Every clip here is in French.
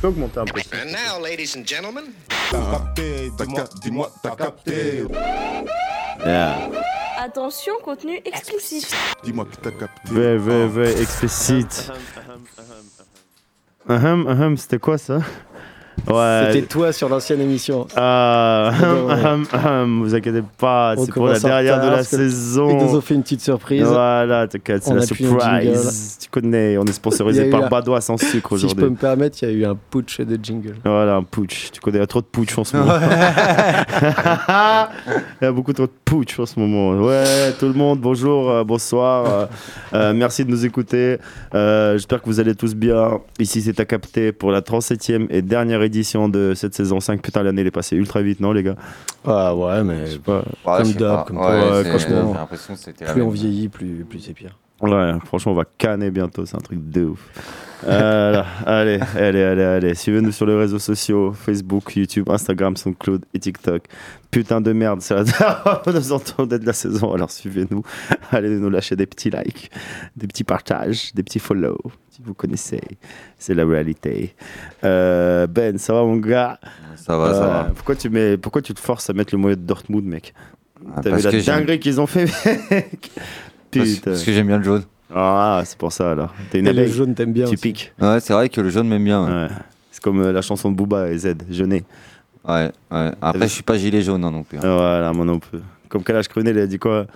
peux augmenter un peu. And now, ladies and gentlemen, dis-moi, t'as capté. Attention, contenu explicite. Dis-moi que t'as capté. Very, very, very explicit. Ahem, ahem, c'était quoi ça? Ouais. C'était toi sur l'ancienne émission. Ahem, ahem, vous inquiétez pas, On c'est pour la dernière de la que Ils nous saison. ont fait une petite surprise. Voilà, t'inquiète, c'est la surprise. Tu connais, on est sponsorisé par un- Badois sans sucre Si je peux aujourd'hui. me permettre, il y a eu un putsch de jingle. Voilà, un putsch. Tu connais, il y a trop de putsch en ce moment. il y a beaucoup trop de putsch en ce moment. Ouais, tout le monde, bonjour, euh, bonsoir. euh, euh, merci de nous écouter. Euh, J'espère que vous allez tous bien. Ici, c'est à capter pour la 37e et dernière édition de cette saison 5. Putain, l'année, elle est passée ultra vite, non, les gars? Ah ouais, mais Je sais pas. Ouais, Comme d'hab, comme Ouais, franchement, J'ai l'impression que c'était plus on vieillit, plus, plus c'est pire. Ouais, franchement, on va canner bientôt, c'est un truc de ouf. Euh, là, allez, allez, allez, allez. Suivez-nous sur les réseaux sociaux Facebook, YouTube, Instagram, SoundCloud et TikTok. Putain de merde, c'est la dernière nous entendez de la saison, alors suivez-nous. Allez nous lâcher des petits likes, des petits partages, des petits follow. Si vous connaissez, c'est la réalité. Euh, ben, ça va mon gars? Ça va, ça Euh, va. Pourquoi tu, mets, pourquoi tu te forces à mettre le maillot de Dortmund, mec? Ah, T'as vu la dinguerie qu'ils ont fait, mec? Putain. Parce que j'aime bien le jaune. Ah, c'est pour ça alors. T'es une Et le abeille. jaune, t'aimes bien Tu aussi. piques. Ouais, c'est vrai que le jaune m'aime bien. Ouais, Ouais. C'est comme euh, la chanson de Booba et Z, Jeunet. ouais. ouais. Après, je suis pas gilet jaune hein, non plus. hein. Voilà, moi non plus. Comme Kalash Krunel, il a dit quoi?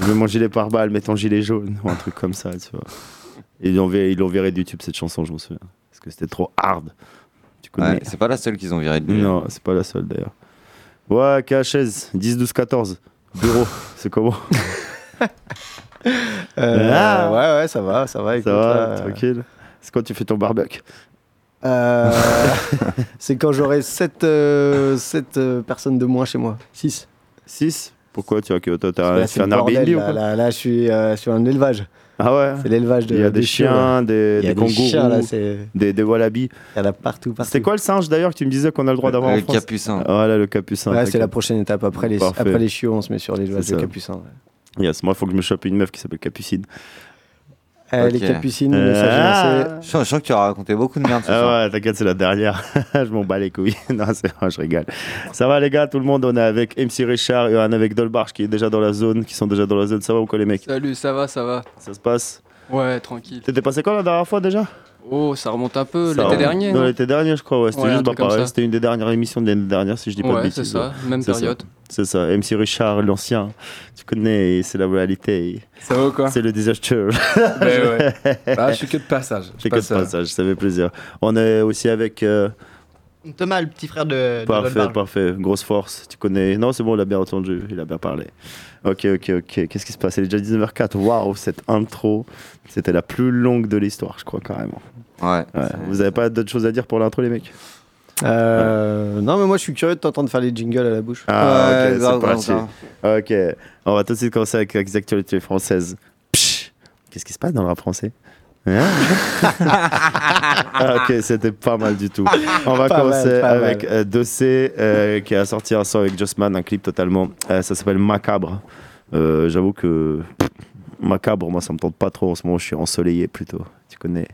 Je mets mon gilet par balle, mets ton gilet jaune. Ou un truc comme ça, tu vois. Et ils l'ont viré, ils l'ont viré de YouTube cette chanson, je me souviens. Parce que c'était trop hard. Tu connais Ouais, c'est pas la seule qu'ils ont virée de lui. Non, c'est pas la seule d'ailleurs. Ouais, KHS, 10, 12, 14. Bureau, c'est comment? Euh, Ah. ouais, ouais, ça va, ça va. écoute, Ça va, là, tranquille C'est quand tu fais ton barbecue euh, c'est quand j'aurai 7 personnes de moins chez moi. 6. 6 Pourquoi tu as que toi, t'as fait un Airbnb ou là, quoi? là, là, je suis euh, sur un élevage. Ah ouais? C'est l'élevage de Il y a des, là. chiens, des, Il y a des des kangourous, chiens, là, c'est... des, des wallabies. Il y en a partout, partout. C'était quoi le singe d'ailleurs que tu me disais qu'on a le droit d'avoir en Le capucin. Voilà, le capucin. Ouais, c'est la prochaine étape. Après les, Parfait. après les chiots, on se met sur l'élevage C'est de ouais. Yes, moi, il faut que je me chope une meuf qui s'appelle Capucine. Euh, Ok. Les capucines, Euh, message ah. Je sens, je sens que tu as raconté beaucoup de merde ce soir. Ah ouais, t'inquiète, c'est la dernière. je m'en bats les couilles. non, c'est vrai, je rigole. Ça va, les gars, tout le monde. On est avec MC Richard et on est avec Dolbarch qui est déjà dans la zone, qui sont déjà dans la zone. Ça va ou quoi, les mecs? Salut, ça va, ça va. Ça se passe? Ouais, tranquille. T'étais passé quand la dernière fois déjà? Oh, ça remonte un peu, Ça l'été remonte. dernier, Non, non l'été dernier, je crois, ouais. C'était Ouais, juste bah, pareil. ça. C'était une des dernières émissions de l'année dernière, si je dis pas de Ouais, bêtises. c'est ça, même C'est ça. période. C'est ça, MC Richard, l'ancien. Tu connais, c'est la réalité. Ça va ou quoi C'est le disaster. Ben ouais. Ah, je suis que de passage. Je C'est que de euh, passage, ça fait plaisir. On est aussi avec. euh, Thomas, le petit frère de, de parfait, parfait. Grosse force. Tu connais. Non, c'est bon, il a bien entendu. Il a bien parlé. Ok, ok, ok. Qu'est-ce qui se passe? Il est déjà 19h04. Waouh, cette intro, c'était la plus longue de l'histoire, je crois, carrément. Ouais. Ouais. Vous avez pas d'autres choses à dire pour l'intro, les mecs? Euh, non, mais moi, je suis curieux de t'entendre faire les jingles à la bouche. Ah, Ouais, ok, c'est parti. Ok, on va tout de suite commencer avec les actualités françaises. Psh Qu'est-ce qui se passe dans le rap français? Ok, c'était pas mal du tout. On va Pas commencer mal, avec euh, Dossé euh, qui a sorti un son avec Jossman, un clip totalement. euh, ça s'appelle Macabre. Euh, J'avoue que pff, Macabre, moi ça me tente pas trop en ce moment. Je suis ensoleillé plutôt. Tu connais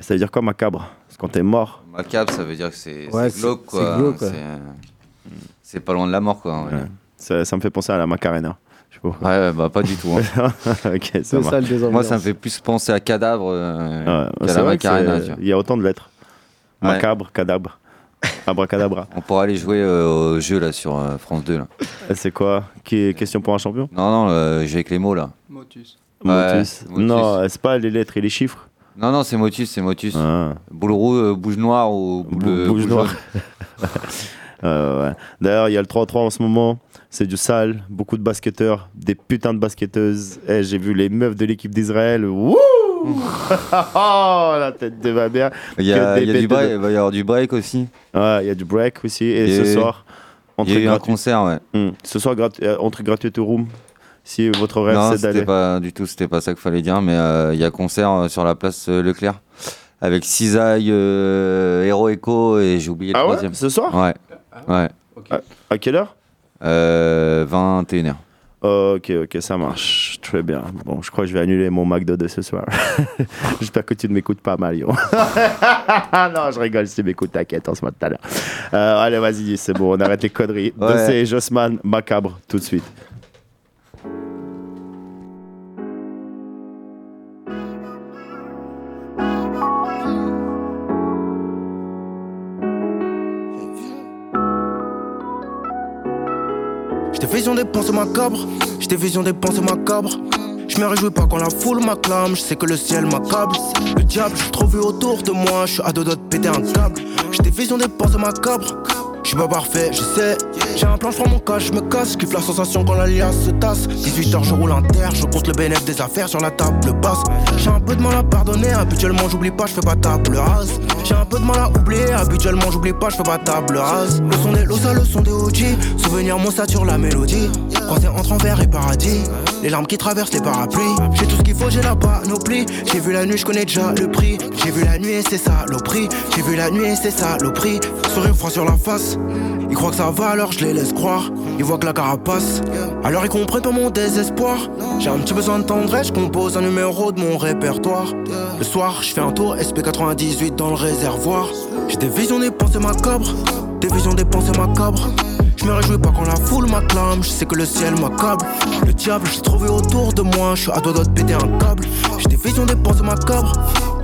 Ça veut dire quoi Macabre? C'est quand t'es mort? Macabre, ça veut dire que c'est Ouais, c'est glauque, quoi. c'est euh, pas loin de la mort, quoi. Ouais, Ouais. Ça, ça me fait penser à la Macarena. Ouais, bah pas du tout. hein. ça ça le. Moi, ça me fait plus penser à Cadavre euh, Ouais, qu'à la Macarena. Il y a autant de lettres. Ouais. Macabre, cadabre. Abracadabra. On pourra aller jouer euh, au jeu là sur euh, France 2 là. Et C'est quoi? Qui est question pour un champion? Non non, euh, j'ai avec les mots là. Motus. Ouais, Motus. Motus. Non, c'est pas les lettres et les chiffres? Non non, c'est Motus, c'est Motus. Ah. Boule rouge, euh, bouge noire ou boule, Bou- bouge noire. Euh, ouais. D'ailleurs, il y a le 3-3 en ce moment. C'est du sale. Beaucoup de basketteurs. Des putains de basketteuses. Eh, J'ai vu les meufs de l'équipe d'Israël. Wouh Oh, la tête de ma mère. Il y a, y a du de- break, il va y avoir du break aussi. Ouais, il y a du break aussi. Et ce soir, Il y entrée a eu un concert, ouais. Ce soir, gratu- entrée gratuite au room. Si votre rêve, non, c'est c'était d'aller. pas du tout, c'était pas ça qu'il fallait dire, mais euh, il y a concert euh, sur la place euh, Leclerc avec Cisaille, euh, Hero Echo et j'ai oublié le Ah ouais? troisième. Ce soir? Ouais, ouais. À quelle heure? Euh, 21h. Ok, ok, ça marche. Très bien. Bon, je crois que je vais annuler mon McDo de ce soir. J'espère que tu ne m'écoutes pas, Mario. non, je rigole, si tu m'écoutes, t'inquiète, on se met tout à l'heure. Euh, allez, vas-y, c'est bon, on arrête les conneries. Ouais. Dossé et Jossman, macabre, tout de suite. J'étais vision des pensées macabres, j'étais vision des pensées macabres. Je me réjouis pas quand la foule m'acclame, je sais que le ciel m'accable. Le diable, j'ai trop vu autour de moi, je suis à deux doigts de péter un câble. J'étais vision des pensées macabres, je suis pas parfait, je sais. J'ai un plan, je prends mon cash, je me casse, kiffe la sensation quand l'alias se tasse. 18h, je roule en terre, je compte le bénéfice des affaires sur la table basse. J'ai un peu de mal à pardonner, habituellement j'oublie pas, je fais pas table rase. J'ai un peu de mal à oublier, habituellement j'oublie pas, je fais pas table rase. Le son des losa, le son des OG, souvenir mon sature la mélodie. Croisé entre envers et paradis, les larmes qui traversent les parapluies. J'ai tout ce qu'il faut, j'ai la panoplie. J'ai vu la nuit, je connais déjà le prix. J'ai vu la nuit et c'est prix. J'ai vu la nuit et c'est prix. Sourire froid sur la face. Ils croient que ça va, alors je les laisse croire. Ils voient que la carapace. Alors ils comprennent pas mon désespoir. J'ai un petit besoin de tendresse, je compose un numéro de mon répertoire. Le soir, je fais un tour SP98 dans le réservoir. J'ai des visions, des pensées macabres. Des visions, des pensées macabres. Je me réjouis pas quand la foule m'acclame, je sais que le ciel m'accable. Le diable, j'ai trouvé autour de moi, je suis à deux de péter un câble. J'ai des visions, des pensées macabres.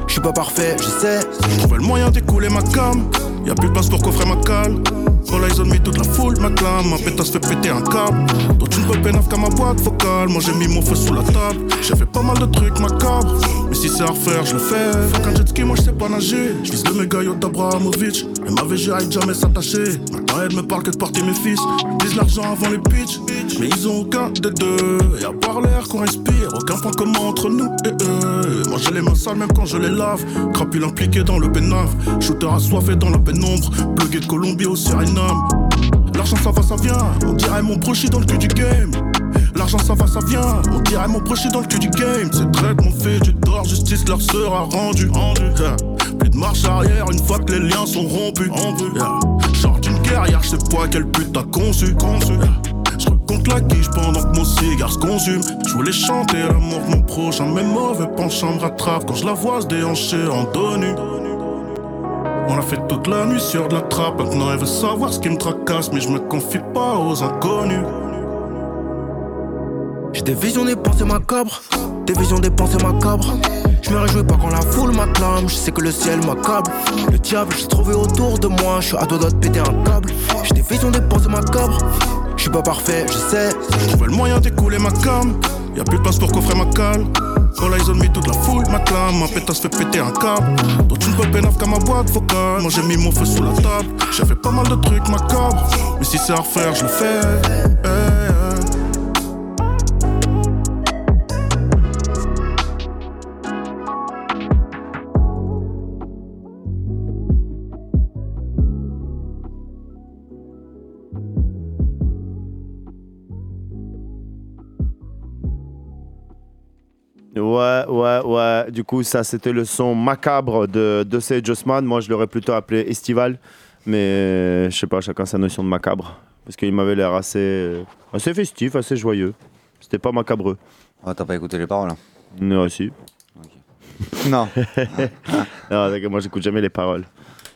Je suis pas parfait, je sais. Trouvé le moyen d'écouler ma cam. Y'a plus de place pour coffrer ma cale. Là ils ont mis toute la foule m'acclame. Ma pétasse fait péter un câble. Toi tu ne peux qu'à ma boîte vocale. Moi j'ai mis mon feu sous la table. J'ai fait pas mal de trucs macabres. Mais si c'est à refaire, je le fais. Fuck jet ski, moi je sais pas nager. Je vise le méga yacht d'Abrahamovic. Et ma VG aille jamais s'attacher. Elle me parle que de porter mes fils. Ils disent l'argent avant les bitches. Mais ils ont aucun des deux. Et à part l'air qu'on respire, aucun point commun entre nous et eux. Moi j'ai les mains sales même quand je les lave. Crapule impliqué dans le pénave. Shooter assoiffé dans la pénombre. Plugué de Colombie au Suriname. L'argent ça va, ça vient. On dirait mon brochet dans le cul du game. L'argent ça va, ça vient. On dirait mon brochet dans le cul du game. C'est traitement fait du tort. Justice leur sera rendue. Rendu. Yeah. Plus de marche arrière une fois que les liens sont rompus. rompus. Genre d'une guerrière, je sais pas quelle pute t'as conçu. conçu. Je recompte la quiche pendant que mon cigare se consume. Je voulais chanter l'amour de mon prochain, mais mauvais penchant me rattrape quand je la vois se déhancher en dos nu. On a fait toute la nuit sur de la trappe. Maintenant elle veut savoir ce qui me tracasse, mais je me confie pas aux inconnus. J'ai des visions, des pensées macabres. Des visions, des pensées macabres. Je me réjouis pas quand la foule m'acclame. Je sais que le ciel m'accable. Le diable, j'ai trouvé autour de moi. Je suis à deux doigts de péter un câble. J'ai des visions, des pensées macabres. Je suis pas parfait, je sais. J'ai trouvé le moyen d'écouler ma cam. Y'a plus de place pour coffrer ma cale. Quand là ils ont mis toute la foule m'acclame. Ma pétasse fait péter un câble. Toi tu ne peux pénaf qu'à ma boîte vocale. Moi j'ai mis mon feu sous la table. J'ai fait pas mal de trucs macabres. Mais si c'est à refaire, je le fais. Ouais, ouais. Du coup, ça, c'était le son macabre de Dossé Jossman. Moi, je l'aurais plutôt appelé estival. Mais je sais pas, chacun sa notion de macabre. Parce qu'il m'avait l'air assez, euh, assez festif, assez joyeux. C'était pas macabreux. Ah, t'as pas écouté les paroles hein? Non, si. Non. Non, d'accord, moi, j'écoute jamais les paroles.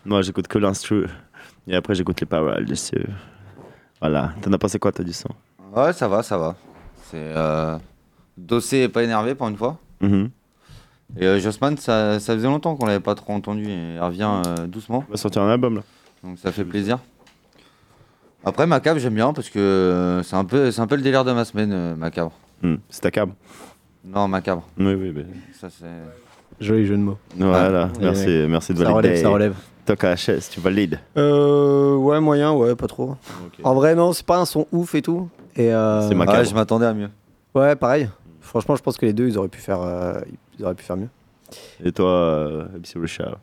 Moi, j'écoute que l'instru. Et après, j'écoute les paroles dessus. Voilà. T'en as pensé quoi, toi, du son Ouais, ça va, ça va. C'est. Euh... Dossé est pas énervé pour une fois? Mhm. Et euh, Jossman, ça, ça faisait longtemps qu'on l'avait pas trop entendu et il revient euh, doucement. Il va sortir un album, là. Donc ça fait plaisir. Après, Macabre, j'aime bien parce que euh, c'est un, peu, c'est un peu le délire de ma semaine, euh, Macabre. Hmm, C'est ta cab. Non, Macabre. Oui, oui, mais... Ça, c'est. Joli jeu de mots. Voilà, Ouais, merci, ouais. merci de Ça valider. relève, ça relève. Toc à la chaise, tu valides. Euh, ouais, moyen, ouais, pas trop. En vrai, non, c'est pas un son ouf et tout. Et euh, C'est macabre. Ah, je m'attendais à mieux. Ouais, pareil. Franchement, je pense que les deux, ils auraient pu faire, euh, ils auraient pu faire mieux. Et toi, euh, MC Richard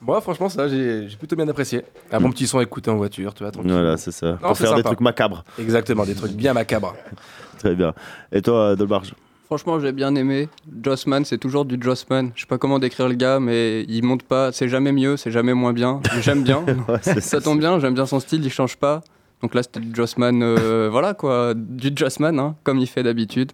Moi, franchement, ça, j'ai j'ai plutôt bien apprécié. Un bon petit son à écouter en voiture, tu vois, tranquille. Voilà, c'est ça. Pour c'est faire des sympa. trucs macabres. Exactement, des trucs bien macabres. Très bien. Et toi, Dolbarge Franchement, j'ai bien aimé. Jossman, c'est toujours du Jossman. Je sais pas comment décrire le gars, mais il monte pas. C'est jamais mieux, c'est jamais moins bien. J'aime bien. Ouais, c'est Ça tombe bien, j'aime bien son style, il change pas. Donc là, c'était du Jossman, euh, voilà quoi, du Jossman, hein, comme il fait d'habitude.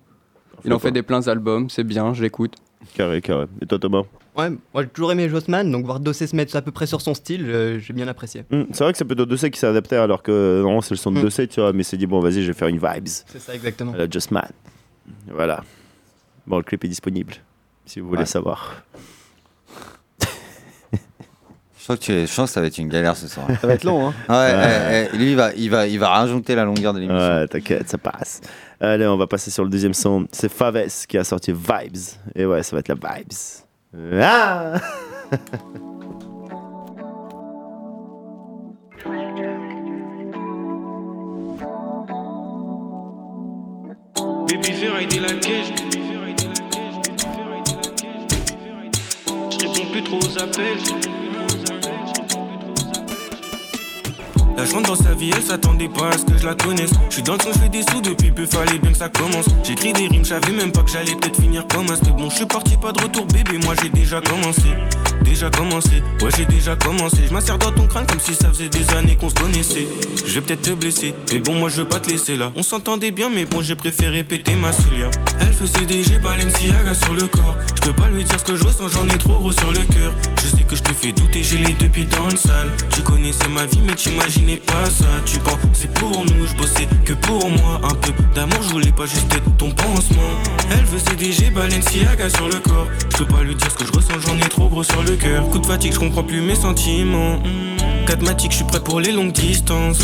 Il en fait des pleins albums, c'est bien, je l'écoute. Carré, carré. Et toi, Thomas? Ouais, moi j'ai toujours aimé Jossman, donc voir Dossé se mettre à peu près sur son style, euh, j'ai bien apprécié. Hmm, C'est vrai que c'est plutôt Dossé qui s'est adapté alors que non, c'est le son de Hmm. Dossé, tu vois, mais il s'est dit bon, vas-y, je vais faire une vibes. C'est ça exactement. à la Just Man. Voilà. Bon, le clip est disponible si vous voulez Ouais. savoir. Je sens, que tu es- je sens que ça va être une galère ce soir. Ça va être long, hein. Ouais, ouais, ouais, lui, il va, il, va, il va rajouter la longueur de l'émission. Ouais, t'inquiète, ça passe. Allez, on va passer sur le deuxième son. C'est Faves qui a sorti Vibes. Et ouais, ça va être la Vibes. Ah Baby ferraille dès la caisse. Je réponds plus trop aux appels. La chante dans sa vie, elle s'attendait pas à ce que je la connaisse. Je suis dans le son, je des sous depuis peu, fallait bien que ça commence. J'écris des rimes, je savais même pas que j'allais peut-être finir comme un. Bon, je suis parti, pas de retour, bébé. Moi j'ai déjà commencé. Déjà commencé, ouais, j'ai déjà commencé. Je m'insère dans ton crâne comme si ça faisait des années qu'on se connaissait. Je vais peut-être te blesser, mais bon, moi je veux pas te laisser là. On s'entendait bien, mais bon, j'ai préféré péter ma soulière. Elle faisait des G Balenciaga sur le corps. Je peux pas lui dire ce que je ressens, j'en ai trop gros sur le cœur. Je sais que je te fais douter, j'ai les deux pieds dans le sale. Tu connaissais ma vie, mais t'imaginais pas ça. Tu penses, c'est pour nous, je bossais que pour moi. Un peu d'amour, je voulais pas juste être ton pansement. Elle veut ses DG Balenciaga sur le corps. Je peux pas lui dire ce que je ressens, j'en ai trop gros sur le cœur. Coup de fatigue, je comprends plus mes sentiments. Cadmatique, je suis prêt pour les longues distances.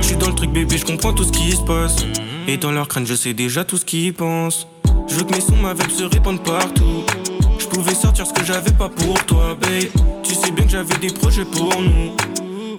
Je suis dans le truc, bébé, je comprends tout ce qui se passe. Et dans leur crâne, je sais déjà tout ce qu'ils pensent. Je veux que mes sons, ma se répandent partout. Je pouvais sortir ce que j'avais pas pour toi, babe. Tu sais bien que j'avais des projets pour nous.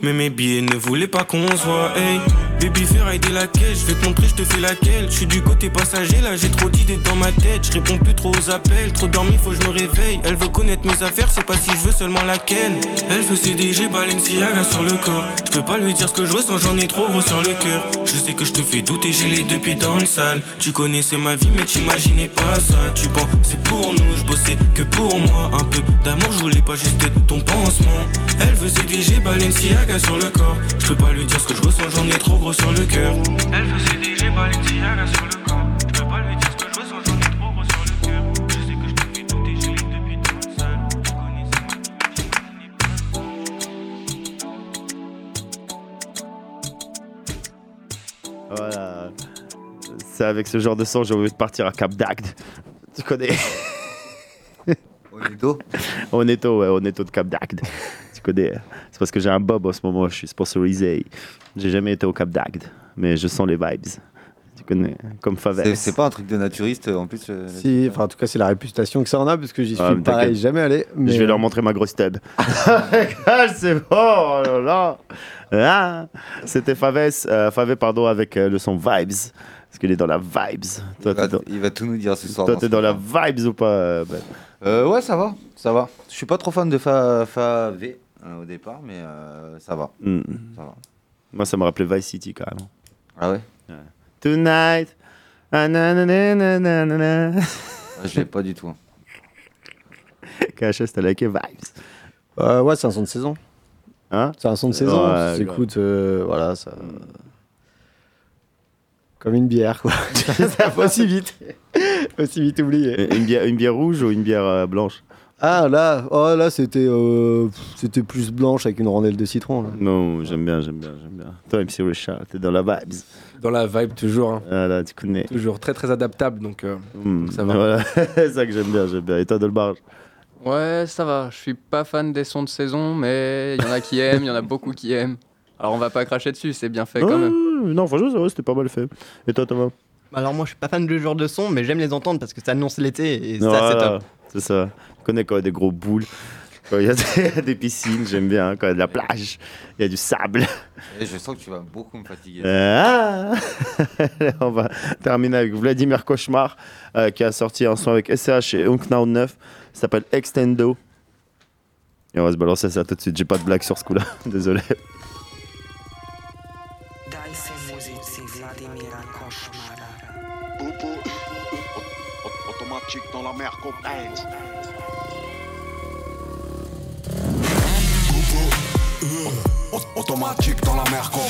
Mais mes billets ne voulaient pas qu'on se voit, hey. Baby, ferraille dès la caisse, je vais te montrer, je te fais laquelle. Je suis du côté passager, là j'ai trop d'idées dans ma tête. Je réponds plus trop aux appels, trop dormi, faut que je me réveille. Elle veut connaître mes affaires, c'est pas si je veux seulement laquelle. Elle veut ses DG Balenciaga sur le corps. Je peux pas lui dire ce que je ressens, j'en ai trop gros sur le cœur. Je sais que je te fais douter, j'ai les deux pieds dans le sale. Tu connaissais ma vie, mais t'imaginais pas ça. Tu penses, c'est pour nous, je bossais que pour moi. Un peu d'amour, je voulais pas juste être ton pansement. Elle veut ses DG Balenciaga sur le corps. Je peux pas lui dire ce que je ressens, j'en ai trop gros sur le cœur. Elle veut DG Balenciaga sur le corps. Je peux pas lui dire ce que je ressens, j'en ai trop gros sur le cœur. Je sais que je te fais douter, j'ai deux pieds dans le sale. Tu connaissais ma mais t'imaginais pas Voilà. C'est avec ce genre de son, j'ai envie de partir à Cap d'Agde. Tu connais? Oneto Oneto, ouais, Oneto de Cap d'Agde. Tu connais C'est parce que j'ai un bob en ce moment, je suis sponsorisé. J'ai jamais été au Cap d'Agde, mais je sens les vibes. Tu connais Comme Faves. C'est- pas un truc de naturiste en plus euh, Si, enfin, en tout cas, c'est la réputation que ça en a, parce que j'y suis Ah, pareil, jamais allé. Mais Je vais leur montrer ma grosse tête. C'est bon, oh là là. Ah, C'était Faves, euh, Favé, pardon, avec euh, le son Vibes. Parce qu'il est dans la Vibes. Toi, il, va, t'es dans, il va tout nous dire ce soir. toi, t'es dans la. Vibes ou pas euh, Ben Euh, ouais, ça va, ça va. Je suis pas trop fan de Fa, fa V euh, au départ, mais euh, ça va. Hmm. Ça va. Moi, ça me rappelait Vice City carrément. Ah ouais? Tonight. Ah, Je l'ai pas du tout. KHS, t'as liké Vibes. Euh, ouais, c'est un son de saison. Hein? C'est un son de saison. Ouais, tu écoutes, euh, voilà, ça. Comme une bière, quoi. ça va aussi vite. aussi vite oublié. Une bière, une bière rouge ou une bière euh, blanche? Ah, là, oh, là c'était euh, c'était plus blanche avec une rondelle de citron. Là. Non, j'aime bien, j'aime bien, j'aime bien. Toi, MC Richard, t'es dans la Vibes. Dans la vibe, toujours. hein. Ah là, tu connais. Toujours très très adaptable. Donc, euh, Hmm, ça va. Voilà, c'est ça que j'aime bien, j'aime bien. Et toi, Dolbar? Ouais, ça va. Je suis pas fan des sons de saison, mais il y en a qui aiment, il y en a beaucoup qui aiment. Alors on va pas cracher dessus, c'est bien fait quand même. Non, franchement, c'était pas mal fait. Et toi, Thomas? Alors moi je suis pas fan de ce genre de son, mais j'aime les entendre parce que ça annonce l'été et ça Voilà, c'est top. C'est ça. Je connais quand il y a des gros boules, quand il y a des, des piscines, j'aime bien. Quand il y a de la plage, il y a du sable. Et je sens que tu vas beaucoup me fatiguer. Ah On va terminer avec Vladimir Cauchemar, euh, qui a sorti un son avec SCH et Unknown 9. Ça s'appelle Extendo. Et on va se balancer ça tout de suite. J'ai pas de blague sur ce coup-là. Désolé. Automatique dans la mer automatique dans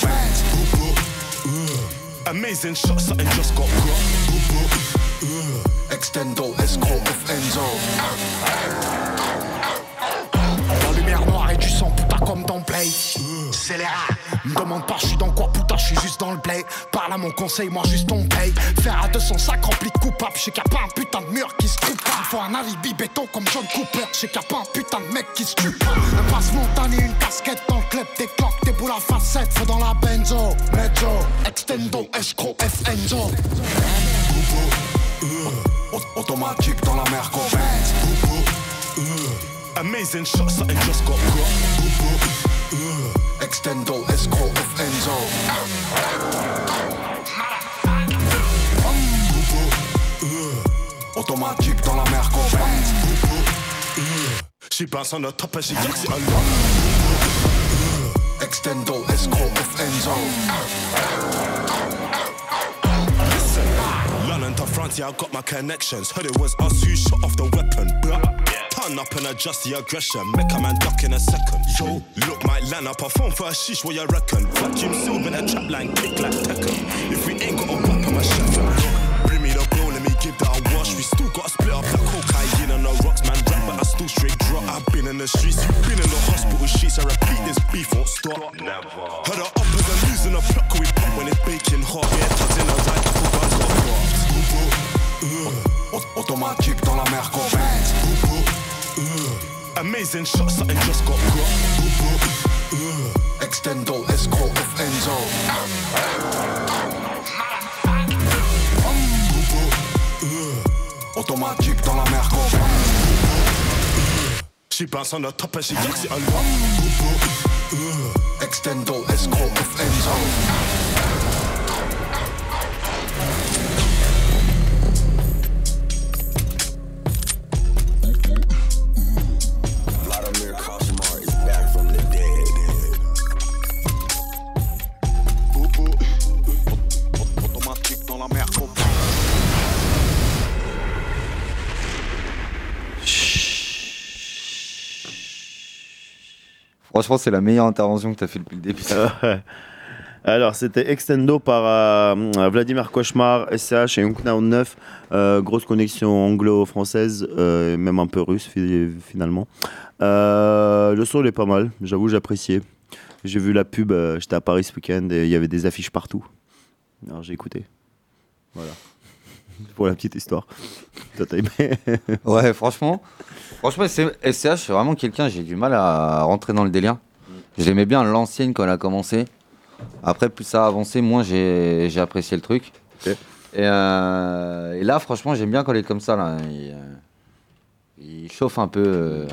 la Amazing shot, something just got got. Extendo, escroc of Enzo. La lumière noire et du sang, putain, comme dans Play. Rats. Me demande pas, je suis dans quoi, putain, je suis juste dans le play. Parle à mon conseil, moi juste on paye. Faire à 200 sacs remplis de coupables, je sais qu'il a pas un putain de mur qui se coupe pas. Faut un alibi béton comme John Cooper, je sais qu'il a pas un putain de mec qui se tue pas. Un passe montagne et une casquette dans le club, des cloques, des boules à facettes, faut dans la benzo. Mejo, extendo, escroc, F Enzo. Automatique dans la mer, go Amazing shot, something just got got. Extendo, escroc of Enzo. Automatique dans la mer, She bounce on the top and she gets it along. Extendo, escroc of Enzo. London to France, I got my connections. Heard it was us who shot off the weapon. Blah. Turn up and adjust the aggression. Make a man duck in a second. Yo, look, my land up a phone for a sheesh, what you reckon? Vacuum seal with a trap line, kick like Tekken. If we ain't got a whap, I'm a chef. Bring me the bowl, let me give that a wash. We still got to split up that cocaine on the rocks, man. Rap, but I still straight drop. I've been in the streets, you've been in the hospital sheets. I repeat, this beef won't stop. Never. Heard the uppers are losing the pluck, we pop when it's baking hot. Yeah, tugs in the right, couple guns got props. Automatique dans la mer, go Amazing shot, something just got got. Extendo, escroc of Enzo. Automatique dans la mer, She bounce on the top and she gets it along. Extendo, escroc of Enzo. C'est la meilleure intervention que tu as fait depuis le début. Alors, c'était Extendo par euh, Vladimir Cauchemar, SCH et Unknown 9. Euh, grosse connexion anglo-française, euh, même un peu russe fi- finalement. Euh, le son il est pas mal, j'avoue, j'appréciais. J'ai vu la pub, j'étais à Paris ce week-end et il y avait des affiches partout. Alors j'ai écouté. Voilà. Pour la petite histoire. Toi, t'as aimé Ouais, franchement. Franchement, c'est- SCH, c'est vraiment quelqu'un, j'ai du mal à rentrer dans le délire. Je l'aimais bien l'ancienne quand elle a commencé. Après, plus ça a avancé, moins j'ai j'ai apprécié le truc. Et, euh, et là, franchement, j'aime bien quand elle est comme ça. Là. Il, euh, il chauffe un peu euh,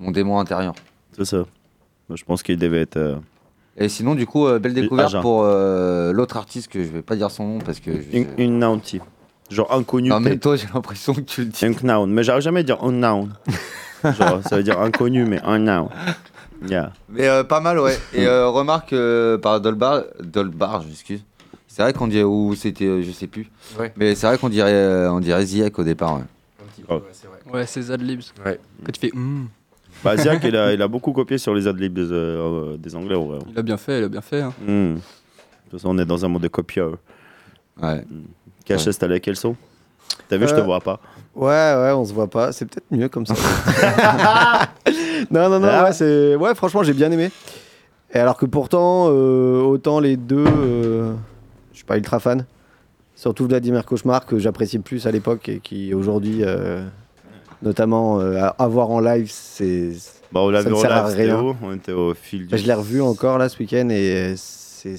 mon démon intérieur. C'est ça. Je pense qu'il devait être. euh, Et sinon, du coup, belle découverte Agent. pour l'autre artiste que je vais pas dire son nom parce que. je- Une, une. Genre inconnu. Non, mais peut-être. toi, j'ai l'impression que tu le dis. Un noun. Mais j'arrive jamais à dire un noun. Genre, ça veut dire inconnu, mais un noun. Yeah. Mais euh, pas mal, ouais. Et euh, remarque euh, par Dolbar, Dolbar, je m'excuse. C'est vrai qu'on dirait, ou c'était, euh, je sais plus. Ouais. Mais c'est vrai qu'on dirait, euh, on dirait Ziek au départ. Ouais. Ouais, c'est Zadlibs. Ouais. Quand tu fais hmm, Bah, Ziak, il a, il a beaucoup copié sur les adlibs des, euh, des Anglais. Ouais. il a bien fait, il a bien fait. hein. Hmm. De toute façon, on est dans un monde de copieur. Ouais. KHS, t'as quel son T'as vu, je te Euh, vois pas. Ouais, ouais, on se voit pas. C'est peut-être mieux comme ça. non, non, non, Ah. ouais, c'est... ouais, franchement, j'ai bien aimé. Et alors que pourtant, euh, autant les deux, euh, je suis pas ultra fan. Surtout Vladimir Cauchemar, que j'appréciais plus à l'époque et qui aujourd'hui, euh, notamment, à, voir en live, c'est. Bah, on l'a vu en live, c'était rien. On était au fil du. Bah, je l'ai revu encore là ce week-end et c'est.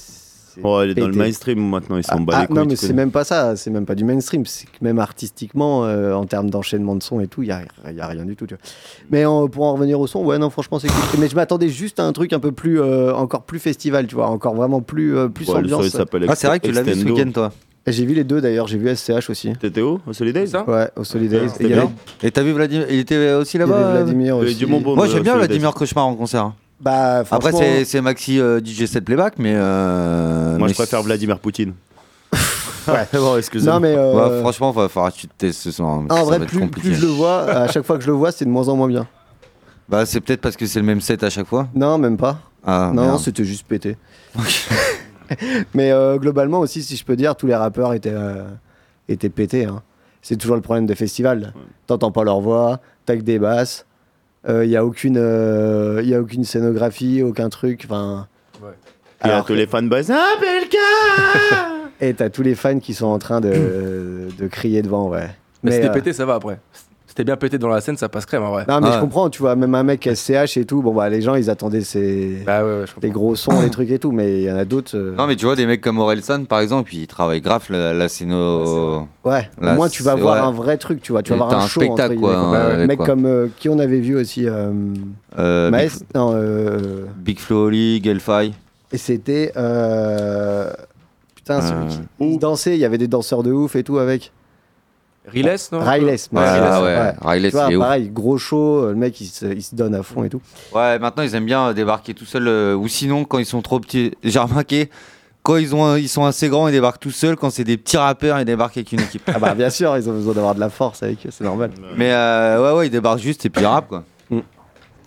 C'est Oh, il est dans le mainstream maintenant, ils sont Ah, ah, les couilles, non, mais c'est même pas ça, c'est même pas du mainstream, c'est que même artistiquement, euh, en termes d'enchaînement de son et tout, il y a, rien du tout. Tu vois. Mais en- pour en revenir au son, ouais, non, franchement, c'est cool. Mais je m'attendais juste à un truc un peu plus, euh, encore plus festival, tu vois, encore vraiment plus, euh, plus Ouais, ambiance. Ah, c'est vrai que tu l'as vu ce week-end, toi. J'ai vu les deux d'ailleurs, j'ai vu SCH aussi. T'étais où? Au Solidays? Ça? Ouais, au Solidays. C'était Et t'as vu Vladimir? Il était aussi là-bas? Euh Vladimir Il y a aussi. du bon bon Moi, de j'aime bien Solidays. Vladimir Cauchemar en concert. Bah, Après, franchement, c'est, c'est Maxi euh, DJ7 Playback, mais. euh, Moi, mais je préfère c'est- Vladimir Poutine. Ouais. bon, excusez-moi. Non, mais. euh, Ouais, franchement, va falloir que tu te testes ce soir. hein, en ça vrai, va plus, je le vois, à chaque fois que je le vois, c'est de moins en moins bien. Bah, c'est peut-être parce que c'est le même set à chaque fois. Non, même pas. Ah, non, merde. c'était juste pété. Mais euh, globalement aussi, si je peux dire, tous les rappeurs étaient, euh, étaient pétés. hein. C'est toujours le problème des festivals. T'entends pas leur voix, t'as que des basses. Il n'y a, aucune, euh, y a aucune scénographie, aucun truc. Enfin. Il y a Alors tous les fanboys. Ah, Belka Et t'as tous les fans qui sont en train de, de crier devant, ouais. Mais, Mais, c'était euh, pété, ça va après. C'était bien pété dans la scène, ça passe crème en vrai. Non, mais je comprends, tu vois, même un mec SCH et tout, bon, bah, les gens, ils attendaient ces... les gros sons, les trucs et tout, mais il y en a d'autres. euh, Non, mais tu vois, des mecs comme Orelsan, par exemple, ils travaillent grave la, la scéno. Ouais, La- au moins tu vas voir ouais. un vrai truc, tu vois, tu vas voir un, un show. spectacle, entre quoi, hein, Un avec mec quoi. comme euh, qui on avait vu aussi. Euh, Euh, Maes- Big, non, euh, Big Flo Oli, et c'était. euh, Putain, celui qui il dansait, il y avait des danseurs de ouf et tout avec. Riles, non Riles, Ouais, ah ouais, Riles, Tu vois, il est ouf. pareil, gros show, le mec il se, il se donne à fond et tout. Ouais, maintenant ils aiment bien débarquer tout seuls. euh, ou sinon, quand ils sont trop petits. J'ai remarqué, quand ils, ont, ils sont assez grands, ils débarquent tout seuls. Quand c'est des petits rappeurs, ils débarquent avec une équipe. Ah bah bien sûr, ils ont besoin d'avoir de la force avec eux, c'est normal. Mais euh, ouais, ouais, ils débarquent juste et puis ils rappent quoi.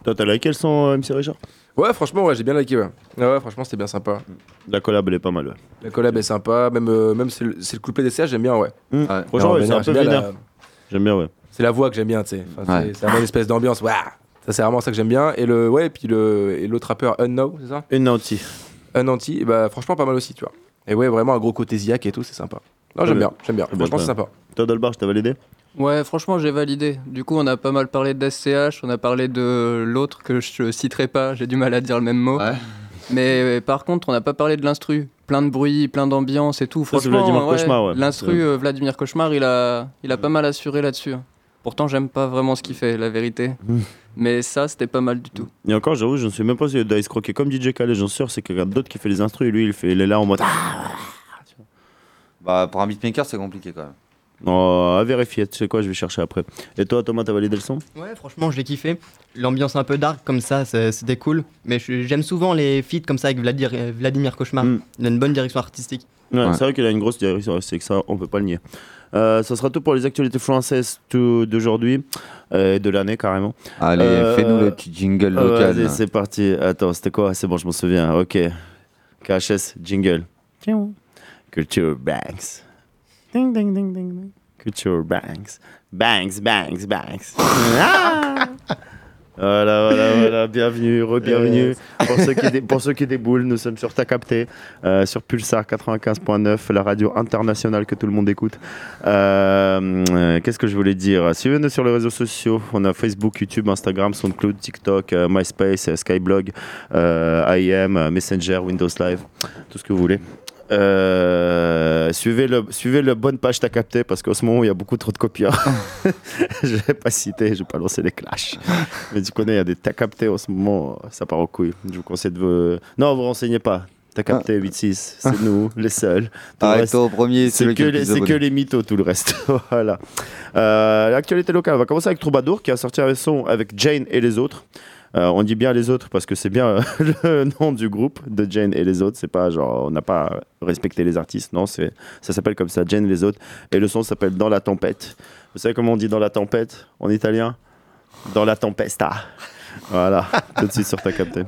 Toi, t'as liké le son, euh, MC Richard? Ouais, franchement, ouais, j'ai bien liké, ouais. Ouais, ouais, franchement, c'était bien sympa. La collab, elle est pas mal, ouais. La collab est sympa, même, euh, même c'est le, c'est le couplet des CH, j'aime bien, ouais. Mmh. Ouais. Franchement, ouais, c'est un j'aime peu bien vénère. la- J'aime bien, ouais. C'est la voix que j'aime bien, tu sais. Enfin, Ouais. C'est c'est la bonne espèce d'ambiance. Waouh Ça, c'est vraiment ça que j'aime bien. Et le, ouais, et puis le, et l'autre rappeur Unknow, c'est ça? Une. Unanti, et bah franchement pas mal aussi, tu vois. Et ouais, vraiment un gros côté Ziak et tout, c'est sympa. Non, j'aime bien, j'aime bien. Très bien, Franchement, très c'est sympa. Toi, Dolbar, je t'ai validé Ouais, franchement, j'ai validé. Du coup, on a pas mal parlé d'SCH, on a parlé de l'autre que je citerai pas, j'ai du mal à dire le même mot. Mais euh, par contre, on n'a pas parlé de l'instru. Plein de bruit, plein d'ambiance et tout. Franchement, Vladimir ouais, Cauchemar, ouais. l'instru, Ouais. euh, Vladimir Cauchemar, il a, il a pas mal assuré là-dessus. Pourtant, j'aime pas vraiment ce qu'il fait, la vérité. Mais ça, c'était pas mal du tout. Et encore, j'avoue, je ne sais même pas si Dice Croquet comme DJ Khaled, j'en suis sûr, c'est quelqu'un d'autre qui fait les instrus et lui, il, fait, il est là en mode. Ah Bah, pour un beatmaker, c'est compliqué quand même. Non, à vérifier, tu sais quoi, je vais chercher après. Et toi, Thomas, t'as validé le son? Ouais, franchement, j'ai kiffé. L'ambiance un peu dark comme ça, c'était cool. Mais je- j'aime souvent les feats comme ça avec Vladir- euh, Vladimir Cauchemar. Mm. Il a une bonne direction artistique. Ouais, C'est vrai qu'il a une grosse direction, c'est que ça, on peut pas le nier. Euh, ça sera tout pour les actualités françaises d'aujourd'hui, euh, et de l'année carrément. Allez, Euh, fais-nous le petit jingle euh, local. C'est parti. Attends, c'était quoi? C'est bon, je m'en souviens. Ok. KHS, jingle. Culture Banks. Ding, ding, ding, ding, ding. Culture Banks. Banks, banks, banks. Ah Voilà, voilà, voilà, bienvenue, re-bienvenue. Pour, ceux qui dé- pour ceux qui déboulent, nous sommes sur Ta Capté, euh, sur Pulsar 95.9, la radio internationale que tout le monde écoute. Euh, euh, Qu'est-ce que je voulais dire? Suivez-nous sur les réseaux sociaux. On a Facebook, YouTube, Instagram, SoundCloud, TikTok, MySpace, Skyblog, IM, Messenger, Windows Live, tout ce que vous voulez. Euh, suivez, le, suivez la bonne page T'as capté parce qu'en ce moment il y a beaucoup trop de copieurs. je vais pas citer, je vais pas lancer les clashs. Mais tu connais, il y a des T'as capté en ce moment, ça part en couille. Je vous conseille de vous. Non, vous renseignez pas. T'as capté 8-6, c'est nous, les seuls. Le reste, au premier, c'est que, le les, c'est que les mythos, tout le reste. voilà. Euh, L'actualité locale, on va commencer avec Troubadour qui a sorti un son avec Jane et les autres. Euh, on dit bien les autres parce que c'est bien euh, le nom du groupe de Jane et les autres. C'est pas genre on n'a pas respecté les artistes. Non, c'est ça s'appelle comme ça, Jane et les autres. Et le son s'appelle Dans la tempête. Vous savez comment on dit dans la tempête en italien? Dans la tempesta. Voilà, tout de suite sur ta capté.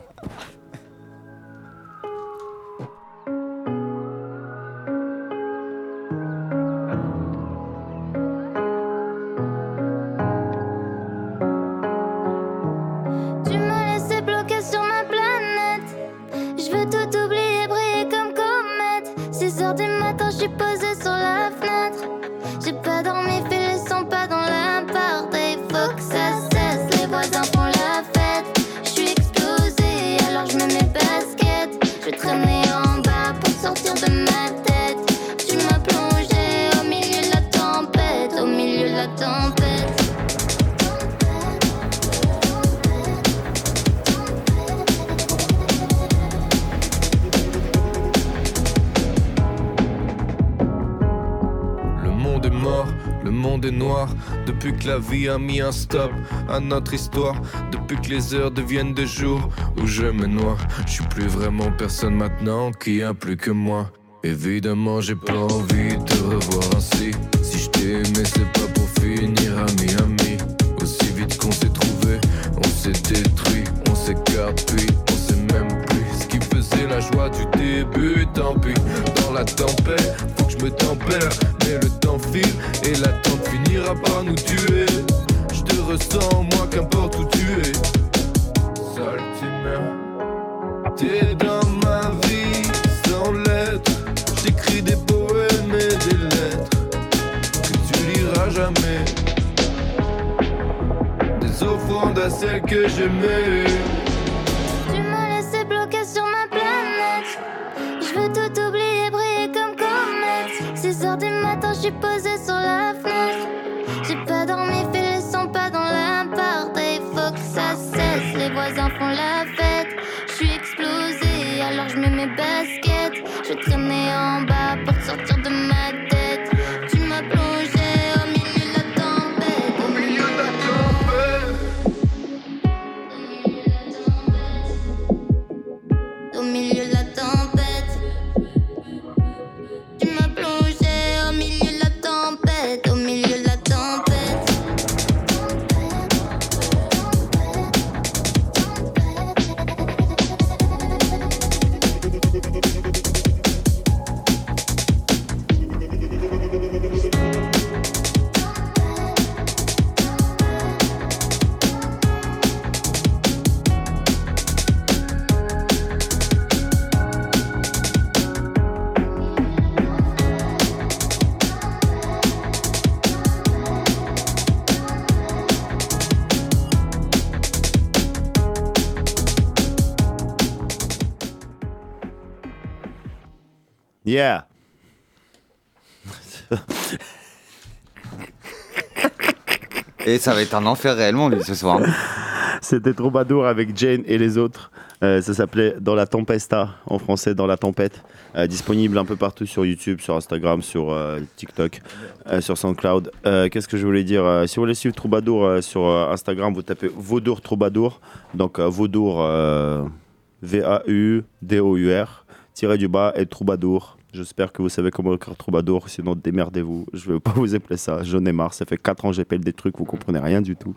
Depuis que la vie a mis un stop à notre histoire. Depuis que les heures deviennent des jours où je me noie. Je suis plus vraiment personne maintenant qui a plus que moi. Évidemment, j'ai pas envie de te revoir ainsi. Si je t'ai aimé, c'est pas pour finir ami ami. Aussi vite qu'on s'est trouvé, on s'est détruit, on s'écarte puis on sait même plus ce qui faisait la joie du début. Tant pis, tempête, faut que je me tempère. Mais le temps file et l'attente finira par nous tuer. Je te ressens, moi, qu'importe où tu es. Saltimère, t'es dans ma vie sans lettres. J'écris des poèmes et des lettres que tu liras jamais. Des offrandes à celles que j'aimais. Suis posée sur la fenêtre. J'ai pas dormi, fais le son pas dans l'appart. Il faut que ça cesse. Les voisins font la fête. Yeah. Et ça va être un enfer réellement, lui, ce soir. C'était Troubadour avec Jane et les autres. Euh, ça s'appelait Dans la Tempesta, en français Dans la Tempête. Euh, disponible un peu partout sur YouTube, sur Instagram, sur euh, TikTok, sur SoundCloud. Qu'est-ce que je voulais dire Si vous voulez suivre Troubadour sur Instagram, vous tapez Vaudour Troubadour. Donc Vaudour, V-A-U-D-O-U-R, tiré du bas, et Troubadour. J'espère que vous savez comment écrire Troubadour, sinon démerdez-vous. Je ne veux pas vous appeler ça, j'en ai marre. Ça fait 4 ans que j'appelle des trucs, vous comprenez rien du tout.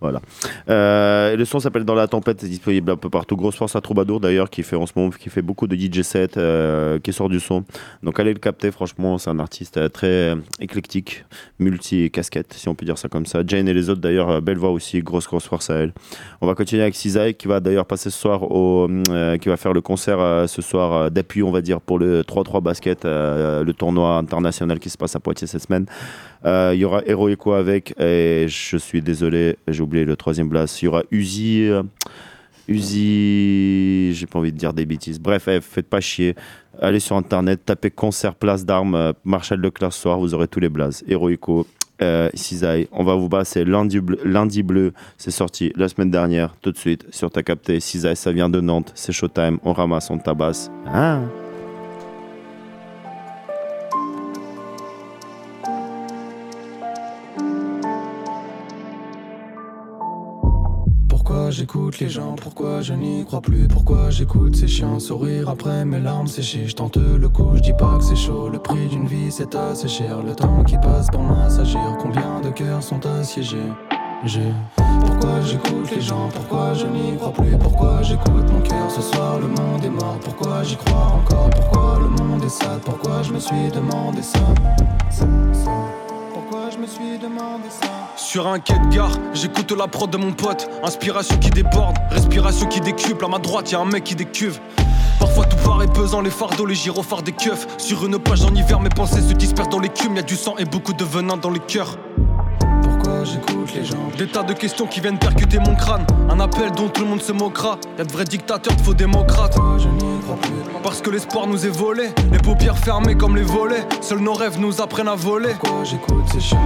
Voilà. Euh, le son s'appelle Dans la tempête, c'est disponible un peu partout. Grosse force à Troubadour d'ailleurs, qui fait en ce moment, qui fait beaucoup de DJ sets, euh, qui sort du son. Donc allez le capter, franchement, c'est un artiste euh, très éclectique, multi-casquette, si on peut dire ça comme ça. Jane et les autres d'ailleurs, belle voix aussi, grosse grosse force à elle. On va continuer avec Cisaï qui va d'ailleurs passer ce soir au, qui va faire le concert ce soir d'appui, on va dire, pour le 3-3 basket, le tournoi international qui se passe à Poitiers cette semaine. Euh, Il y aura Heroico avec, et je suis désolé, j'ai oublié le troisième blast. Il y aura Uzi. euh, Uzi, j'ai pas envie de dire des bêtises. Bref, eh, faites pas chier. Allez sur internet, tapez concert place d'armes, euh, Marshall Leclerc soir, vous aurez tous les blazes. Heroico, euh, Cisaille. On va vous passer lundi bleu, lundi bleu. C'est sorti la semaine dernière, tout de suite, sur ta capté. Cisaille, ça vient de Nantes, c'est Showtime. On ramasse, on tabasse. Ah. J'écoute les gens, pourquoi je n'y crois plus, pourquoi j'écoute ces chiens sourire après mes larmes séchées? Je tente le coup, je dis pas que c'est chaud, le prix d'une vie c'est assez cher. Le temps qui passe pour m'assagir, combien de cœurs sont assiégés? Pourquoi j'écoute les gens, pourquoi je n'y crois plus, pourquoi j'écoute mon cœur? Ce soir, le monde est mort, pourquoi j'y crois encore, pourquoi le monde est sale, pourquoi je me suis demandé ça. Pourquoi je me suis demandé ça? Sur un quai de gare, j'écoute la prod de mon pote. Inspiration qui déborde, respiration qui décuple. À ma droite, y a un mec qui décuve. Parfois tout paraît pesant, les fardeaux, les gyrophares des keufs. Sur une page en hiver, mes pensées se dispersent dans l'écume. Y a du sang et beaucoup de venin dans les cœurs. Pourquoi j'écoute les gens Des tas de questions qui viennent percuter mon crâne. Un appel dont tout le monde se moquera. Y'a de vrais dictateurs, de faux démocrates. Parce que l'espoir nous est volé. Les paupières fermées comme les volets. Seuls nos rêves nous apprennent à voler. Pourquoi j'écoute ces chiens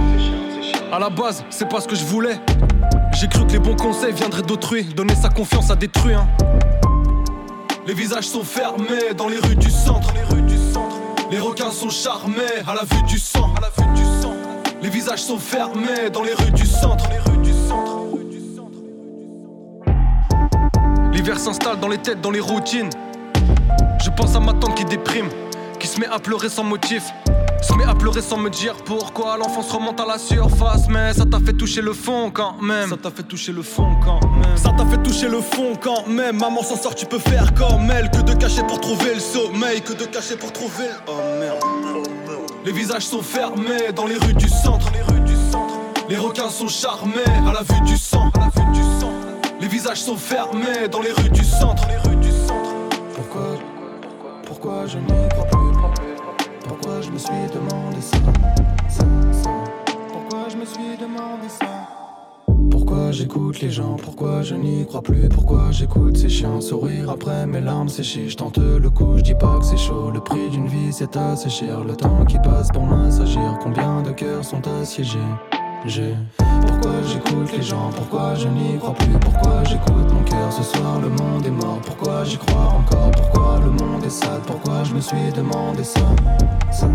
À la base, c'est pas ce que je voulais. J'ai cru que les bons conseils viendraient d'autrui. Donner sa confiance à détruire. hein. Les visages sont fermés dans les rues du centre. Les rues du centre. Les requins sont charmés à la vue du sang. À la vue du sang. Les visages sont fermés dans les rues du centre. Les rues du centre. L'hiver s'installe dans les têtes, dans les routines. Je pense à ma tante qui déprime, qui se met à pleurer sans motif. Se met à pleurer sans me dire pourquoi. L'enfance remonte à la surface Mais ça t'a fait toucher le fond quand même. Ça t'a fait toucher le fond quand même. Ça t'a fait toucher le fond quand même. Maman s'en sort tu peux faire comme elle. Que de cacher pour trouver le sommeil Que de cacher pour trouver Oh merde. Les visages sont fermés dans les rues du centre. Les rues du centre. Les requins sont charmés à la vue du sang. À la vue du sang. Les visages sont fermés dans les rues du centre. Les rues du centre. Pourquoi, pourquoi je n'y crois Pourquoi je me suis demandé ça, Pourquoi je me suis demandé ça? Pourquoi j'écoute les gens? Pourquoi je n'y crois plus? Pourquoi j'écoute ces chiens sourire après mes larmes séchées? Je tente le coup, je dis pas que c'est chaud. Le prix d'une vie c'est assez cher. Le temps qui passe pour m'assagir. Combien de cœurs sont assiégés? Pourquoi j'écoute les gens? Pourquoi je n'y crois plus? Pourquoi j'écoute mon cœur? Ce soir le monde est mort. Pourquoi j'y crois encore? Pourquoi le monde est sale? Pourquoi je me suis demandé ça, ça,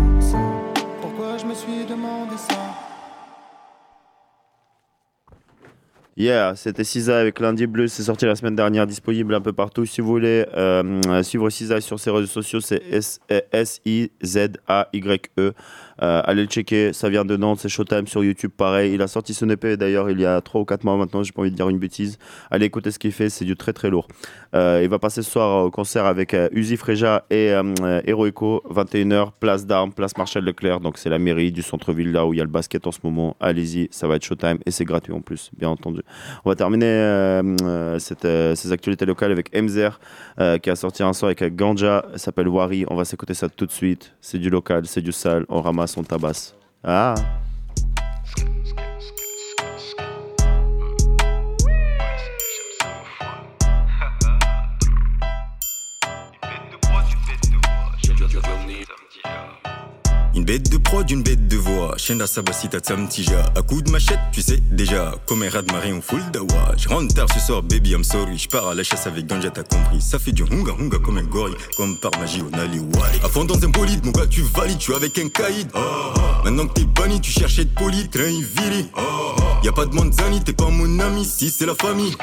Pourquoi je me suis demandé ça? Yeah, c'était Sisa avec Lundi Bleu, c'est sorti la semaine dernière, disponible un peu partout. Si vous voulez euh, suivre Sisa sur ses réseaux sociaux, c'est S-I-Z-A-Y-E. Euh, allez le checker, ça vient de Nantes, c'est Showtime sur YouTube, pareil. Il a sorti son EP d'ailleurs il y a 3 ou 4 mois maintenant, j'ai pas envie de dire une bêtise. Allez écouter ce qu'il fait, c'est du très très lourd. Euh, il va passer ce soir au concert avec euh, Uzi Freja et Heroico, 21h, place d'Armes, place Marshall Leclerc. Donc c'est la mairie du centre-ville là où il y a le basket en ce moment. Allez-y, ça va être Showtime et c'est gratuit en plus, bien entendu. On va terminer ces actualités locales avec Mzer euh, qui a sorti un son avec Ganja, s'appelle Wari. On va s'écouter ça tout de suite. C'est du local, c'est du sale, on ramasse, on tabasse. Ah! Bête de prod, une bête de voix. Chenda sabasita tsamtija. À coup de machette, tu sais déjà. Comme un rat de marée en full dawa. Je rentre tard ce soir, baby, I'm sorry. Je pars à la chasse avec Ganja, t'as compris. Ça fait du hunga hunga comme un gorille. Comme par magie, on a les wali. À fond dans un bolide, mon gars, tu valides. Tu es avec un caïd. Maintenant que t'es banni, tu cherches à être poli. Train viri. Y'a pas de manzani, t'es pas mon ami. Si c'est la famille.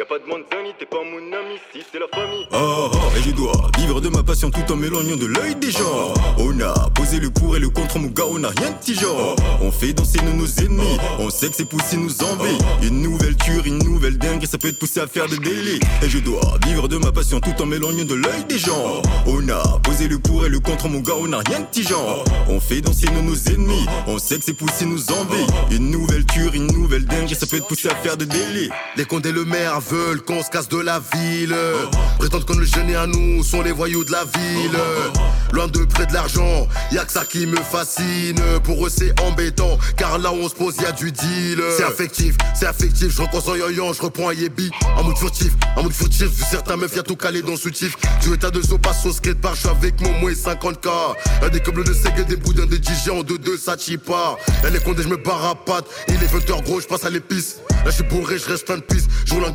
Y'a pas de manzani, t'es pas mon ami. Si c'est la famille. Oh, oh, et je dois vivre de ma passion tout en m'éloignant de l'œil des gens. On a posé le pour et le contre, mon gars, on a rien de petit genre. On fait danser nos, nos ennemis. On sait que c'est poussé nous envie. Une nouvelle cure, une nouvelle dingue, et ça peut être poussé à faire des délits. Et je dois vivre de ma passion tout en m'éloignant de l'œil des gens. On a posé le pour et le contre, mon gars, on a rien de petit genre. On fait danser nos, nos ennemis. On sait que c'est poussé nous envie. Une nouvelle cure, une nouvelle dingue, et ça peut être poussé à faire des délits. Les condés le maire veulent qu'on se casse de la ville. Prétendent que le et à nous sont les voyous de la ville. Loin de près de l'argent, y'a que ça qui me fascine. Pour eux c'est embêtant, car là où on se pose y'a du deal. C'est affectif, c'est affectif. Je reprends son yo je reprends un yébi. Mode furtif, en mode furtif. Vu certains meufs y'a tout calé dans le soutif. Tu état de sopa, sauce skatepark, je suis avec Momo et 50k. Y'a des câbles de seg des boudins de DJ en 2-2, ça pas. Y'a les condés, je me barre à patte. Il est 20h gros, je passe à l'épice. Là je suis bourré, je reste plein de pisse. Je roule un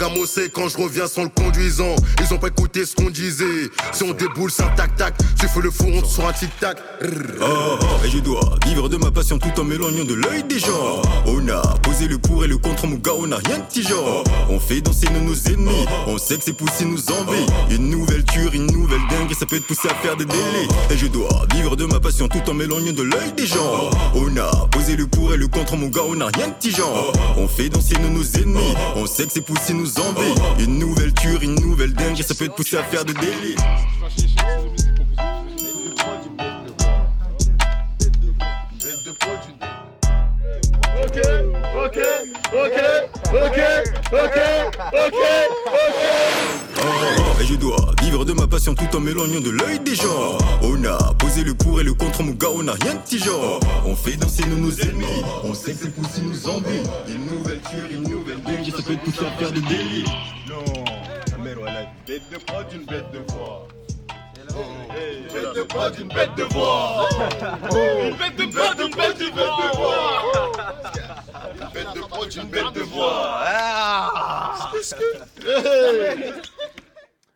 quand je reviens sans le conduisant. Ils ont pas écouté ce qu'on disait. Si on déboule, c'est un tac-tac. Tu fais le fou, on te sur un tic-tac. Oh, oh, et je dois vivre de ma passion tout en m'éloignant de l'œil des gens. On a posé le pour et le contre, mon gars, on a rien de petit genre. On fait danser nos, nos ennemis. On sait que c'est poussé nous envie. Une nouvelle cure, une nouvelle dingue, ça peut être poussé à faire des délits. Et je dois vivre de ma passion tout en m'éloignant de l'œil des gens. On a posé le pour et le contre, mon gars, on a rien de petit genre. On fait danser nos, nos ennemis. On sait que c'est poussé nous envie. Une nouvelle cure, une nouvelle dingue, ça peut être poussé à faire des délits. Ok, ok, ok, ok, ok, ok, ok. Et je dois vivre de ma passion tout en m'éloignant de l'œil des gens. On a posé le pour et le contre, mon gars, on a rien de petit genre. On fait danser nos, nos ennemis. On sait que c'est poussé nous envie. Une nouvelle cure, une nouvelle dingue, ça peut être poussé à faire des délits. Non, la mère, voilà, une bête de prod, une bête de voix. De prod, une bête de voix. Une bête de prod, une bête de voix. Une bête de prod, une bête de voix.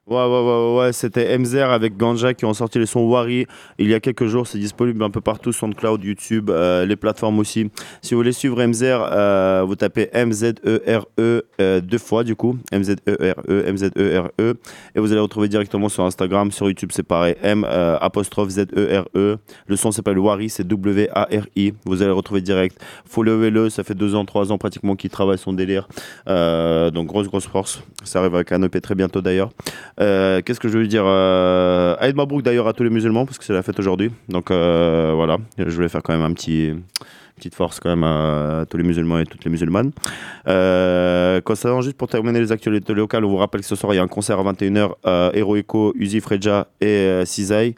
Ouais, ouais, ouais, ouais, c'était MZR avec Ganja qui ont sorti les sons Wari il y a quelques jours. C'est disponible un peu partout, SoundCloud, YouTube, euh, les plateformes aussi. Si vous voulez suivre MZR, euh, vous tapez M-Z-E-R-E euh, deux fois du coup. M-Z-E-R-E, M-Z-E-R-E. E. Et vous allez retrouver directement sur Instagram, sur YouTube, c'est pareil. M euh, apostrophe Z-E-R-E. Le son s'appelle Wari, c'est W-A-R-I. Vous allez le retrouver direct. Followez-le, ça fait deux ans, trois ans pratiquement qu'il travaille son délire. Donc grosse, grosse force. Ça arrive avec un EP très bientôt d'ailleurs. Euh, Qu'est-ce que je veux dire euh, Aïd Mabrouk d'ailleurs à tous les musulmans parce que c'est la fête aujourd'hui. Donc euh, voilà, je voulais faire quand même un petit petite force quand même à, tous les musulmans et toutes les musulmanes. Euh, concernant juste pour terminer les actualités locales, on vous rappelle que ce soir il y a un concert à 21h euh, Heroico, Uzi Freja et euh, Cisaille.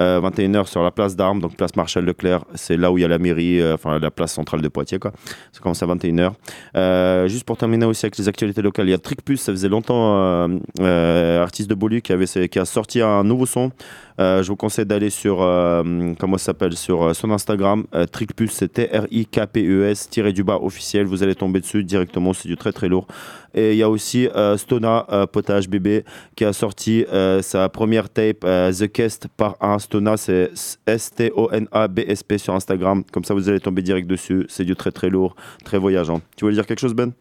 Euh, 21h sur la place d'Armes, donc place Marshal Leclerc, c'est là où il y a la mairie, euh, enfin la place centrale de Poitiers quoi. Ça commence à 21h. Euh, juste pour terminer aussi avec les actualités locales, il y a Trick ça faisait longtemps, artiste de Beaulieu qui, qui a sorti un nouveau son. Euh, je vous conseille d'aller sur, euh, comment s'appelle, sur euh, son Instagram, Trickpus, c'est T-R-I-K-P-E-S, E tiré du bas officiel. Vous allez tomber dessus directement, c'est du très très lourd. Et il y a aussi Stona, potage bébé, qui a sorti sa première tape, The Kest par un Stona, c'est S-T-O-N-A-B-S-P sur Instagram. Comme ça, vous allez tomber direct dessus. C'est du très très lourd, très voyageant. Tu voulais dire quelque chose, Ben?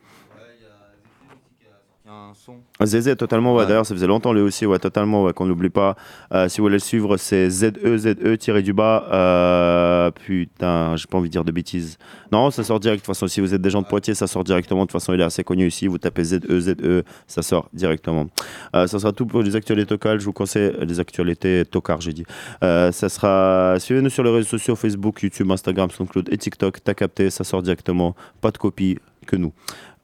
Ah, Zézé, totalement, ouais. D'ailleurs, ça faisait longtemps, lui aussi, ouais, totalement, ouais, qu'on n'oublie pas. Euh, si vous voulez le suivre, c'est E Z-E-Z-E tiré du bas. Euh, putain, j'ai pas envie de dire de bêtises. Non, ça sort direct. De toute façon, si vous êtes des gens de Poitiers, ça sort directement. De toute façon, il est assez connu ici. Vous tapez Z-E-Z-E, ça sort directement. Euh, ça sera tout pour les actualités locales. Je vous conseille les actualités tocards, j'ai dit. Euh, ça sera. Suivez-nous sur les réseaux sociaux Facebook, YouTube, Instagram, SoundCloud et TikTok. T'as capté, ça sort directement. Pas de copie que nous.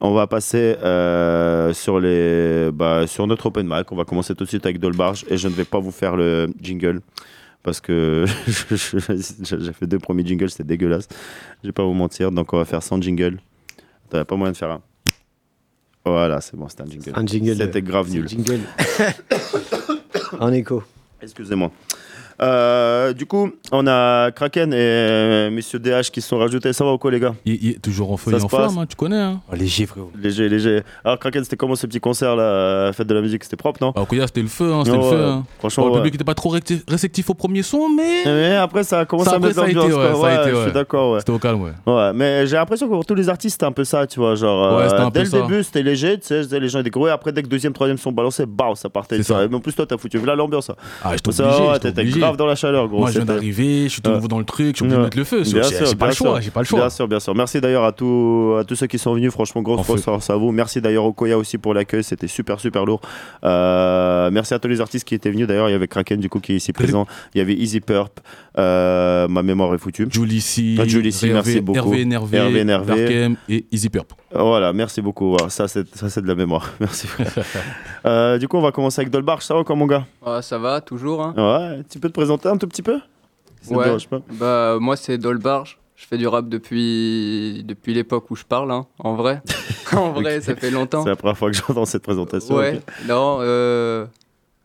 On va passer euh, sur, les, bah, sur notre open mic. On va commencer tout de suite avec Dolbarge et je ne vais pas vous faire le jingle parce que j'ai fait deux premiers jingles, c'était dégueulasse. Je vais pas vous mentir, donc on va faire sans jingle. T'avais pas moyen de faire un. Voilà, c'est bon, c'était un jingle. Un jingle, C'était grave c'est nul. jingle. En écho. Excusez-moi. Euh, du coup, on a Kraken et euh, Monsieur DH qui se sont rajoutés. Ça va ou quoi, les gars Il est toujours en feu Ça et se en passe flamme, hein, tu connais. Hein. léger, frérot. Léger, léger. Alors, Kraken, c'était comment ce petit concert là Fête de la musique? C'était propre, non? Alors, Koya, c'était le feu, hein, c'était le feu. ouais. hein. Franchement, Bon, le ouais. public n'était pas trop réceptif au premier son, mais. Mais après, ça a commencé Ça, à après, mettre ça a été, l'ambiance. ouais, quoi. ça a été, je suis d'accord, ouais. C'était au calme, ouais. Ouais, mais j'ai l'impression que pour tous les artistes, c'était un peu ça, tu vois. Genre, euh, dès le ça. début, c'était léger, tu sais, je disais, les gens étaient gros. Et après, dès que deuxième, troisième sont balancés, bam, ça partait. Mais en plus, toi, t'as foutu là l'ambiance. Ah, j'étais Grave dans la chaleur, gros. Moi, je viens d'arriver, je suis tout nouveau dans le truc, je suis obligé de mettre le feu. J'ai pas le choix, j'ai pas le choix. Bien sûr, bien sûr. Merci d'ailleurs à tous, à tous ceux qui sont venus. Franchement, grosse, force à vous. Merci d'ailleurs au Koya aussi pour l'accueil. C'était super, super lourd. Euh, merci à tous les artistes qui étaient venus. D'ailleurs, il y avait Kraken du coup qui est ici présent. Il y avait Easy Purp. Euh, ma mémoire est foutue. Julissi, Ah, Julissi, Hervé- merci beaucoup. Hervé Énervé, Hervé. Darkem et Easy Purp. Voilà, merci beaucoup. Voilà, ça, c'est ça, c'est de la mémoire. Merci. Euh, du coup, on va commencer avec Dolbarch. Ça va quoi, mon gars? Ah, ça va, toujours. Hein. Ouais, tu peux te présenter un tout petit peu? Ça Ouais. dérange pas Bah, moi, c'est Dolbarge. Je fais du rap depuis, depuis l'époque où je parle, hein, en vrai. en vrai, ça fait longtemps. C'est la première fois que j'entends cette présentation. Ouais, non, euh,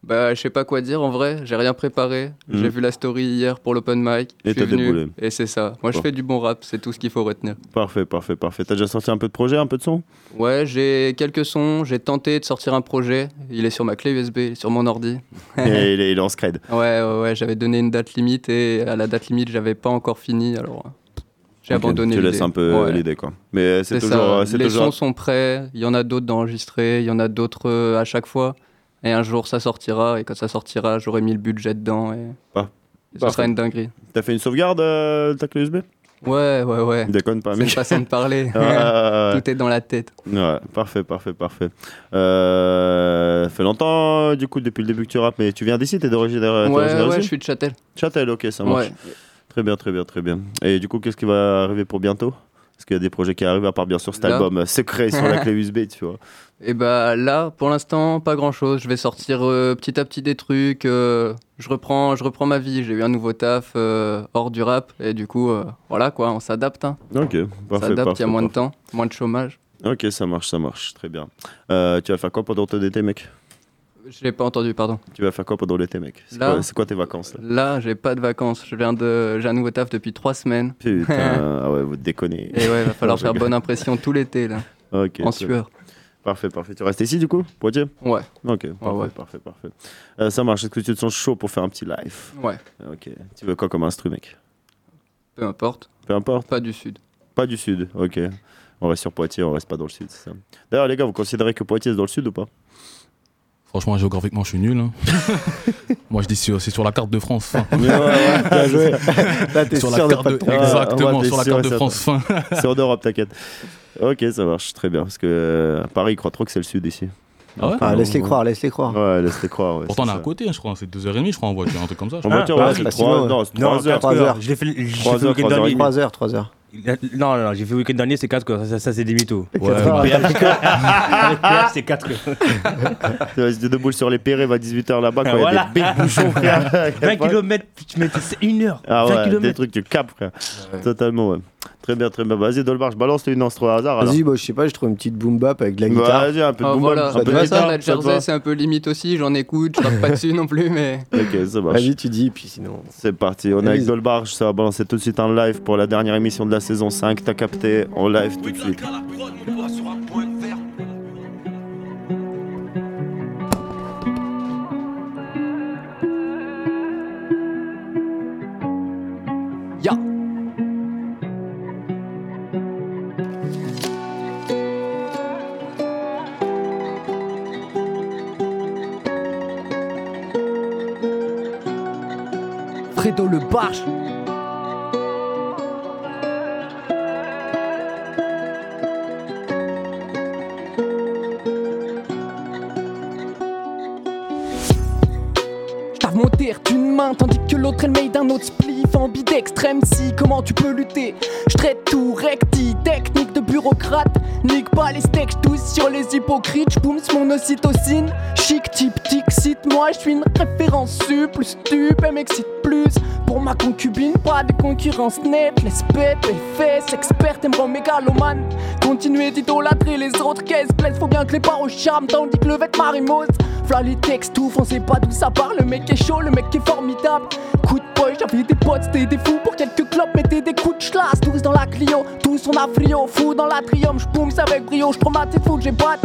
bah, je sais pas quoi dire en vrai, j'ai rien préparé. J'ai vu la story hier pour l'open mic. Et t'as déboulé. Et c'est ça. Moi, je fais du bon rap, c'est tout ce qu'il faut retenir. Parfait, parfait, parfait. T'as déjà sorti un peu de projet, un peu de son? Ouais, j'ai quelques sons, j'ai tenté de sortir un projet. Il est sur ma clé USB, sur mon ordi. Et il est, il est en scred. Ouais, ouais, ouais, j'avais donné une date limite et à la date limite, j'avais pas encore fini, alors euh, j'ai Ok, abandonné. Tu laisses un peu Ouais. l'idée, quoi. Mais c'est toujours. ça. Les toujours- sons sont prêts, il y en a d'autres d'enregistrés, il y en a d'autres euh, à chaque fois. Et un jour, ça sortira, et quand ça sortira, j'aurai mis le budget dedans, et, Ah, et parfait. sera une dinguerie. T'as fait une sauvegarde euh, ta clé USB Ouais, ouais, ouais. Déconne pas, C'est mec. une façon de parler. Tout est dans la tête. Ouais, parfait, parfait, parfait. Euh, fait longtemps, du coup, depuis le début que tu rappes, mais tu viens d'ici, t'es d'origine euh, Ouais, ouais, je suis de Châtel. Châtel, ok, ça marche. Ouais. Très bien, très bien, très bien. Et du coup, qu'est-ce qui va arriver pour bientôt? Est-ce qu'il y a des projets qui arrivent, à part bien sûr cet Là. album euh, secret sur la clé USB, tu vois Et bah là, pour l'instant, pas grand chose. Je vais sortir euh, petit à petit des trucs. euh, je, reprends, je reprends ma vie. J'ai eu un nouveau taf euh, hors du rap. Et du coup, voilà quoi, on s'adapte. Hein. Ok, On parfait, s'adapte, il y a moins de temps, moins de chômage. Ok, ça marche, ça marche, très bien. Tu vas faire quoi pendant ton été, mec? Je l'ai pas entendu, pardon. Tu vas faire quoi pendant l'été, mec? C'est quoi, tes vacances là? Là, j'ai pas de vacances. Je viens de, j'ai un nouveau taf depuis trois semaines. Putain, ah ouais, vous déconnez. Et ouais, va falloir faire bonne impression tout l'été là. Ok, en sueur. Parfait, parfait. Tu restes ici du coup? Poitiers? Ouais. Ok, parfait, ouais. parfait, parfait. Euh, ça marche. Est-ce que tu te sens chaud pour faire un petit live? Ouais. Ok. Tu veux quoi comme instru, mec? Peu importe. Peu importe? Pas du sud. Pas du sud, ok. On reste sur Poitiers, on reste pas dans le sud, c'est ça. D'ailleurs, les gars, vous considérez que Poitiers c'est dans le sud ou pas? Franchement, géographiquement, je suis nul. hein. Moi, je dis c'est sur la carte de France. fin. Ouais, ouais, bien joué. Là, t'es sur la sûr carte de, exactement, Ouais, sur la carte de France. Fin. C'est en Europe, t'inquiète. Ok, ça marche très bien. Parce que euh, à Paris, ils croient trop que c'est le sud ici. Ah ouais? Ah, laisse-les croire, laisse-les croire. Ouais, laisse-les croire. ouais, Pourtant, on est à côté, je crois. C'est 2h30, je crois, en voiture, un truc comme ça. En crois. voiture, ouais, c'est non, c'est trois heures. quatre heures. Je l'ai fait, je l'ai fait Trois le heures, week-end trois heures et dernier. demie. 3 heures, 3 heures. Non, non, non, j'ai fait le week-end dernier, c'est 4 heures. Ça, ça, c'est des mythos. Ouais, c'est 4 heures. Tu restes de boule sur les Pérés, va 18h là-bas, quand il y a Voilà. des big bouchons, frère. 20 km, tu mets 1 heure. Ah 20 ouais, des km. trucs, tu capes, frère. Totalement, ouais. Très bien, très bien. Vas-y, Dolbar, je balance une instru au hasard. Vas-y, bah, je sais pas, je trouve une petite boom bap avec de la Bah, guitare. Vas-y, un peu de Ah, boom voilà, bap, un peu de guitare, ça Jersey, c'est un peu limite aussi. J'en écoute, je rappe pas dessus non plus, mais. Ok, ça marche. Vas-y, tu dis, puis sinon. C'est parti, on est avec Vas-y. Dolbarge, ça va balancer tout de suite en live pour la dernière émission de la saison 5. T'as capté en live tout de suite. Fredo le barge. J't'ave mon terre d'une main tandis que l'autre elle made d'un autre. Spliff ambidextrême si comment tu peux lutter? J'traite tout recti technique de bureaucrate. Nique pas les steaks tous sur les hypocrites. J'booms mon ocytocine. Chic type tic cite moi je suis une référence suple stup elle m'excite plus ma concubine. Pas de concurrence nette Laisse les fesses. Me rend mégalomane. Continuez d'idolâtrer les autres caisses. Blesse Faut bien que les paroles charme tandis que le vêtement marimose V'là les ouf, on sait pas d'où ça part. Le mec est chaud, le mec est formidable. Coup de poche, j'avais des potes, c'était des fous Pour quelques clopes, mettez des coups de schlass Tous dans la Clio, tous on a frio Fou dans l'atrium, j'poums avec brio. J'traumatise, faut que j'ai pas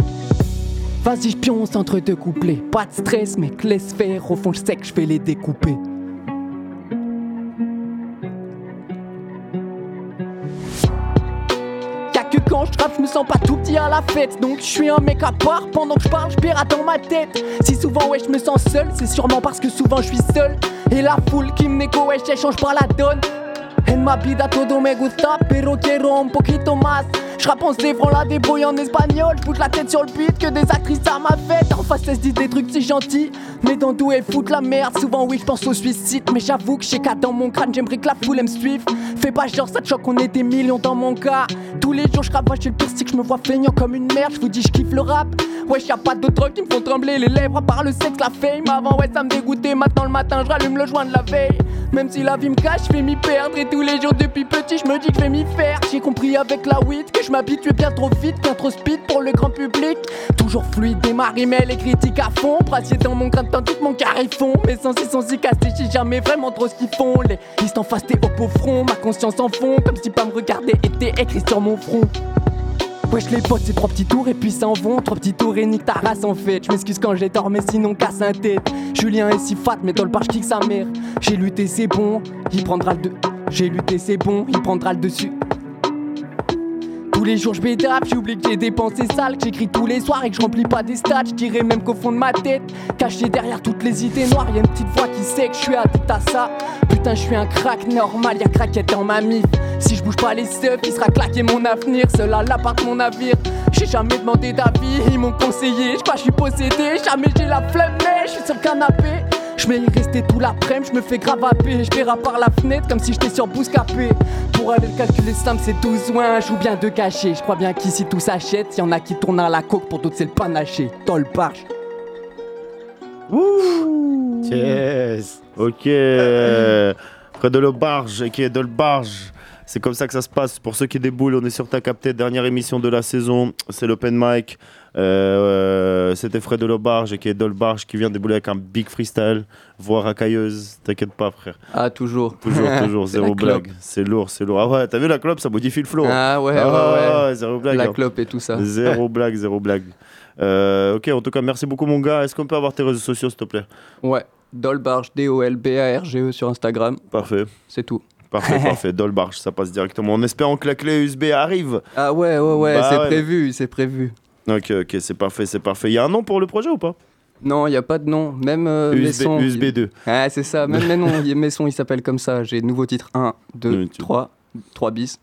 Vas-y, j'pionce entre deux couplets. Pas de stress, mec, laisse faire. Au fond, j'sais que j'vais les découper je me sens pas tout petit à la fête. Donc je suis un mec à part pendant que je parle, je dans ma tête. Si souvent, ouais, je me sens seul, c'est sûrement parce que souvent je suis seul. Et la foule qui me négo, ouais, change pas la donne. En ma vida todo me gusta, pero quiero un poquito más. Je rappe en zévrant la débrouille en espagnol, je la tête sur le beat que des actrices à ma fête. En face, elles se disent des trucs si gentils, mais dans d'où elles foutent la merde. Souvent, oui, je pense au suicide, mais j'avoue que j'ai qu'à dans mon crâne, j'aimerais que la foule me suive. Fais pas genre, ça te choque, on est des millions dans mon cas. Tous les jours, je ravage le pire, c'est que je me vois feignant comme une merde. Je vous dis, je kiffe le rap. Ouais, y'a pas d'autres drogues qui me font trembler les lèvres, à part le sexe, la fame. Avant, ouais, ça me dégoûtait, maintenant le matin, je rallume le joint de la veille. Même si la vie me cache, je vais m'y perdre. Et tous les jours depuis petit, je me dis que je vais m'y faire. J'ai compris avec la weed que je m'habituais bien trop vite, bien trop speed pour le grand public. Toujours fluide, des marimels et critiques à fond. Brassier dans mon crâne, tandis que mon carré fond. Mes sens ils sont si cassés, j'ai jamais vraiment trop ce qu'ils font. Les listes en face, t'es au front. Ma conscience en fond, comme si pas me regarder était écrit sur mon front. Wesh les potes c'est trois petits tours et puis s'en vont Trois petits tours et nique ta race en fait Je m'excuse quand j'ai tort mais sinon casse un tête Julien est si fat mais dans le je kick sa mère J'ai lutté c'est bon, il prendra le de... J'ai lutté c'est bon, il prendra le dessus tous les jours je bédape, j'oublie que j'ai des pensées sales, que j'écris tous les soirs et que je remplis pas des stats, je même qu'au fond de ma tête, caché derrière toutes les idées noires, y a une petite voix qui sait que je suis addict à ça. Putain, je suis un crack normal, y'a craquette dans ma mif. Si je bouge pas les seufs, il sera claqué mon avenir, seul à l'appart mon navire. J'ai jamais demandé d'avis, ils m'ont conseillé, je je suis possédé, jamais j'ai la flemme, mais je suis sur le canapé. Je m'ai y rester tout l'après-midi, je me fais gravaper, je verrai par la fenêtre comme si j'étais sur Bouscapé. Pour aller le calculer simple, c'est 12 ouin, je joue bien de cacher. Je crois bien qu'ici tout s'achète, y en a qui tournent à la coque, pour d'autres c'est le panaché. Barge. Yes. Ok. Près de le barge, qui est de le barge. C'est comme ça que ça se passe. Pour ceux qui déboulent, on est sur ta capté, dernière émission de la saison. C'est l'open mic. Euh, C'était Fred de Lobarge et qui est Dolbarge qui vient débouler avec un big freestyle, voix racailleuse. T'inquiète pas, frère. Ah, toujours. Toujours, toujours, zéro blague. C'est lourd, c'est lourd. Ah ouais, t'as vu la clope, ça modifie le flow. Ah ouais, ouais, ouais. Zéro blague. La hein. clope et tout ça. Zéro blague, zéro blague. Euh, ok, en tout cas, merci beaucoup, mon gars. Est-ce qu'on peut avoir tes réseaux sociaux, s'il te plaît? Ouais, Dolbarge, D-O-L-B-A-R-G-E sur Instagram. Parfait. C'est tout. Parfait, parfait. Dolbarge, ça passe directement. En espérant que la clé USB arrive. Ah ouais, ouais, ouais, Bah c'est ouais. prévu, c'est prévu. Ok, ok, c'est parfait, c'est parfait. Il y a un nom pour le projet ou pas? Non, il n'y a pas de nom. Même euh, mes USB sons. USB 2. Ah, c'est ça. Même mes, noms, mes sons, ils s'appellent comme ça. J'ai nouveau titre 1, 2, 3, 3 bis.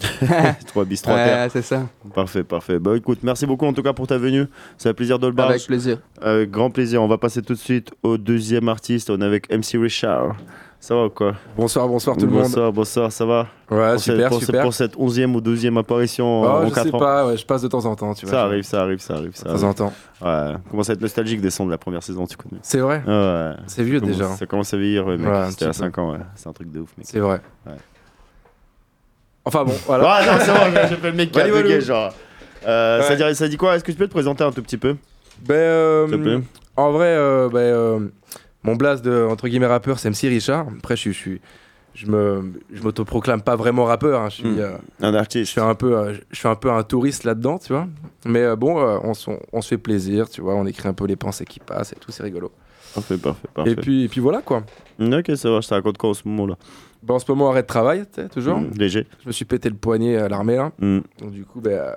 3 bis, 3 Ouais, terres. c'est ça. Parfait, parfait. Bah écoute, merci beaucoup en tout cas pour ta venue. C'est un plaisir Dolbarge. Avec plaisir. Avec grand plaisir. On va passer tout de suite au deuxième artiste. On est avec MC Richard. Ça va ou quoi? Bonsoir, bonsoir tout le monde. Bonsoir, bonsoir, ça va? Ouais, pour super, cette, pour, super. pour cette 11e ou 12e apparition Oh, en je 4 sais ans. pas, ouais, je passe de temps en temps, tu vois. Ça arrive, ça arrive, ça arrive. Ça De temps en temps. Ouais. Commence à être nostalgique des sons de la première saison, tu connais. C'est vrai Ouais. C'est vieux Ça commence- déjà. Ça commence à vieillir, ouais, mec. Ouais, C'était à petit peu. 5 ans, ouais. C'est un truc de ouf, mec. C'est vrai. Ouais. Enfin bon, voilà. Ah non, c'est bon, j'ai fait le mec qui a bugué, valou. genre. Euh, Ouais. ça, dit, ça dit quoi? Est-ce que tu peux te présenter un tout petit peu? Ben, euh, S'il te plaît. en vrai, euh, ben, euh, mon blast de entre guillemets rappeur, c'est MC Richard. Après, je suis, je suis, je me, je m'autoproclame pas vraiment rappeur. hein. Je suis, Hmm. euh, un artiste. Je suis un peu, euh, je suis un peu un touriste là-dedans, tu vois. Mais euh, bon, euh, on, se- on se fait plaisir, tu vois. On écrit un peu les pensées qui passent et tout, c'est rigolo. Parfait, parfait, parfait. Et puis, et puis voilà quoi. Ok, ça va, je te raconte quoi en ce moment-là? Ben, en ce moment, arrêt de travail, tu sais, toujours. Mm, léger. Je me suis pété le poignet à l'armée là. Mm. Donc du coup, ben, euh,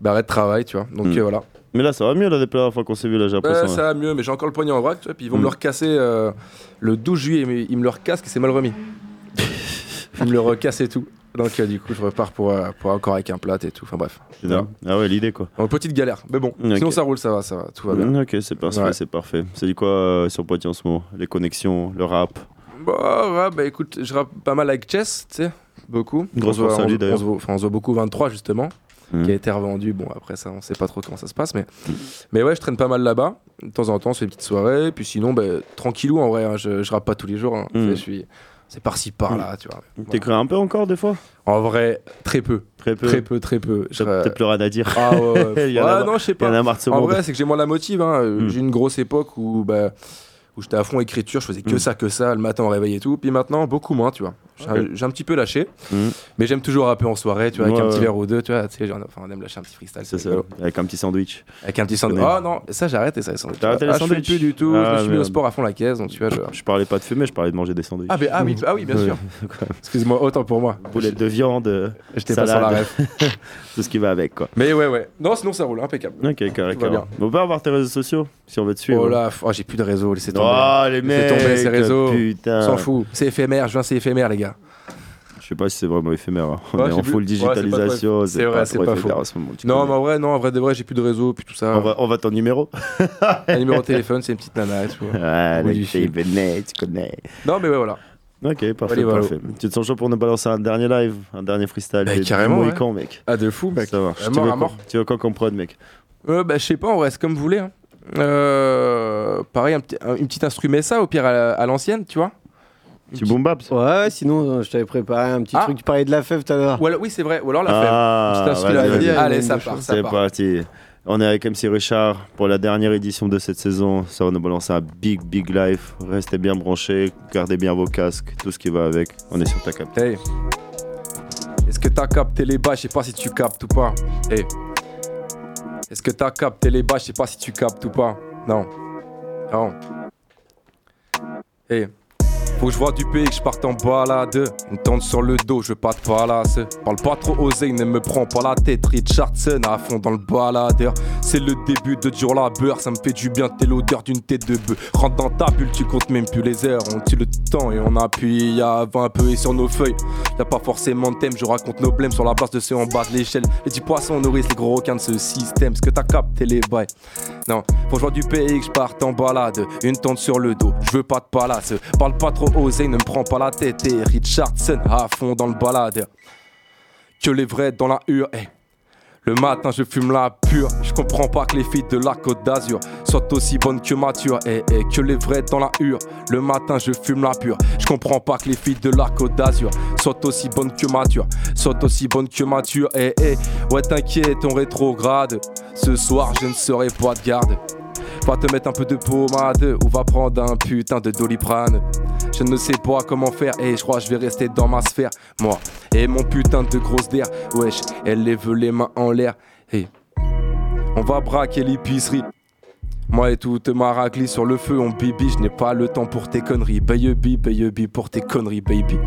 ben, arrêt de travail, tu vois. Donc Mm. euh, voilà. Mais là, ça va mieux, là, depuis la dernière fois qu'on s'est vu, là, j'ai ça va mieux, mais j'ai encore le poignet en vrac, tu vois. Puis ils vont me le recasser euh, le 12 juillet, mais ils me le recassent et c'est mal remis. ils me le recassent et tout. Donc euh, du coup, je repars pour, euh, pour encore avec un plat et tout. Enfin bref. Ah ouais, l'idée, quoi. Donc, petite galère. Mais bon, Ok. sinon ça roule, ça va, ça va, tout va bien. Mm, Ok, c'est parfait, Ouais. c'est parfait. C'est dit quoi euh, sur Poitiers en ce moment Les connexions, le rap? Bah, ouais, bah écoute, je rappe pas mal avec Chess, tu sais, beaucoup. Grosse On se voit- force à on lui, se- d'ailleurs. On se voit- enfin, on se voit beaucoup 23 justement, Mm. qui a été revendu. Bon, après ça, on sait pas trop comment ça se passe, mais, mais ouais, je traîne pas mal là-bas. De temps en temps, on se fait des petites soirées. Puis sinon, bah, tranquillou en vrai, hein, je, je rappe pas tous les jours. hein. Mm. Tu sais, Je suis. C'est par-ci par-là, tu vois. T'écris un peu encore, des fois? En vrai, très peu. Très peu. Très peu, très peu. T'as peut-être à dire. Ah ouais, ouais. Il y en a non, je sais y en pas. a marre de ce en monde. vrai, c'est que j'ai moins la motive. hein. Euh, Mm. J'ai une grosse époque où, bah, où j'étais à fond écriture, je faisais que Mm. ça, que ça, le matin au réveil et tout. Puis maintenant, beaucoup moins, tu vois. J'ai un petit peu lâché. Mm. Mais j'aime toujours rapper en soirée, tu vois, avec un petit verre ou deux, tu vois. Tu sais, genre, enfin, on aime lâcher un petit freestyle. C'est ça, avec un petit sandwich. Avec un petit sandwich. Ah non, ça j'ai arrêté ça, les sandwichs. T'as arrêté les Ah, sandwichs plus du tout, Ah, je me suis mis au sport à fond la caisse, donc tu vois, je... Je parlais pas de fumer, je parlais de manger des sandwichs. Ah, mais- ah oui, ah oui, bien sûr. Excuse-moi, autant pour moi. Boulettes de viande, euh, J'étais pas sur la ref. tout ce qui va avec, quoi. Mais ouais, ouais. Non, sinon ça roule, impeccable. Ok, bien. On peut avoir tes réseaux sociaux si on veut te suivre. Oh là, oh, j'ai plus de réseau, laissez tomber. Oh, les tomber ces réseaux. putain. S'en fout. C'est éphémère, je viens, c'est éphémère, les gars. Je sais pas si c'est vraiment éphémère. hein. On est en vu- full ouais, c'est digitalisation. C'est vrai, c'est pas faux. en ce moment, tu Non, connais. mais en vrai, non, en vrai de vrai, j'ai plus de réseau, puis tout ça. On va, on va ton numéro. Un numéro de téléphone, c'est une petite nana et tout. Ah, le tu connais. Non, mais ouais, voilà. Ok, parfait, Allez, voilà. parfait. Tu te sens chaud pour nous balancer un dernier live, un dernier freestyle? Bah, carrément, ouais. Mohican, mec? Ah, de fou, mec. Ça marche. À Tu mort, veux à quoi- mort. Tu veux quoi comme prod, mec? Euh, bah, je sais pas, vrai, c'est comme vous voulez. hein. Euh, pareil, un petit, un- une petite instru ça, au pire à, à l'ancienne, tu vois. Tu boom baps Ouais, ouais, sinon, euh, je t'avais préparé un petit Ah. truc. Tu parlais de la fève tout à l'heure. Ou alors- oui, c'est vrai. Ou alors la Ah, fève. Instru, vas-y, la vas-y. fève. Allez, ça part, ça C'est part. parti. On est avec MC Richard pour la dernière édition de cette saison. Ça va nous balancer un big, big live. Restez bien branchés, gardez bien vos casques, tout ce qui va avec. On est sur ta cap. Hey. Est-ce que t'as capté les bas? Je sais pas si tu captes ou pas. Hey. Est-ce que t'as capté les bas? Je sais pas si tu captes ou pas. Non. Non. Hey. Faut que je vois du pays, que je parte en balade. Une tente sur le dos, je veux pas de palace. Parle pas trop osé, ne me prends pas la tête. Richardson à fond dans le baladeur. C'est le début de dur labeur, ça me fait du bien, t'es l'odeur d'une tête de bœuf. Rentre dans ta bulle, tu comptes même plus les heures. On tue le temps et on appuie à 20 peu et sur nos feuilles. Y'a pas forcément de thème, je raconte nos blèmes sur la base de ceux en bas de l'échelle. Les petits poissons nourrissent les gros requins de ce système. Ce que t'as capté les bails. Non, faut que je vois du pays, que je parte en balade. Une tente sur le dos, je veux pas de palace. Parle pas trop osé, ne me prends pas la tête. Et Richardson à fond dans le balade. Que les vrais dans la hure, hey. Le matin, je fume la pure. Je comprends pas que les filles de la côte d'Azur soit aussi bonne que mature. Et, et que les vrais dans la hure. Le matin, je fume la pure. Je comprends pas que les filles de la Côte d'Azur soient aussi bonnes que mature. Soient aussi bonnes que mature. Et, et ouais, t'inquiète, on rétrograde. Ce soir, je ne serai pas de garde. Va te mettre un peu de pommade ou va prendre un putain de doliprane. Je ne sais pas comment faire et je crois que je vais rester dans ma sphère. Moi et mon putain de grosse d'air. Wesh, elle les veut les mains en l'air. Hey. On va braquer l'épicerie. Moi et toute ma raclée sur le feu, on bibi, je n'ai pas le temps pour tes conneries. Baby, baby, pour tes conneries, baby.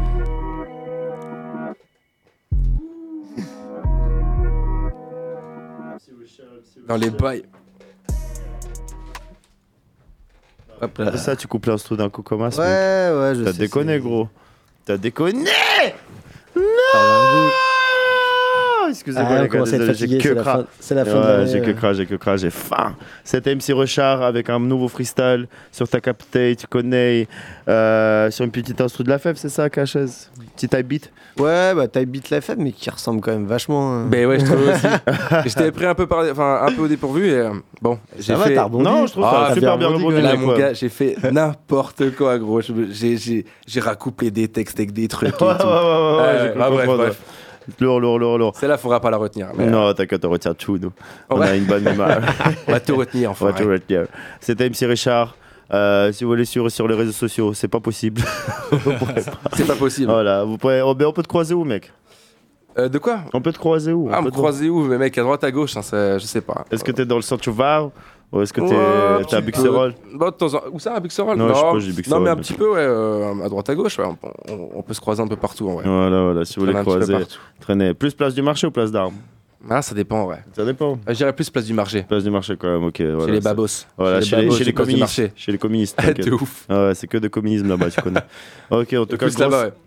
Dans les bails. Hop là. Ça, tu coupes l'instru d'un coup comme ça. Ouais, ouais, je T'as sais, déconné, c'est- gros. T'as déconné Non Excusez-moi, Ah, les gars, désolé, j'ai que c'est la fin- c'est la fin de Ouais, l'année, J'ai que ouais. cra, j'ai que cra, j'ai faim. C'était MC Richard avec un nouveau freestyle sur ta capté, tu connais, euh, sur une petite instru de la fève, c'est ça, Cachez Petit type beat? Ouais, bah type beat la fête, mais qui ressemble quand même vachement. hein. Ben ouais, je trouve aussi. Et J'étais pris un peu, par... enfin, un peu au dépourvu et euh, bon, j'ai va, fait. t'as rebondi Non, je trouve que Ah, super bien rebondi, rebondi, Là, mec, mon ouais. gars, j'ai fait n'importe quoi, gros. J'ai j'ai- j'ai racouplé des textes avec des trucs. Et Ouais, ouais, tout. ouais, ouais, ouais, Ouais, j'ai cru bref, comprendre. bref. Lourd, lourd, lourd, lourd. Celle-là, faudra pas la retenir. mais, euh, Non, t'inquiète, on retient tout, nous. On a une bonne mémoire. On va tout retenir, On va enfin. tout retenir. C'était MC Richard. Euh, si vous voulez sur, sur les réseaux sociaux, c'est pas possible. C'est pas possible. Voilà, vous pourrez, on, on peut te croiser où, mec? Euh, de quoi? On peut te croiser où? On Ah, peut me te- croiser où Mais mec, à droite, à gauche, hein, je sais pas. Est-ce que t'es dans le centre Var? Ou est-ce que t'es Ouais, t'es à Buxerolles. Bah, en- Où ça, à Buxerolles Non, je sais pas, non, mais un mais- petit peu, ouais, euh, à droite, à gauche, ouais, on, on- on peut se croiser un peu partout, en vrai. Voilà, voilà, si vous voulez croiser, traîner. Plus place du marché ou place d'armes Ah, ça dépend, ouais. Ça dépend. Euh, J'irais plus place du marché. Place du marché quand même, ok. voilà, chez les babos. Voilà, chez, les, babos, chez les communistes. Chez les communistes. de ouf. Ah ouais, c'est que de communisme là-bas, tu connais. Ok, en tout cas, grosse...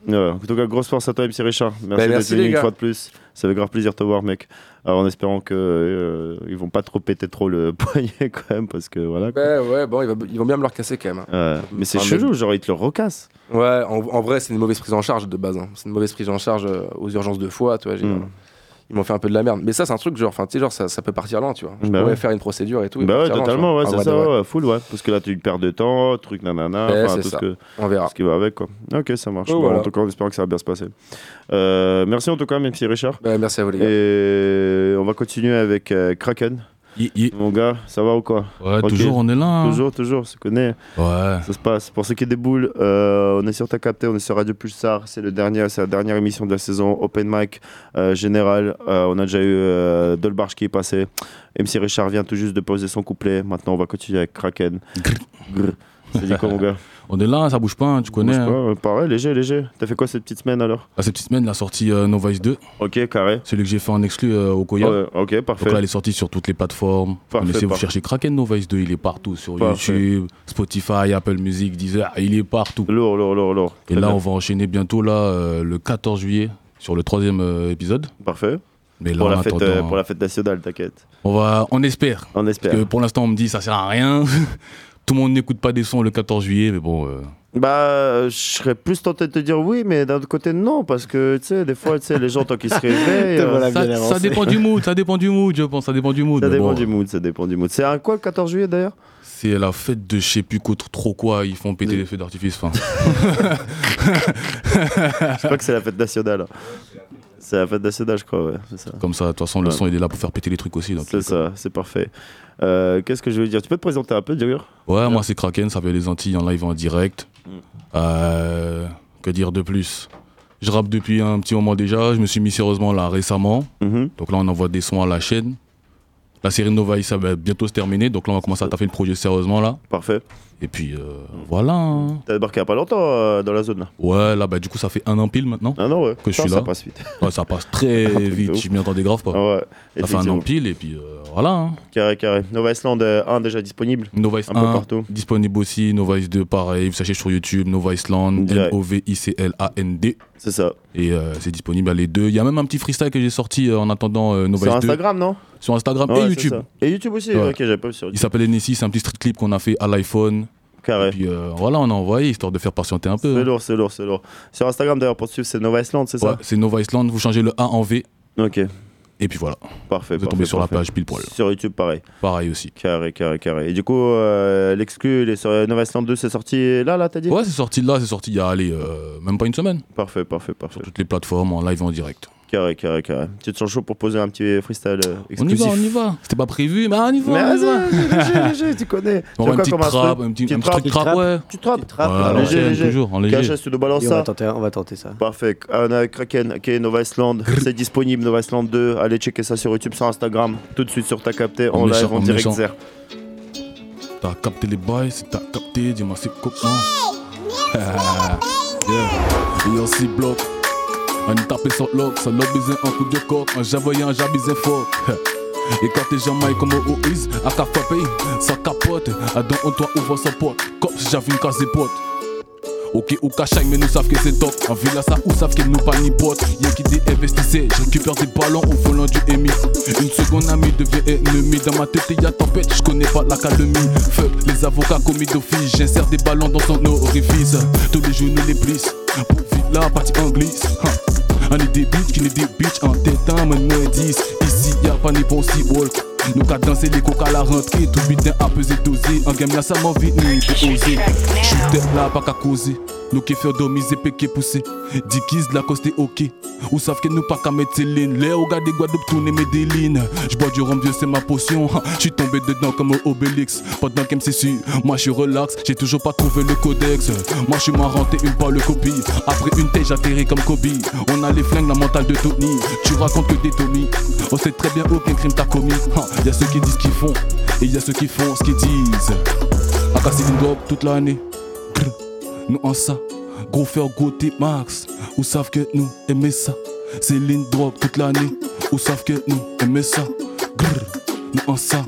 ouais, en tout cas, grosse force à toi, MC Richard. Merci Bah, d'être merci, venu les une fois de plus. Ça fait grave plaisir de te voir, mec. Alors, en espérant que euh, ils vont pas trop péter trop le poignet quand même, parce que voilà. quoi. Ouais, ouais, bon, ils vont, ils vont bien me le recasser quand même. hein. Ouais, mais c'est Enfin, chelou, genre ils te le recassent. Ouais, en, en vrai, c'est une mauvaise prise en charge de base. hein. C'est une mauvaise prise en charge euh, aux urgences de foie, tu vois. j'ai- Mm. Ils m'ont fait un peu de la merde. Mais ça, c'est un truc, genre, enfin, tu sais, genre, ça, ça peut partir loin, tu vois. Je Bah pourrais ouais. faire une procédure et tout. et Bah ouais, loin, totalement, ouais, En c'est ça, ouais, full, ouais. Parce que là, tu perds de temps, truc nanana, enfin, tout, ça. ce que, On verra. ce qui va avec, quoi. Ok, ça marche. Oh, Bon, voilà. En tout cas, on espère que ça va bien se passer. Euh, merci en tout cas, même si Richard. Bah, merci à vous, les gars. Et on va continuer avec euh, Kraken. Mon gars, ça va ou quoi Ouais, toujours, on est là, hein. Toujours, toujours, se connaît. Ouais. Ça se passe. Pour ceux qui déboulent, euh, on est sur Ta Capté, on est sur Radio Pulsar. C'est le dernier, c'est la dernière émission de la saison Open Mic euh, général. Euh, on a déjà eu euh, Dolbarch qui est passé. MC Richard vient tout juste de poser son couplet. Maintenant, on va continuer avec Kraken. C'est dit quoi, mon gars? On est là, ça bouge pas, hein, tu connais. Bouge pas, hein. pareil, léger, léger. T'as fait quoi cette petite semaine alors? Là, cette petite semaine, il a sorti euh, No Vice 2. Ok, carré. Celui que j'ai fait en exclu euh, au Koya. Ouais, ok, parfait. Donc là, il est sorti sur toutes les plateformes. Parfait, Connaissez, vous cherchez Kraken No Vice 2, il est partout. Sur Parfait. YouTube, Spotify, Apple Music, Deezer, il est partout. Lourd, lourd, lourd, lourd. Et là, bien. on va enchaîner bientôt, là, euh, le 14 juillet, sur le troisième euh, épisode. Parfait. Mais là, pour, la fête, euh, pour la fête nationale, t'inquiète. on, va, on espère. On espère. Parce que pour l'instant, on me dit ça sert à rien. Tout le monde n'écoute pas des sons le 14 juillet, mais bon. euh, Bah, euh, je serais plus tenté de te dire oui, mais d'un autre côté, non, parce que, tu sais, des fois, tu sais, les gens, tant qu'ils se réveillent... euh, ça, ça dépend du mood, ça dépend du mood, je pense, ça dépend du mood. Ça dépend bon, du mood, ça dépend du mood. C'est un quoi le 14 juillet d'ailleurs? C'est la fête de je sais plus quoi, trop quoi, ils font péter les feux d'artifice. Enfin, Je crois que c'est la fête nationale. C'est la fête nationale, je crois, ouais. C'est ça. comme ça, de toute façon, le Ouais. son il est là pour faire péter les trucs aussi. C'est ça, c'est parfait. Euh, Qu'est-ce que je veux dire? Tu peux te présenter un peu, d'ailleurs Ouais, moi c'est Kraken, ça fait les Antilles en live en direct. Mm. Euh, que dire de plus? Je rappe depuis un petit moment déjà, je me suis mis sérieusement là récemment. Mm-hmm. Donc là on envoie des sons à la chaîne. La série Nova, ça va bientôt se terminer, donc là on va commencer à taffer le projet sérieusement là. Parfait. Et puis euh, voilà. hein. T'as débarqué il y a pas longtemps euh, dans la zone là Ouais, là bah du coup ça fait un an pile maintenant. Un an, ouais. Que je Putain, suis ça là. passe vite. Ouais, ça passe très vite, ouf. je m'y attendais grave pas. Ah ouais, ça fait un an effectivement. pile et puis euh, voilà. hein. Carré, carré. Nova Island euh, 1 déjà disponible Nova Ice Un peu 1, partout. disponible aussi, Nova Ice 2 pareil, vous sachez sur YouTube, Nova Island, Direct. N-O-V-I-C-L-A-N-D. C'est ça. Et euh, c'est disponible à les deux. Il y a même un petit freestyle que j'ai sorti euh, en attendant euh, Nova Sur Ice 2. Instagram, non? Sur Instagram Ouais, et c'est YouTube. ça. Et YouTube aussi Ouais. Ok, j'avais pas vu sur Il YouTube. s'appelle NSI, c'est un petit street clip qu'on a fait à l'iPhone. Carré. Et puis euh, voilà, on a envoyé histoire de faire patienter un peu. C'est hein. lourd, c'est lourd, c'est lourd. Sur Instagram d'ailleurs, pour te suivre, c'est Nova Island, c'est Ouais, ça c'est Nova Island, vous changez le A en V. Ok. Et puis voilà. Parfait. Vous êtes tombé parfait, sur la page pile poil. Sur YouTube, pareil. Pareil aussi. Carré, carré, carré. Et du coup, euh, l'exclu, il est sur Nova Island 2, c'est sorti là, là, t'as dit? Ouais, c'est sorti là, c'est sorti il y a, allez, euh, même pas une semaine. Parfait, parfait, parfait. Sur toutes les plateformes, en live et en direct. Carré, carré, carré. Tu te sens chaud pour poser un petit freestyle euh, On y exclusif va, on y va. C'était pas prévu, mais on y va. Mais on y va. vas-y, léger, léger, tu connais. On Tu va un petit Petite un petit truc trappe, trappe, ouais. Tu trappes trappe, Ouais, à à léger, léger. toujours, en léger. KHS, tu nous balances on ça. tenter, on va tenter ça. Parfait. On a Kraken, ok, Nova Island. C'est disponible, Nova Island 2. Allez checker ça sur YouTube, sur Instagram. Tout de suite sur ta capté, en live, en direct. Zer. T'as capté les bails, si t'as capté, dis-moi c'est comment. yeah. Et aussi bloc. On est tapé sur l'oc, ça l'a baisé un coup de coq, un javoyant, jabisé fort. Et quand t'es jamais comme au is, à qu'à frapper, ça capote. Adam, on doit ouvrir sa porte, comme si j'avais une case de potes. Ok, ou cachaille, mais nous savent que c'est top. En villa, ça ou savent que nous pas ni potes. Y'a qui dit investissez, je récupère des ballons au volant du MI. Une seconde amie devient ennemi. Dans ma tête, y'a tempête, je connais pas l'académie. Fuck, les avocats commis d'office. J'insère des ballons dans son orifice. Tous les jours, les plissent. Pour villa, partie anglaise. On est des bitches qui n'est des bitches en tête, mais nous 10. Ici, y'a pas ni bon si walk. Nous qu'à danser les coca à la rentrée, tout bitin à peser dosé. En game, y'a ça m'en vite, nous, pour oser. Shooter là, pas qu'à causer. Nous qui faire dormir, c'est péqué poussé. Dickies, la coste est ok. Ou savent que nous pas qu'à mettre Céline. Les regarder Guadeloupe tourner mes délines. J'bois du rhum, vieux, c'est ma potion. J'suis tombé dedans comme Obélix. Pendant sûr, moi j'suis relax. J'ai toujours pas trouvé le codex. Moi j'suis marrant, t'es une le copie. Après une tête, j'atterris comme Kobe. On a les flingues, la mentale de Tony. Tu racontes que des Tommy. On sait très bien aucun crime t'as commis. Y'a ceux qui disent qu'ils font. Et y'a ceux qui font ce qu'ils disent. Une dope toute l'année. Nous en ça. Gros faire goûter Max. Ou savent que nous aimons ça. C'est ligne drogue toute l'année. Ou savent que nous aimons ça. Grr. Nous en ça.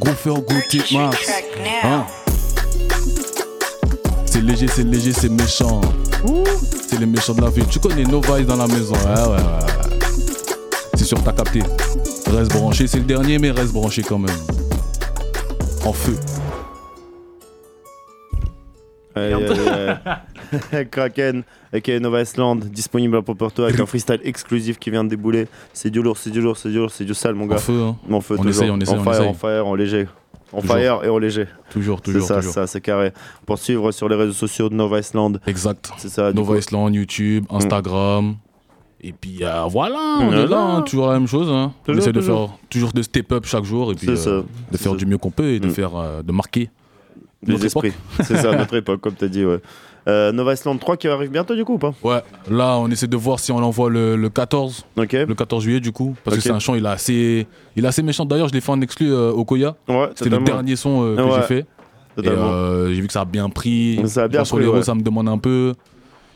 Gros faire goûter Max. Hein? C'est léger, c'est léger, c'est méchant. C'est les méchants de la ville. Tu connais nos vibes dans la maison. Ouais, ouais, ouais. C'est sûr, t'as capté. Reste branché, c'est le dernier, mais reste branché quand même. En feu. Kraken, ok, Nova Island, disponible pour Porto avec un freestyle exclusif qui vient de débouler. C'est du lourd, c'est du lourd, c'est du lourd, c'est du sale, mon gars. En feu, hein. En feu, On toujours. essaye, on essaye, en on fire, essaye. en fire, en léger. En Toujours. fire et en léger. Toujours, C'est toujours, ça, toujours. ça, c'est carré. Pour suivre sur les réseaux sociaux de Nova Island. Exact. C'est ça. Nova coup. Island, YouTube, Instagram. Et puis euh, voilà, on est là, hein, toujours la même chose. hein. on essaie de toujours. faire toujours de step up chaque jour et puis C'est euh, ça, de faire c'est du mieux qu'on peut et de Mm. faire euh, de marquer Les notre esprits. C'est ça, notre époque, comme t'as dit, ouais. Euh, Nova Island 3 qui arrive bientôt, du coup, ou pas? Ouais, là on essaie de voir si on l'envoie le, le 14. Le 14 juillet du coup. Parce que c'est un chant, il est assez, il est assez méchant. D'ailleurs, je l'ai fait en exclu euh, au Koya. Ouais, C'était le dernier son euh, que Ouais, j'ai fait. Euh, j'ai vu que ça a bien pris. Ça a bien sur pris, les ouais. ça me demande un peu.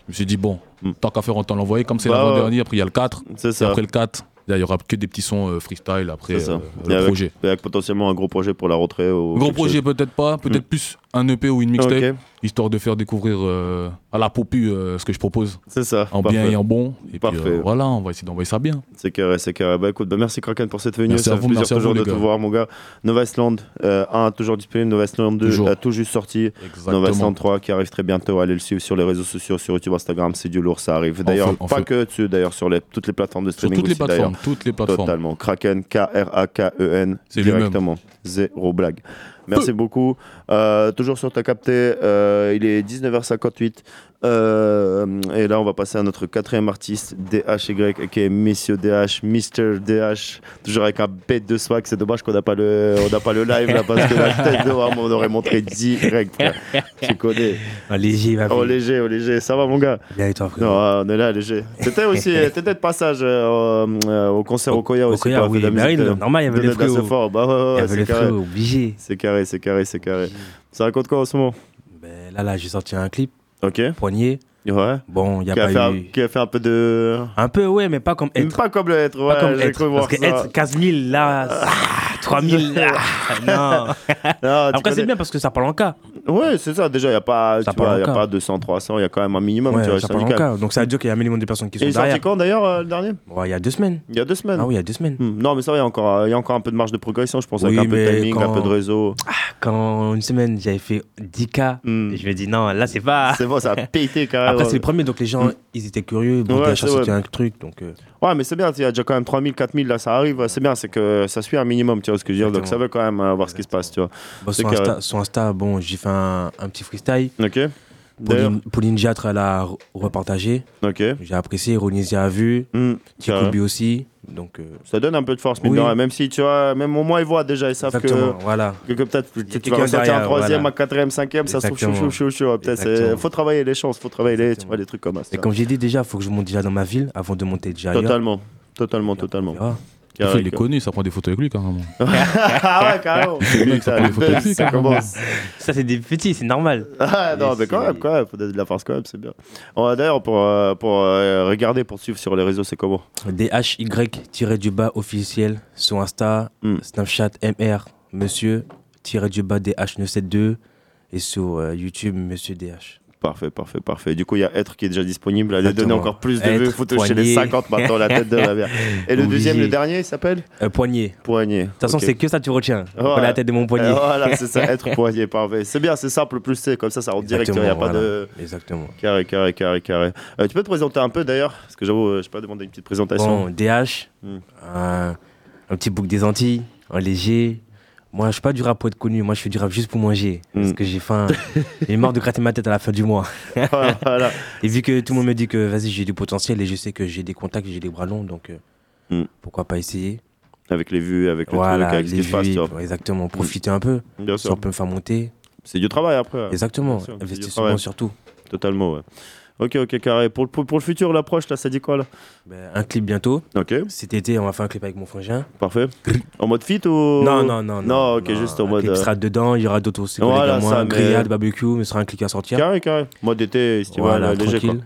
Je me suis dit, bon, tant qu'à faire, on t'en l'envoyer. Comme c'est Bah, l'avant-dernier, après il y a le 4. C'est ça. Et après le 4, là, il y aura que des petits sons euh, freestyle après ça. euh, le avec- projet. et avec potentiellement un gros projet pour la rentrée. Gros projet peut-être pas, peut-être Mm. plus un EP ou une mixtape, histoire de faire découvrir euh, à la popu euh, ce que je propose. C'est ça. En parfait. bien et en bon. Et puis Parfait. euh, voilà, on va essayer d'envoyer ça bien. C'est carré, c'est carré. Bah écoute, bah, merci Kraken pour cette venue. Merci ça à fait vous, plaisir merci à toujours vous, de te voir, mon gars. Nova Island 1 toujours disponible, Nova Island 2 Toujours. a tout juste sorti. Exactement. Nova Island 3 qui arrive très bientôt. Allez le suivre sur les réseaux sociaux, sur YouTube, Instagram, c'est du lourd, ça arrive. D'ailleurs, pas que dessus, d'ailleurs, sur les, toutes les plateformes de Sur streaming. toutes les plateformes, toutes les plateformes. Totalement. Kraken, K-R-A-K-E-N, C'est lui-même. directement. Zéro blague. Merci beaucoup. Euh, toujours sur ta capté, euh, il est 19h58. Euh, et là, on va passer à notre quatrième artiste, DHY, qui est Monsieur DH, Mr. DH, toujours avec un bête de swag. C'est dommage qu'on n'a pas le, on pas le live là, parce que la tête de Ram, on aurait montré direct. frère. Tu connais. Un léger, ma Oh léger, oh léger, ça va mon gars? Bien et toi, frère Non, on est là léger. T'étais aussi, t'étais de passage euh, euh, au concert au Koya au aussi. Koya, oui, bah euh, normal, il y avait les frérots. fort. Bah ouais, ouais, Il y avait les frérots, obligé. C'est carré, c'est carré, c'est carré. Ça raconte quoi en ce moment? Ben, Là, là, j'ai sorti un clip. Ok. Poignet. Ouais. Bon, il y a qui, a pas fait un, eu... qui a fait un peu de. Un peu, ouais, mais pas comme être. Pas comme être, ouais. Pas comme être. cru voir Parce que ça. être 15 000, là, ah, 3 000, là, non. Non, Après, c'est bien parce que ça parle en cas. Ouais, c'est ça. Déjà, il n'y a pas, Ça tu vois, y a pas cas. 200, 300, il y a quand même un minimum. Ouais, tu vois, ça parle en cas. Donc ça veut dire qu'il y a un minimum de personnes qui Et sont il est sorti derrière. quand d'ailleurs, euh, le dernier Ouais, Il y a deux semaines. Il y a deux semaines. Ah oui, il y a deux semaines. Hmm, Non, mais ça il y a encore, y a encore un peu de marge de progression, je pense, Oui, avec un peu de timing, un quand- peu de réseau. Quand une semaine, j'avais fait 10K, Hmm. je me dis non, là, c'est pas. C'est bon, ça a pété carrément. Après, c'est le premier, donc les gens, ils étaient curieux. Bon, Ouais, sorti vrai. un truc, donc. euh, Ouais, mais c'est bien, il y a déjà quand même 3000, 4000, là, ça arrive. C'est bien, c'est que ça suit un minimum, tu vois ce que je veux dire. Donc ça veut quand même euh, voir ce qui se passe, tu vois. Bon, sur. Insta, sur Insta, bon, j'ai fait un, un petit freestyle. Ok. Pauline, Pauline Diatre, elle a re- repartagé. Ok. J'ai apprécié. Ronisia a vu. Tikobi aussi. Donc, euh, Ça donne un peu de force, Oui. rien. Même si, tu vois, même au moins, ils voient déjà, ils savent Exactement, que, voilà. que, que peut-être tu vas ressortir en derrière, troisième, voilà. à quatrième, cinquième, ça se trouve Exactement. chaud, chaud. Peut-être, Exactement. faut travailler les chances, faut travailler les, tu vois, les trucs comme ça. Et comme j'ai dit déjà, il faut que je monte déjà dans ma ville avant de monter déjà ailleurs. Totalement, totalement, Il est connu, ça prend des photos avec lui carrément. ah ouais, carrément. C'est bien que ça, Ça prend des photos avec lui, ça carrément. commence. Ça, c'est des petits, c'est normal. Ah non, mais quand même, quand même, faut de la force quand même, c'est bien. On va D'ailleurs, pour, euh, pour euh, regarder, pour suivre sur les réseaux, c'est comment? DHY-du-bas officiel sur Insta, Hmm. Snapchat MR, monsieur-du-bas DH972 et sur euh, YouTube, monsieur DH. Parfait, parfait, parfait. Du coup, il y a Être qui est déjà disponible. Allez donner encore plus de vues. Faut toucher les poignet. 50 maintenant, la tête de la mère. Et le deuxième, le dernier, il s'appelle Euh, poignet. Poignet. De toute façon, c'est que ça, tu retiens. Voilà. La tête de mon poignet. Euh, Voilà, c'est ça, être poignet, parfait. C'est bien, c'est simple, plus c'est comme ça, ça rentre direct. Il n'y a pas de. Exactement. Carré, carré, carré, carré. Euh, tu peux te présenter un peu d'ailleurs Parce que j'avoue, euh, je pas demander une petite présentation. Bon, DH, Hmm. un, un petit bouc des Antilles, un léger. Moi, je suis pas du rap pour être connu. Moi, je fais du rap juste pour manger. Hmm. Parce que j'ai faim. j'ai marre de gratter ma tête à la fin du mois. Voilà. Et vu que tout le monde me dit que vas-y, j'ai du potentiel et je sais que j'ai des contacts, j'ai des bras longs, donc euh, Hmm. pourquoi pas essayer? Avec les vues, avec le Voilà, truc, avec ce les qui se passe, vues, tu vois. Exactement, profiter un peu. Bien Si sûr. on peut me faire monter. C'est du travail après. Exactement, investissement surtout. Totalement, ouais. Ok, ok, carré. Pour, pour, pour le futur, l'approche, là, ça dit quoi là Ben, un clip bientôt. Ok. Cet été, on va faire un clip avec mon frangin. Parfait. En mode fit ou Non, non, non. Non, ok, juste en mode. clip euh, sera dedans, il y aura d'autres aussi. Voilà, moi, ça, mais- grillade, barbecue, mais ce sera un clip à sortir. Carré, carré. Mode été, estival, Voilà, euh, léger, quoi.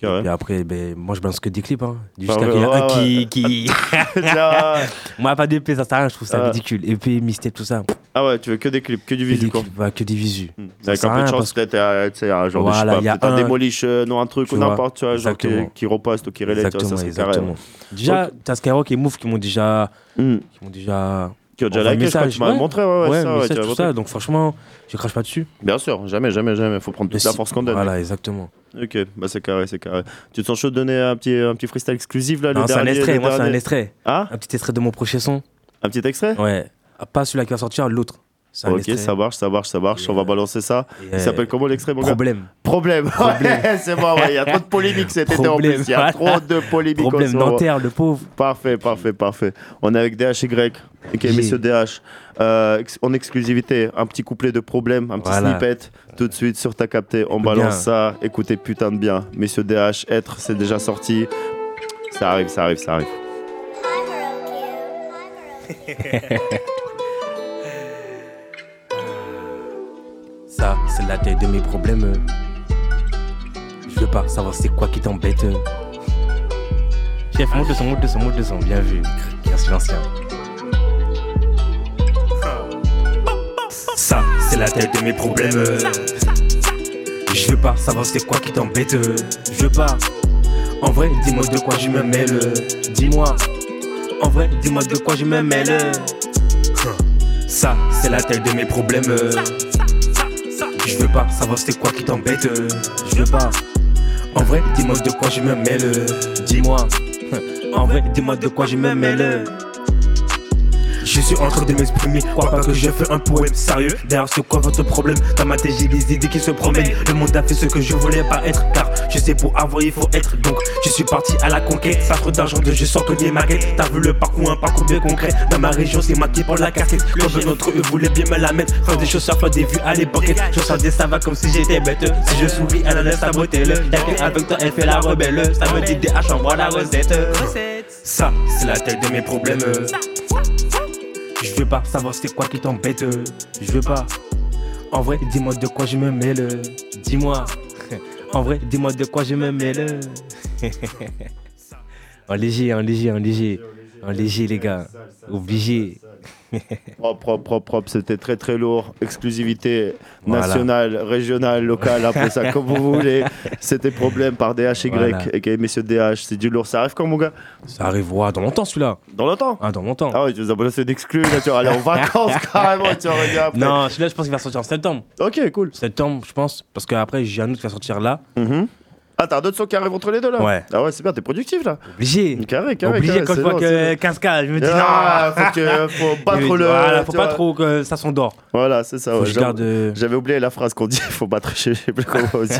Et puis après, ben, moi je balance que des clips. Hein. Jusqu'à qu'il y ait un ouais, ouais. qui. qui... Moi, pas d'épée, ça sert à rien, je trouve ça Ah. ridicule. Épée, mystère, tout ça. Ah ouais, tu veux que des clips, que du Que visu, des quoi. ouais, que des visus. Ça Avec un peu de chance, peut-être, euh, tu sais, un genre Voilà, je sais a pas, un un- démolish, euh, non, un truc ou n'importe, tu vois, genre qui, qui reposte ou qui relate, tu vois, ça, Exactement, c'est carré. Déjà, t'as Skyrock et Move qui m'ont déjà. Hmm. Qui m'ont déjà. Qui ont déjà envoyé liké, je crois que message, tu m'as montré, ouais, ouais, ça, ouais, message, tout ça. Donc franchement, je crache pas dessus. Bien sûr, jamais, jamais, jamais. Faut prendre toute la force qu'on donne. Voilà, exactement. Ok, bah c'est carré, c'est carré. Tu te sens chaud de donner un petit, un petit freestyle exclusif là, le Non, c'est un dernier extrait, le moi c'est un extrait. Ah? Un petit extrait de mon prochain son. Un petit extrait? Ouais. Ah, Pas celui-là qui va sortir, l'autre. Ok, extrait. ça marche, ça marche, ça marche. On va balancer ça. Il euh, s'appelle comment l'extrait, mon gars Problème. Problème. Problème. Ouais, c'est bon, ouais, il y a trop de polémiques cet été en Problème, plus. Il y a trop de polémiques en Problème ce moment. Nanterre, le pauvre. Parfait, parfait, parfait. On est avec DHY, ok, messieurs DH. Euh, en exclusivité, un petit couplet de problème, un petit Voilà. snippet. Tout de suite sur ta capté, on balance bien. ça. Écoutez putain de bien. Messieurs DH, être, c'est déjà sorti. Ça arrive, ça arrive, ça arrive. Ça, c'est la taille de mes problèmes. Je veux pas savoir c'est quoi qui t'embête. Chef, monte le son, monte son, monte. Bien vu. Merci l'ancien. Ça, c'est la taille de mes problèmes. Je veux pas savoir c'est quoi qui t'embête. Je veux pas. En vrai, dis-moi de quoi je me mêle. Dis-moi. En vrai, dis-moi de quoi je me mêle. Ça, c'est la taille de mes problèmes. Je veux pas savoir c'est quoi qui t'embête. Je veux pas. En vrai, dis-moi de quoi je me mêle. Dis-moi. En vrai, dis-moi de quoi je me mêle. Je suis en train de m'exprimer, crois pas que je fais un poème sérieux. Derrière c'est quoi votre problème? Dans ma tête j'ai des idées qui se promènent. Le monde a fait ce que je voulais pas être. Car je sais pour avoir il faut être. Donc je suis parti à la conquête. Pas trop d'argent de je sors que des maquettes. T'as vu le parcours, un parcours bien concret. Dans ma région c'est moi qui prends la casquette. Comme d'entre eux voulaient bien me la mettre. Faire des choses fait des vues à l'époque. Je sens des ça va comme si j'étais bête. Si je souris elle laisse sa beauté le Y'a qu'avec toi elle fait la rebelle. Ça me dit des H envoie la recette. Ça c'est la tête de mes problèmes je veux pas savoir c'est quoi qui t'embête. Je veux pas. En vrai, dis-moi de quoi je me mêle. Dis-moi. En vrai, dis-moi de quoi je me mêle. en léger, en léger, en léger. En léger, les gars. Obligé. Propre, propre, propre, propre. C'était très très lourd. Exclusivité Voilà. nationale, régionale, locale, après ça, comme vous voulez. C'était problème par DHY, Voilà. et messieurs DH. C'est du lourd. Ça arrive quand, mon gars? Ça arrive ouais, dans longtemps celui-là. Dans longtemps? Ah, dans longtemps. Ah ouais, tu nous as balancé d'exclus, là, tu vas aller en vacances carrément, tu. Non, celui-là, je pense qu'il va sortir en septembre. Ok, cool. Septembre, je pense. Parce qu'après, j'ai un autre qui va sortir là. Mhm. Ah, t'as d'autres sons qui arrivent entre les deux là Ouais. Ah ouais, c'est bien, t'es productif là. Obligé. Carré, carré. Obligé carré, quand je vois que c'est 15K, je me dis Ah, non. faut, que, faut battre le. Voilà, faut pas vois. trop que ça s'endort. Voilà, c'est ça. Ouais, garde, euh, J'avais oublié la phrase qu'on dit, faut battre chez je sais plus comment on dit.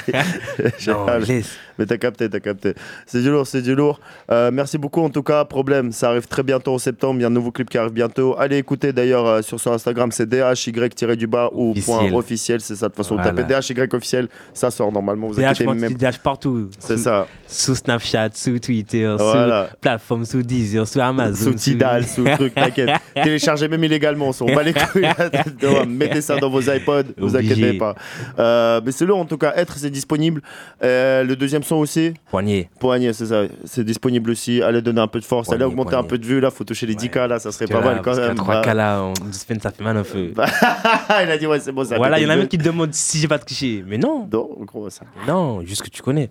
Génial. laisse. Mais t'as capté, t'as capté. C'est du lourd, c'est du lourd. Euh, merci beaucoup en tout cas. Problème, ça arrive très bientôt en septembre. Il y a un nouveau clip qui arrive bientôt. Allez écouter d'ailleurs euh, sur son Instagram, c'est DHY-du-bas ou point officiel. C'est ça, de toute façon. Voilà. Tapez DHY officiel, ça sort normalement. Vous DH, inquiétez même. DH partout. C'est ça. Sous Snapchat, sous Twitter, Voilà. sous plateforme, sous Deezer, sous Amazon. Sous Tidal, sous truc, t'inquiète. Téléchargez même illégalement, on bat les couilles. Mettez ça dans vos iPods, vous inquiétez pas. Euh, mais c'est lourd en tout cas, être c'est disponible. Euh, le deuxième son aussi. Poignet. Poignet, c'est ça. C'est disponible aussi. Allez donner un peu de force, allez augmenter un peu de vue là, faut toucher les 10K là, ça serait pas là, mal quand même. 3K Bah, là, une semaine, ça fait mal un peu. il a dit ouais, c'est bon ça. Voilà, il y en a même qui te demandent si j'ai pas triché. Mais non. Non, gros, ça. Non, juste que tu connais.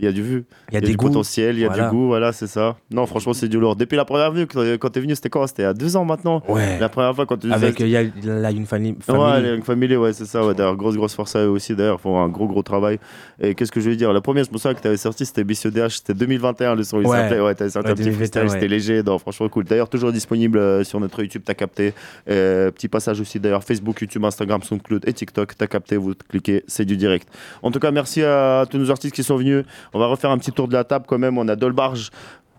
Il y a du vu. Il y a du goûts. potentiel, il y a Voilà. du goût, voilà, c'est ça. Non, franchement, c'est du lourd. Depuis la première vue, quand t'es venu, c'était quand C'était a deux ans maintenant Ouais. La première fois quand tu Avec, euh, y a la une famille. Ouais, les Young Family, ouais, c'est ça. Ouais. D'ailleurs, grosse, grosse force à eux aussi. D'ailleurs, ils font un gros, gros travail. Et qu'est-ce que je veux dire? La première, je me souviens que tu avais sorti, c'était Bissio DH, c'était 2021, le son, il s'appelait. Ouais, t'avais sorti un petit 2021, freestyle, c'était léger. Non, franchement, cool. D'ailleurs, toujours disponible euh, sur notre YouTube, t'as capté. Euh, petit passage aussi, d'ailleurs, Facebook, YouTube, Instagram, SoundCloud et TikTok, t'as capté, vous cliquez, c'est du direct. En tout cas, merci à tous nos artistes qui sont venus. On va refaire un petit tour de la table quand même. On a Dolbarge.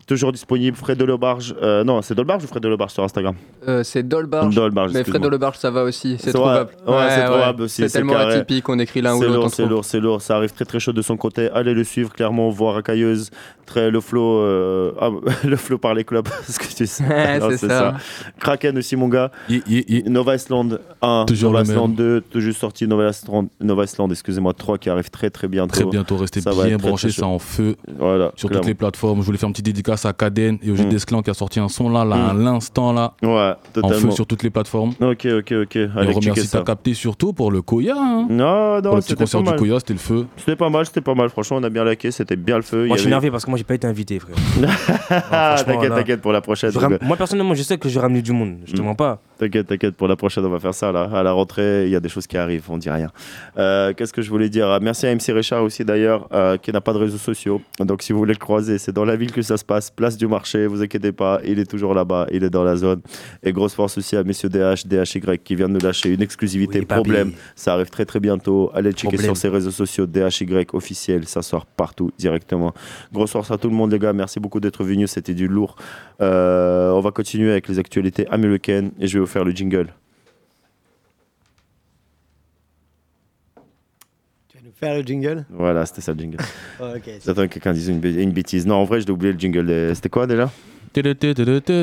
Toujours disponible, Fred Dolobarge. Euh, non, c'est Dolbarge ou Fred Dolobarge sur Instagram Euh, c'est Dolbarge. Dolbarge, Mais. Fred Dolbarge, ça va aussi. C'est C'est trouvable. Ouais, c'est trouvable aussi, C'est c'est tellement carré. atypique, on écrit l'un ou C'est l'autre. on lourd, c'est lourd, c'est lourd. Ça arrive très très chaud de son côté. Allez le suivre, clairement. Voix racailleuse. Très, le flow. euh, ah, le flow par les clubs. ce que tu sais. Ouais, Non, c'est ça. Kraken aussi, mon gars. Nova Island 1. Toujours Nova le même. Island 2. Tout juste sorti. Nova Island, Nova Island excusez-moi, 3 qui arrive très très bientôt. Très bientôt, restez Ça bien branchés, ça en feu. Voilà, sur clairement. toutes les plateformes. Je voulais faire une petite dédicace à Kaden et au Mm. Desclan qui a sorti un son là, là à Mm. l'instant là. Ouais, En feu sur toutes les plateformes. Ok, ok, ok. Et Allez, on checker remercie ça. ta capté surtout pour le Koya. hein. Non, non, pour le petit concert du. Koya, c'était le feu. C'était pas mal, c'était pas mal. Franchement, on a bien laqué. C'était bien le feu. Moi, y je suis énervé parce que moi, j'ai pas été invité, frère. T'inquiète, t'inquiète pour la prochaine. Euh, Moi, personnellement, je sais que j'ai ramené du monde. Je te Mm. mens pas. T'inquiète, t'inquiète, pour la prochaine, on va faire ça là. À la rentrée, il y a des choses qui arrivent, on dit rien. Euh, Qu'est-ce que je voulais dire? Merci à MC Richard aussi d'ailleurs, euh, qui n'a pas de réseaux sociaux. Donc si vous voulez le croiser, c'est dans la ville que ça se passe, place du marché, vous inquiétez pas, il est toujours là-bas, il est dans la zone. Et grosse force aussi à messieurs DH, DHY qui vient de nous lâcher une exclusivité. Oui. Problème, ça arrive très très bientôt. Allez checker Problème. sur ses réseaux sociaux, DHY officiel, ça sort partout directement. Grosse force à tout le monde les gars, merci beaucoup d'être venus, c'était du lourd. Euh, on va continuer avec les actualités américaines et je vais vous faire le jingle. Tu vas nous faire le jingle? Voilà, c'était ça le jingle. C'est- J'attends que quelqu'un dise une, bêtise. Non, en vrai, je l'ai oublié le jingle. C'était quoi déjà?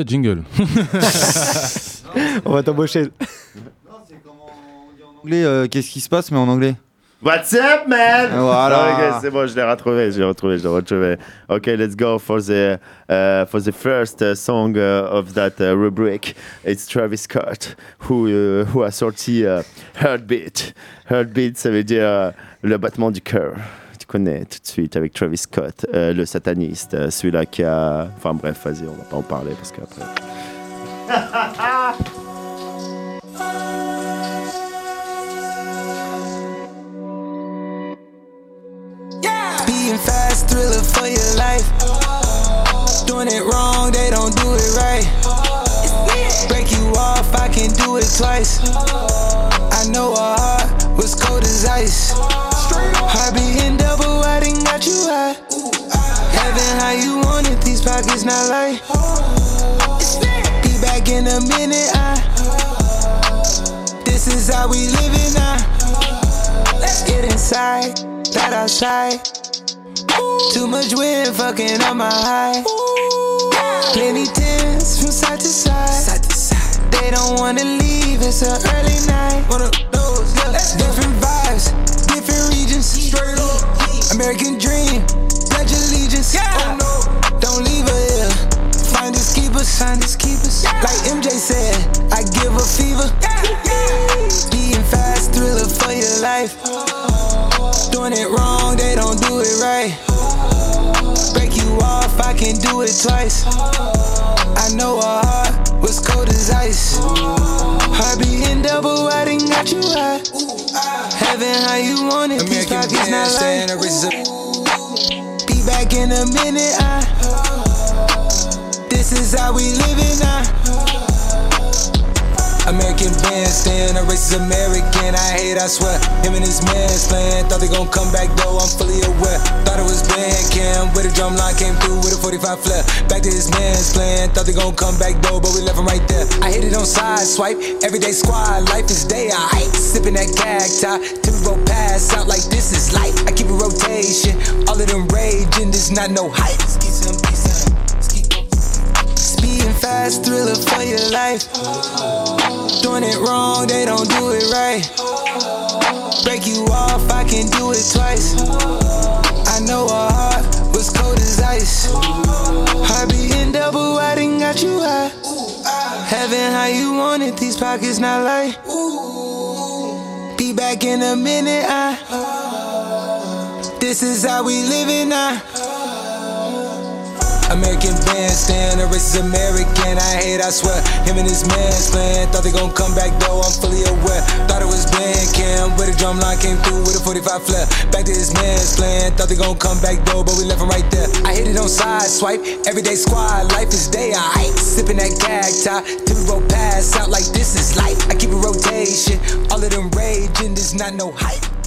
Jingle. On va t'embaucher. anglais, euh, qu'est-ce qui se passe, mais en anglais What's up, man? Voilà. Ok, c'est bon, je l'ai retrouvé, je l'ai retrouvé, je l'ai retrouvé. Ok, let's go for the uh, for the first uh, song uh, of that uh, rubric. It's Travis Scott who uh, who a sorti uh, Heartbeat. Heartbeat, ça veut dire le battement du cœur. Tu connais tout de suite avec Travis Scott, le sataniste, celui-là qui a. Enfin bref, vas-y, on va pas en parler parce qu'après. Being fast, thriller for your life. Doing it wrong, they don't do it right. Break you off, I can do it twice. I know a heart was cold as ice. Heart beating double, I done got you high. Heaven, how you want it, these pockets not light. Be back in a minute, I. This is how we living now. Let's get inside, that outside. Too much wind fucking on my high. Plenty tens from side to side. They don't wanna leave, it's an early night. One of those, yeah. Different vibes, different regions. Straight up. American dream, pledge allegiance. Oh no, don't leave her here. Find us, keep us, find us, keep us. Like MJ said, I give a fever. Being fast, thriller for your life. Doing it wrong, they don't do it right. Break you off, I can do it twice. I know a heart was cold as ice. Heart beating double, I done got you high. Heaven, how you want it? These pockets not light. back in a minute. I, this is how we living now. American bandstand, a racist American. I hate, I swear. Him and his man's playing. Thought they gon' come back though, I'm fully aware. Thought it was band cam, with a drum line came through with a 45 flare. Back to his man's playing. Thought they gon' come back though, but we left him right there. I hit it on side swipe, everyday squad. Life is day, I sipping that cacti. Till we go pass out like this is life. I keep a rotation, all of them raging, there's not no hype. Fast, thriller for your life. Doing it wrong, they don't do it right. Break you off, I can do it twice. I know a heart was cold as ice. Heart beating double, I done got you high. Heaven, how you want it, these pockets not light. Be back in a minute, I. This is how we living now. American bandstand, a is American. I hate, I swear. Him and his man's playing. Thought they gon' come back though, I'm fully aware. Thought it was band cam, with a drum line came through with a 45 flare. Back to his man's playing. Thought they gon' come back though, but we left him right there. I hit it on side swipe, everyday squad. Life is day, I sipping that cacti. We roll pass out like this is life. I keep a rotation, all of them raging, there's not no hype.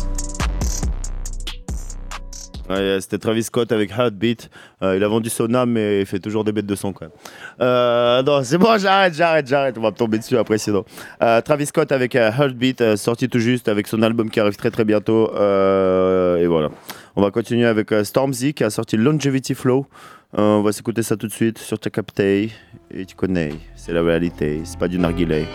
Ouais, c'était Travis Scott avec Heartbeat. Euh, il a vendu son âme, mais il fait toujours des bêtes de son quand. Euh, non, c'est bon, j'arrête, j'arrête, j'arrête. On va me tomber dessus après sinon. Euh, Travis Scott avec euh, Heartbeat, euh, sorti tout juste avec son album qui arrive très très bientôt. Euh, et voilà. On va continuer avec euh, Stormzy qui a sorti Longevity Flow. Euh, on va s'écouter ça tout de suite sur Takaptei. Et tu connais, c'est la réalité, c'est pas du narguilé.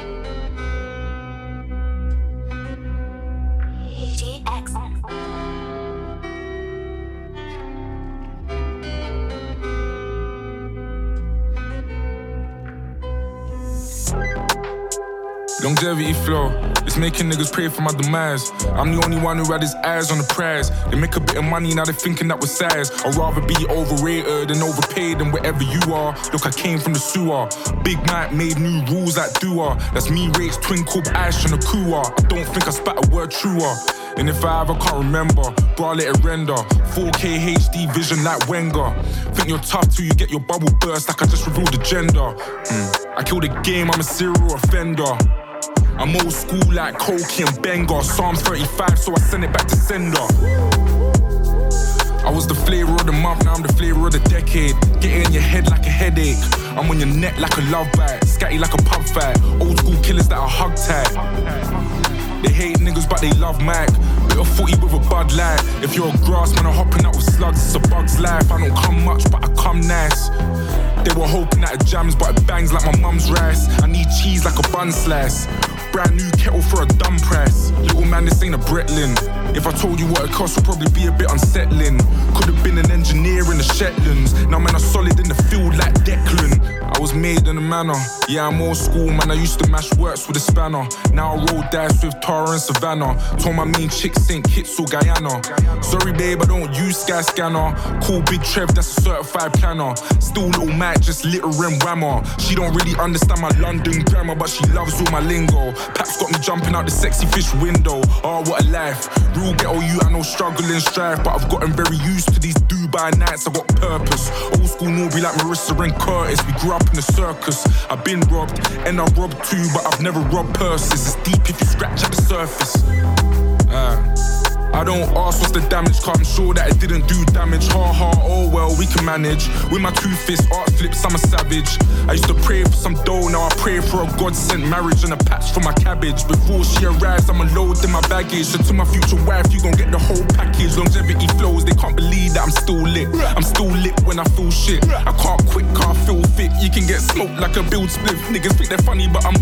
Longevity flow, it's making niggas pray for my demise. I'm the only one who had his eyes on the prize. They make a bit of money, now they're thinking that we're size. I'd rather be overrated than overpaid than wherever you are. Look, I came from the sewer. Big Mike made new rules like Dua. That's me, Rates, Twin Ash, and a Kua. I don't think I spat a word truer. And if I ever can't remember, bro, I let it render. 4K HD vision like Wenger. Think you're tough till you get your bubble burst like I just revealed the gender. Mm. I kill the game, I'm a serial offender. I'm old school like Koki and Benga. Psalms 35, so I send it back to sender. I was the flavor of the month, now I'm the flavor of the decade. Get in your head like a headache. I'm on your neck like a love bite. Scatty like a pub fight. Old school killers that are hug tight. They hate niggas, but they love Mac. Bit of footy with a bud light. If you're a grass man, I'm hopping out with slugs. It's a bug's life. I don't come much, but I come nice. They were hoping that it jams, but it bangs like my mum's rice. I need cheese like a bun slice. Brand new kettle for a dumb price. Little man, this ain't a Bretlin. If I told you what it cost, would probably be a bit unsettling. Could have been an engineer in the Shetlands. Now, man, I'm solid in the field like Declan. I was made in a manner. Yeah, I'm old school, man. I used to mash works with a spanner. Now I roll dice with Tara and Savannah. Told my mean chick St. Kitts or Guyana. Sorry, babe, I don't use Sky Scanner. Call Big Trev, that's a certified planner. Still little Mac, just littering whammer. She don't really understand my London grammar, but she loves all my lingo. Paps got me jumping out the sexy fish window. Oh, what a life. Real ghetto you, I know struggle and strife, but I've gotten very used to these Dubai nights. I got purpose. Old school Norby like Marissa and Curtis. We grew up in the circus. I've been robbed, and I robbed too, but I've never robbed purses. It's deep if you scratch at the surface. Uh, I don't ask what's the damage, cause I'm sure that it didn't do damage. Ha ha, oh well, we can manage. With my two fists, art flips, I'm a savage. I used to pray for some dough, now I pray for a God sent marriage and a patch for my cabbage. Before she arrives, I'm unloading my baggage. So to my future wife, you gon' get the whole package. Longevity flows, they can't believe that I'm still lit. I'm still lit when I feel shit. I can't quit, car feel fit. You can get smoked like a build split. Niggas think they're funny, but I'm.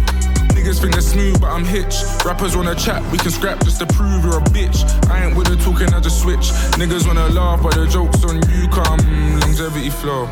Niggas think they're smooth, but I'm hitch. Rappers wanna chat, we can scrap just to prove you're a bitch. I ain't with the talking, I just switch. Niggas wanna laugh, but the joke's on you. Come longevity flow.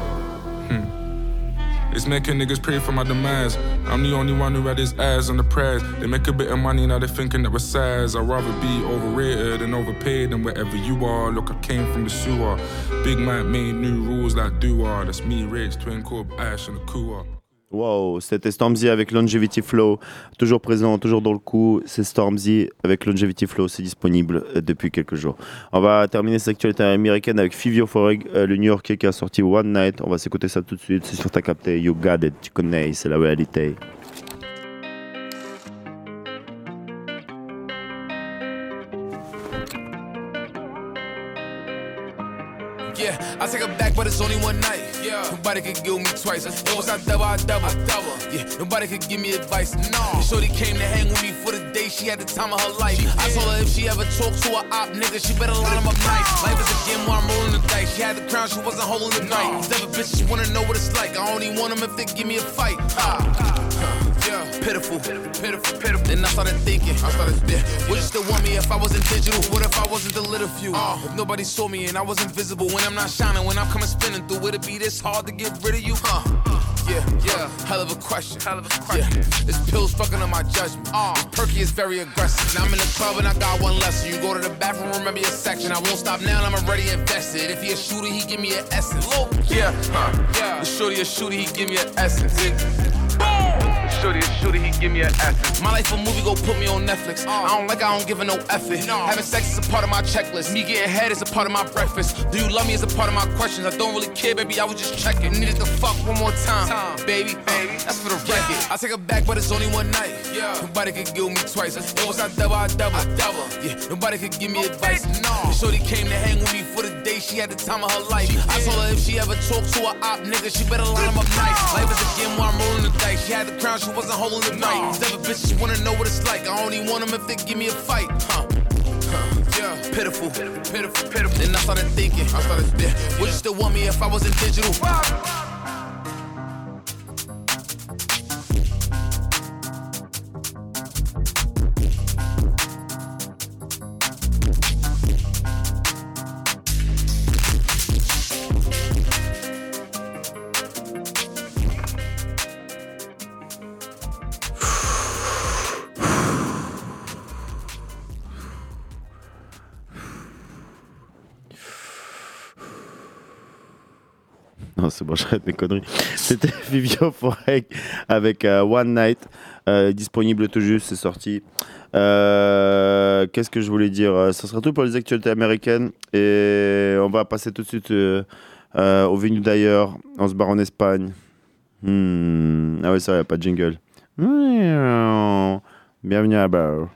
Hmm. It's making niggas pray for my demise. I'm the only one who had his eyes on the prize. They make a bit of money, now they're thinking that we're size. I'd rather be overrated and overpaid than wherever you are. Look, I came from the sewer. Big Mike made new rules like Dua. That's me, Rage, Twin Corp, Ash, and the Kua. Wow, c'était Stormzy avec Longevity Flow, toujours présent, toujours dans le coup. C'est Stormzy avec Longevity Flow, c'est disponible euh, depuis quelques jours. On va terminer cette actualité américaine avec Fivio Foreg, euh, le New Yorkais qui a sorti One Night. On va s'écouter ça tout de suite. C'est sur ta capté, You Got It, tu connais, c'est la réalité. Yeah, I take it back, but it's only one night. Yeah, nobody could give me twice. Was I double, I double, double. Yeah, nobody could give me advice. No, Shorty came to hang with me for the day. She had the time of her life. I told her if she ever talk to a op nigga, she better line him up nice. Life is a game where I'm rolling the dice. She had the crown, she wasn't holding the night. These other bitches wanna know what it's like. I only want them if they give me a fight. Ah. Yeah, pitiful, pitiful, pitiful. Then I started thinking, I started, yeah, would you still want me if I wasn't digital? What if I wasn't the little few? Uh, if nobody saw me and I was invisible when I'm not shining, when I'm coming spinning through, would it be this hard to get rid of you? Huh? Yeah, yeah, hell of a question. Hell of a question. Yeah, this pill's fucking up my judgment. Uh, perky is very aggressive. Now I'm in the club and I got one lesson. You go to the bathroom, remember your section. I won't stop now, I'm already invested. If he a shooter, he give me an essence. Yeah, huh, yeah. The shorty a shooter, he give me an essence. Shorty a shooter, he give me an essence. My life a movie, go put me on Netflix. Uh. I don't like, I don't give it no effort. Having sex is a part of my checklist. Me getting head is a part of my breakfast. Do you love me is a part of my questions. I don't really care, baby, I was just checking. Needed to fuck one more time, baby, uh, baby. That's for the record. I take it back, but it's only one night. Yeah. Nobody could give me twice. It was I double, I double, double. Yeah, nobody could give me advice. No. Shorty came to hang with me for the day. She had the time of her life. I told her if she ever talk to a op nigga, she better line him up nice. Life is a game where I'm rolling the dice. She had the crown, she wasn't holding the night. These other bitches wanna know what it's like. I only want them if they give me a fight. Huh. Huh. Yeah, pitiful, pitiful, pitiful. Then I started thinking, I started, yeah, would you still want me if I wasn't digital? C'est bon, j'arrête mes conneries. C'était Vivio Foreg avec euh, One Night, euh, disponible tout juste, c'est sorti. Euh, Qu'est-ce que je voulais dire? Ça sera tout pour les actualités américaines. Et on va passer tout de suite au venue d'ailleurs. On se barre en Espagne. Hmm, Ah ouais, ça, il n'y a pas de jingle. Bienvenue à bord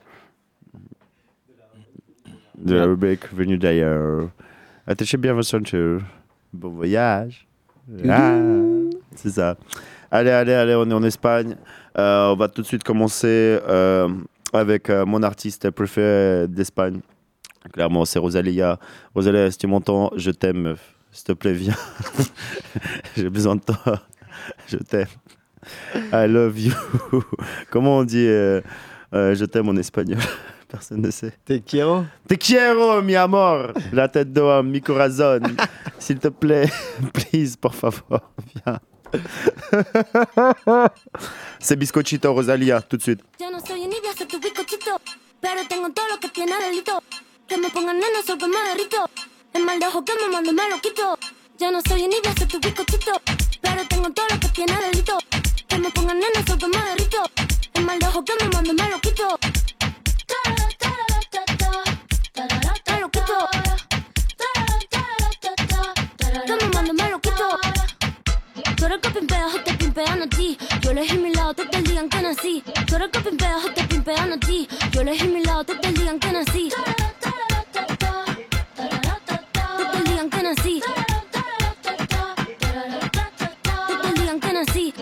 de la rubrique Venu d'ailleurs. Attachez bien vos ceintures. Bon voyage. C'est ça. Allez, allez, allez, on est en Espagne. Euh, on va tout de suite commencer euh, avec euh, mon artiste préféré d'Espagne. Clairement, c'est Rosalia. Rosalia, si tu m'entends, je t'aime. S'il te plaît, viens. J'ai besoin de toi. Je t'aime. I love you. Comment on dit je t'aime en espagnol? Personne ne sait. Te quiero Te quiero, mi amor. La tête d'homme, mi corazón. S'il te plaît, please, por favor, viens. C'est Biscochito Rosalia, tout de suite. Ya no soy envidia, soy tu bizcochito. Pero tengo todo lo que tiene delito. Que me pongan nena, soy que me derrito. El mal de ojo que me mando me lo quito. Ya no soy envidia, soy tu bizcochito. Pero tengo todo lo que tiene delito. Que me pongan nena, soy que me derrito. El mal de ojo que me mando me lo quito. Tú eres el que pimpea, yo te pimpean a ti. Yo elegí mi lado, te el día en que nací. Tú eres el que pimpea, yo te pimpean a ti. Yo elegí mi lado, te el día en que nací. Desde el día en que nací. Desde el día en que nací.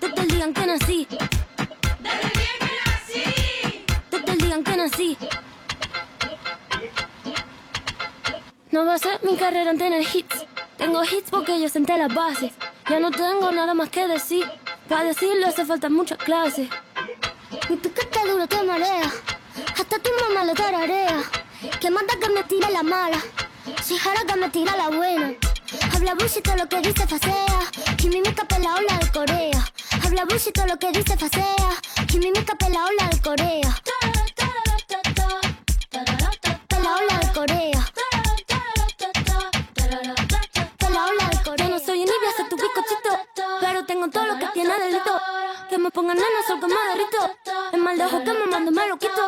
Desde el día en que nací. Desde el día en que nací. No va a ser mi carrera en tener hits. Tengo hits porque yo senté las bases. Ya no tengo nada más que decir. Para decirlo hace falta mucha clase. Que estás duro te marea. Hasta tu mamá lo tararea. Que manda que me tira la mala. Si jara que me tira la buena. Habla bullshit lo que dice facea. Kimimika la ola de Corea. Habla bullshit lo que dice facea. Kimimika la ola de Corea. Pongan nena, sol que me derrito. El mal de que me mando me quito.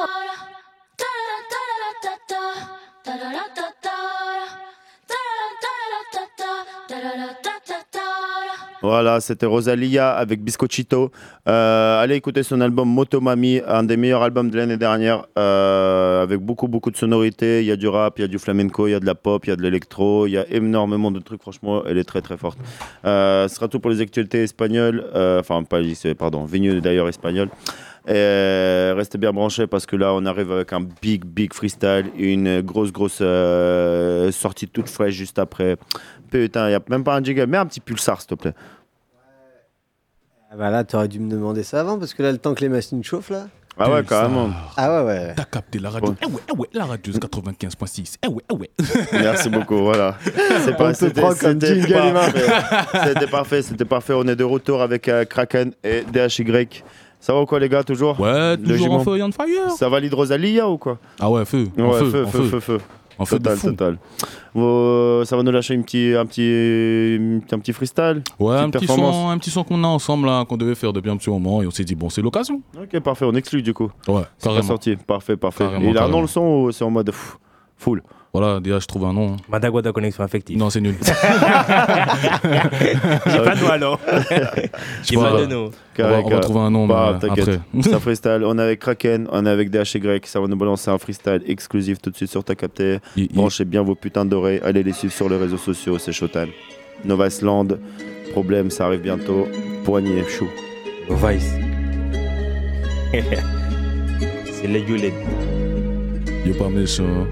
Voilà, c'était Rosalia avec Biscochito. Euh, allez écouter son album Motomami, un des meilleurs albums de l'année dernière, euh, avec beaucoup, beaucoup de sonorités. Il y a du rap, il y a du flamenco, il y a de la pop, il y a de l'électro, il y a énormément de trucs. Franchement, elle est très, très forte. Euh, ce sera tout pour les actualités espagnoles. Enfin, pas, pardon, Vigneault d'ailleurs espagnol. Et restez bien branchés parce que là, on arrive avec un big, big freestyle, une grosse, grosse sortie toute fraîche juste après. Putain, il n'y a même pas un jingle, mais un petit pulsar, s'il te plaît. Ah bah là, t'aurais dû me demander ça avant, parce que là, le temps que les machines chauffent, là. Ah ouais, carrément. Ah ouais, ouais. T'as capté la radio. Eh ouais, eh ouais, la radio 95.6. Eh ouais, eh ouais. Merci beaucoup, voilà. C'est pas, c'était, parfait. C'était parfait, c'était parfait. On est de retour avec euh, Kraken et DHY. Ça va ou quoi, les gars, toujours? Ouais, toujours en feu et on fire. Ça valide Rosalia ou quoi? Ah ouais, feu. en Ouais, feu, feu, en feu, feu, feu. En feu de total, fou. total. Vos- ça va nous lâcher une petit, un, petit, un petit freestyle Ouais, un petit, son, un petit son qu'on a ensemble, là, qu'on devait faire depuis un petit moment, et on s'est dit, bon, c'est l'occasion. Ok, parfait, on exclut du coup. Ouais, carrément. sorti, parfait, parfait. Carrément, Et il a un carrément. le son ou c'est en mode full? Voilà, déjà, je trouve un nom. Madagua connexion affective. Non, c'est nul. J'ai pas de nom alors. J'ai pas de nom. On va- on va trouver un nom, Bah, mais t'inquiète. après. C'est un freestyle. On est avec Kraken, on est avec DHY. Ça va nous balancer un freestyle exclusif tout de suite sur ta capté. Branchez bien vos putains d'oreilles. Allez les suivre sur les réseaux sociaux, c'est Showtime. Nova Island, problème, ça arrive bientôt. Poignet, chou. Vice. c'est les. Il est pas méchant.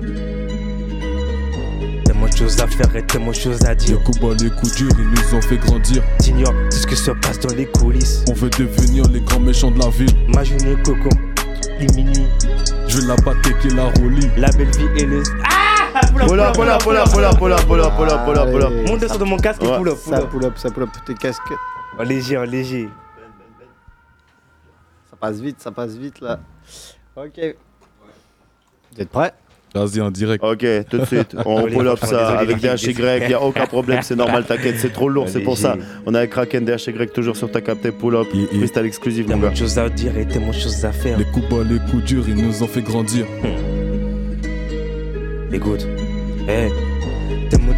Tellement de choses à faire et tellement de choses à dire. Les coups bas, les coups durs, ils nous ont fait grandir. T'ignores tout ce que se passe dans les coulisses. On veut devenir les grands méchants de la ville. Ma journée coco, il minuit. Je vais la battre et la roulie. La belle vie et le. Ah Pola, pola, pola, pola, pola, pola, pola, pola, pola. Monte descend de mon casque et pull up. Ça pull up, ça pull up tes casques. En léger, en léger. Ça passe vite, ça passe vite là. Ok. Vous êtes prêts? Vas-y, en direct. Ok, tout de suite. On pull up ça avec. DHY. Il n'y a aucun problème, c'est normal, t'inquiète, c'est trop lourd, c'est pour ça. On est avec Kraken, DHY, toujours sur ta capté, pull up. Freestyle exclusif, mon Tellement gars. de choses à dire et tellement de choses à faire. Les coups bas, les coups durs, ils nous ont fait grandir. Écoute, eh, tellement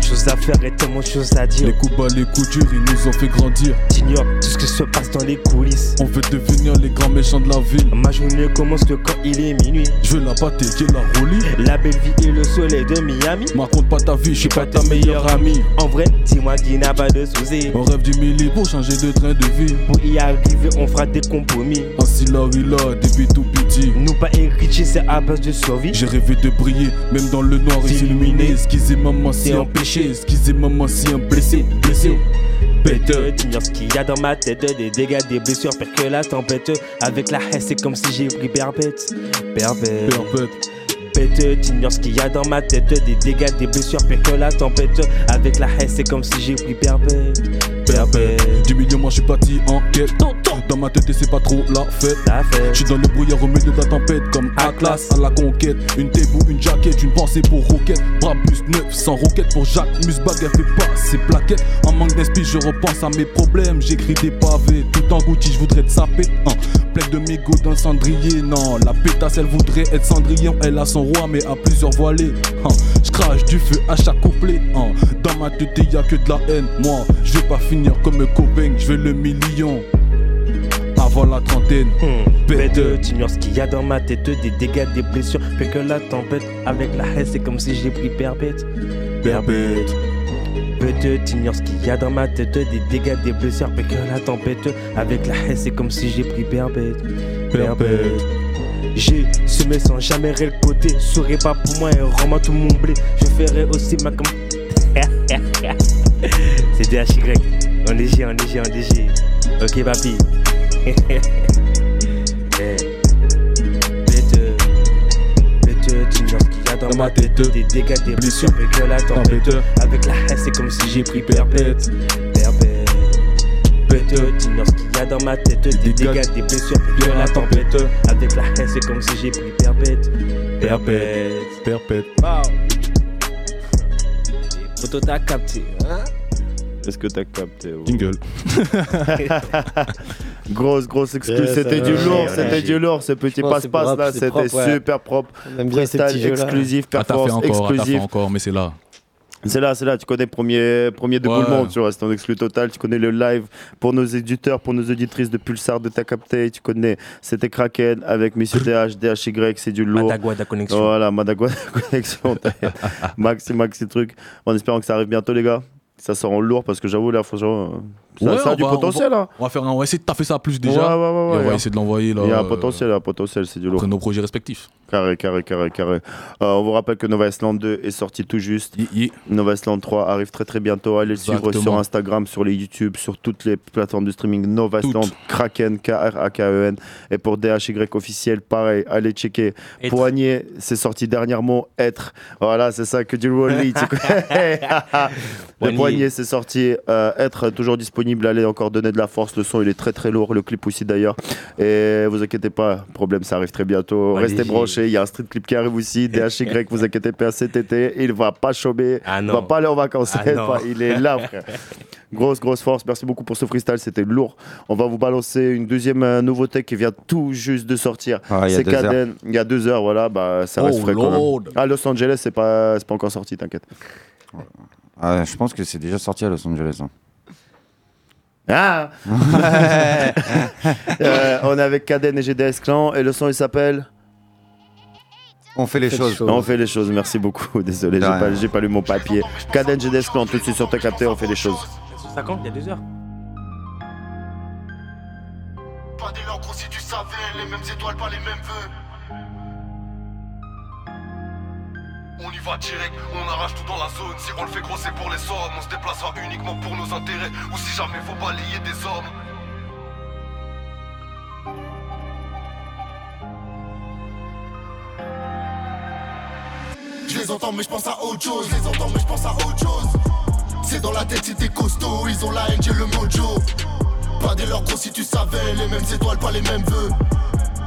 de choses à faire et tellement de choses à dire. Les coups bas, les coups durs, ils nous ont fait grandir. T'ignores tout ce que se passe dans les coulisses. On veut devenir les grands méchants de la ville. Ma journée commence que quand il est minuit. Je veux la battre et la roulie. La belle vie et le soleil de Miami. Raconte pas ta vie, je suis pas ta meilleure amie. En vrai, dis-moi qui n'a pas de soucis. On rêve du milli pour changer de train de vie. Pour y arriver, on fera des compromis. Ainsi là, il a depuis tout petit. Nous pas héritiers, c'est à base de survie. J'ai rêvé de briller, même dans le noir et illuminé. Excusez maman si un péché, excusez maman si un blessé, blessé. Bête, t'ignores ce qu'il y a dans ma tête Des dégâts, des blessures, pire que la tempête. Avec la haine, c'est comme si j'ai pris perpète. Perpète Bête, t'ignores ce qu'il y a dans ma tête Des dégâts, des blessures, pire que la tempête. Avec la haine, c'est comme si j'ai pris perpète. Perpète 10 millions, moi je suis parti en quête. Dans ma tête, et c'est pas trop la fête. La fête. Je suis dans le brouillard au milieu de la tempête, comme classe à la conquête. Une tébou, une jaquette, une pensée pour roquette. Brabus neuf, sans roquette pour Jacques. Musbag, elle fait pas ses plaquettes. En manque d'esprit, je repense à mes problèmes. J'écris des pavés, tout en Gucci, je voudrais te saper. Hein. Plaque de mégots d'un cendrier, non. La pétasse, elle voudrait être cendrillon. Elle a son roi, mais à plusieurs voilées. Hein. Je crache du feu à chaque couplet. hein. Dans ma tête, y a que de la haine. Moi, je vais pas finir comme un Cobain, je veux le million. Avant la trentaine, Bête, t'ignores ce qu'il y a dans ma tête Des dégâts, des blessures, pire que la tempête Avec la haine, c'est comme si j'ai pris perpète Perpète Bête, t'ignores ce qu'il y a dans ma tête Des dégâts, des blessures, pire que la tempête Avec la haine, c'est comme si j'ai pris perpète Perpète j'ai semé sans jamais récolter. Souris pas pour moi et rends-moi tout mon blé. Je ferai aussi ma com... C'est DHY En léger, en léger, en léger. Ok papi Eh. Tu qu'il y a dans ma tête. Des dégâts, des blessures, mais que la tempête. Avec la haine, c'est comme si j'ai pris perpète. Perpète. Tu qu'il y a dans ma tête. Des dégâts, des blessures, mais que la tempête. Avec la haine, c'est comme si j'ai pris perpète. Perpète. Perpète. Wow. Photo t'as capté, hein? Est-ce que t'as capté oh Jingle. grosse, grosse. Ouais, c'était du lourd, c'était du lourd. Ce petit passe-passe là, c'était super propre. Jeux-là. exclusif, Ah, t'as fait performance exclusive. encore, mais c'est là. C'est là, c'est là, tu connais premier, premier déboulement, Ouais. tu vois, c'est en exclu total, tu connais le live pour nos éditeurs, pour nos auditrices de Pulsar, de Ta Capté, tu connais, c'était Kraken avec Monsieur DH, DHY, c'est du lourd. Madagua de la connexion. Voilà, Madagua de la connexion. Maxi, maxi truc. En espérant que ça arrive bientôt, les gars. Ça sort en lourd parce que j'avoue, là, franchement, euh, ça, Ouais, ça a on du va- potentiel, on va, hein. On va, faire, un- on va essayer de taffer ça plus déjà. Ouais, ouais, et on va essayer de l'envoyer là. Il y a un potentiel, un potentiel, c'est du lourd. Après nos projets respectifs. Carré, carré, carré, carré. Euh, on vous rappelle que Nova Island 2 est sorti tout juste. Nova Island 3 arrive très très bientôt. Allez le suivre sur Instagram, sur les YouTube, sur toutes les plateformes de streaming. Nova Island, Kraken, K-R-A-K-E-N. E Et pour DHY officiel, pareil, allez checker. Être. Poignet, c'est sorti dernièrement. Être. Voilà, c'est ça que du connais. le poignet, c'est sorti. Euh, être toujours disponible. Allez encore donner de la force. Le son, il est très très lourd. Le clip aussi d'ailleurs. Et vous inquiétez pas, problème, ça arrive très bientôt. Ouais, Restez branchés. Il y a un street clip qui arrive aussi. DHY, vous inquiétez pas, cet été, il va pas chômer. Ah il va pas aller en vacances. Ah il est là, frère. Grosse, grosse force. Merci beaucoup pour ce freestyle. C'était lourd. On va vous balancer une deuxième euh, nouveauté qui vient tout juste de sortir. Ah, c'est Kaden. Il y a deux heures, voilà. Bah, ça reste Oh, frais quand Lord. même. À Los Angeles, c'est pas, c'est pas encore sorti, t'inquiète. Ah, je pense que c'est déjà sorti à Los Angeles. hein. Ah Euh, On est avec Kaden et GDS Clan. Et le son, il s'appelle On fait les choses. On fait les choses, merci beaucoup. Désolé, j'ai pas, j'ai pas lu mon papier. Kaden GDS Clan, tout de suite sur ta capté, on fait les choses. 50, il y a deux heures. Pas lors gros si tu savais, les mêmes étoiles, pas les mêmes vœux. On y va direct, on arrache tout dans la zone. Si on le fait gros, c'est pour les sommes. On se déplacera uniquement pour nos intérêts. Ou si jamais faut balayer des hommes. Je les entends, mais je pense à autre chose. Je les entends, mais je pense à autre chose. C'est dans la tête, c'était costaud. Ils ont la haine, j'ai le mojo. Pas dès leurs gros si tu savais, les mêmes étoiles, pas les mêmes vœux.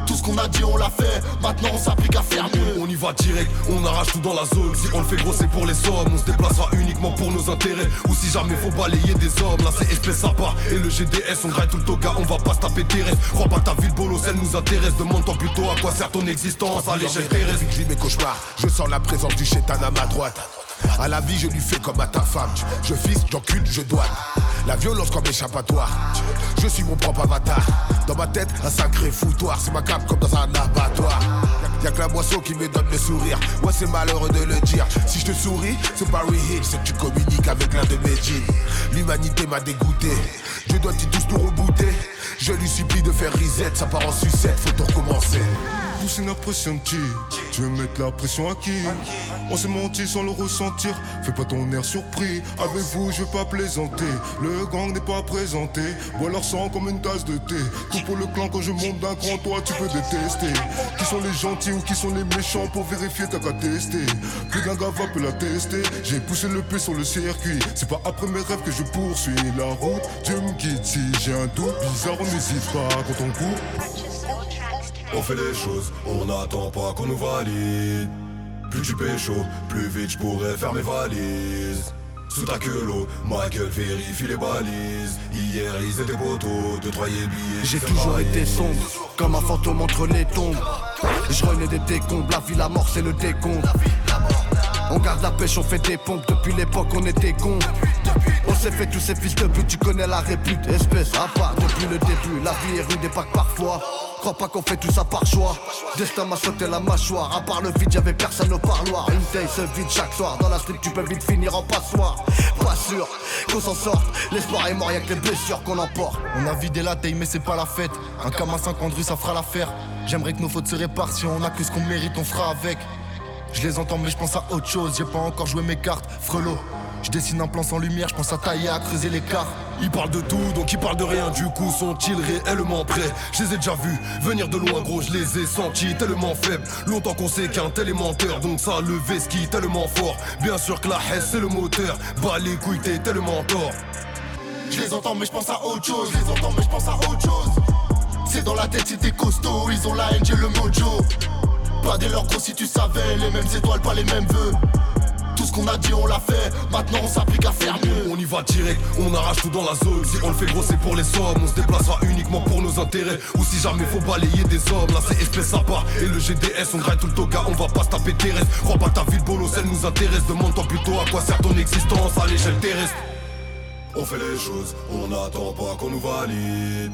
Tout ce qu'on a dit, on l'a fait. Maintenant, on s'applique à faire mieux. On y va direct, on arrache tout dans la zone. Si on le fait gros, c'est pour les sommes. On se déplacera uniquement pour nos intérêts. Ou si jamais faut balayer des hommes, là c'est espèce à part. Et le GDS, on graille tout le toga, on va pas se taper tes restes. Crois pas ta ville bolos, elle nous intéresse. Demande-toi plutôt à quoi sert ton existence. Allez, j'ai mes cauchemars, je sens la présence du chétan à ma droite. À la vie, je lui fais comme à ta femme. Je fils, j'encule, je dois. La violence comme échappatoire. Je suis mon propre avatar. Dans ma tête, un sacré foutoir. C'est ma cape comme dans un abattoir. Y'a que la boisson qui me donne le sourire. Ouais, c'est malheureux de le dire. Si je te souris, c'est pas reheat, c'est que tu communiques avec l'un de mes jeans. L'humanité m'a dégoûté. Je dois t'y tous nous rebooter. Je lui supplie de faire reset, ça part en sucette, faut tout recommencer. Pousser la pression qui Tu veux mettre la pression à qui? On s'est menti sans le ressentir. Fais pas ton air surpris. Avec vous je vais pas plaisanter. Le gang n'est pas présenté. Bois leur sang comme une tasse de thé. Tout pour le clan quand je monte d'un cran Toi tu peux détester. Qui sont les gentils ou qui sont les méchants Pour vérifier t'as qu'à tester? Plus d'un gars va peut la tester. J'ai poussé le pied sur le circuit. C'est pas après mes rêves que je poursuis La route. Dieu me guide si j'ai un doute Bizarre on n'hésite pas quand on court On fait les choses, on n'attend pas qu'on nous valide. Plus tu pécho, plus vite je pourrais faire mes valises. Sous ta queue l'eau, Michael vérifie les balises. Hier ils étaient poteaux, de trois billets. J'ai toujours été sombre, comme un fantôme entre les tombes. Je renais des décombres, la vie, la mort, c'est le décompte. On garde la pêche, on fait des pompes, depuis l'époque on était cons. On s'est fait tous ces fils de pute, tu connais la répute, espèce à part depuis le début. La vie est rude et pas que parfois. Crois pas qu'on fait tout ça par choix. Destin m'a sauté la mâchoire. À part le vide, y'avait personne au parloir. Une taille se vide chaque soir. Dans la street, tu peux vite finir en passoire. Pas sûr qu'on s'en sorte. L'espoir est mort, y'a que les blessures qu'on emporte. On a vidé la taille mais c'est pas la fête Un cam à 50 rues ça fera l'affaire J'aimerais que nos fautes se réparent Si on a que ce qu'on mérite on fera avec Je les entends mais je pense à autre chose J'ai pas encore joué mes cartes Frelot je dessine un plan sans lumière, je pense à tailler, à creuser l'écart. Ils parlent de tout, donc ils parlent de rien. Du coup, sont-ils réellement prêts? Je les ai déjà vus venir de loin, gros, je les ai sentis tellement faibles. Longtemps qu'on sait qu'un tel est menteur, donc ça le ski tellement fort. Bien sûr que la haisse c'est le moteur. Bah les couilles, tellement tort. Je les entends mais je pense à autre chose, je les entends mais je pense à autre chose. C'est dans la tête, c'était costaud, ils ont la haine, j'ai le mojo. Pas dès leurs gros si tu savais, les mêmes étoiles, pas les mêmes vœux. Tout ce qu'on a dit, on l'a fait. Maintenant, on s'applique à faire mieux. On y va direct, on arrache tout dans la zone. Si on le fait gros, c'est pour les sommes. On se déplacera uniquement pour nos intérêts. Ou si jamais faut balayer des hommes, là c'est espèce à part. Et le GDS, on graille tout le toga, on va pas se taper terrestre. Crois pas ta ville, bolos, elle nous intéresse. Demande-toi plutôt à quoi sert ton existence à l'échelle terrestre. On fait les choses, on n'attend pas qu'on nous valide.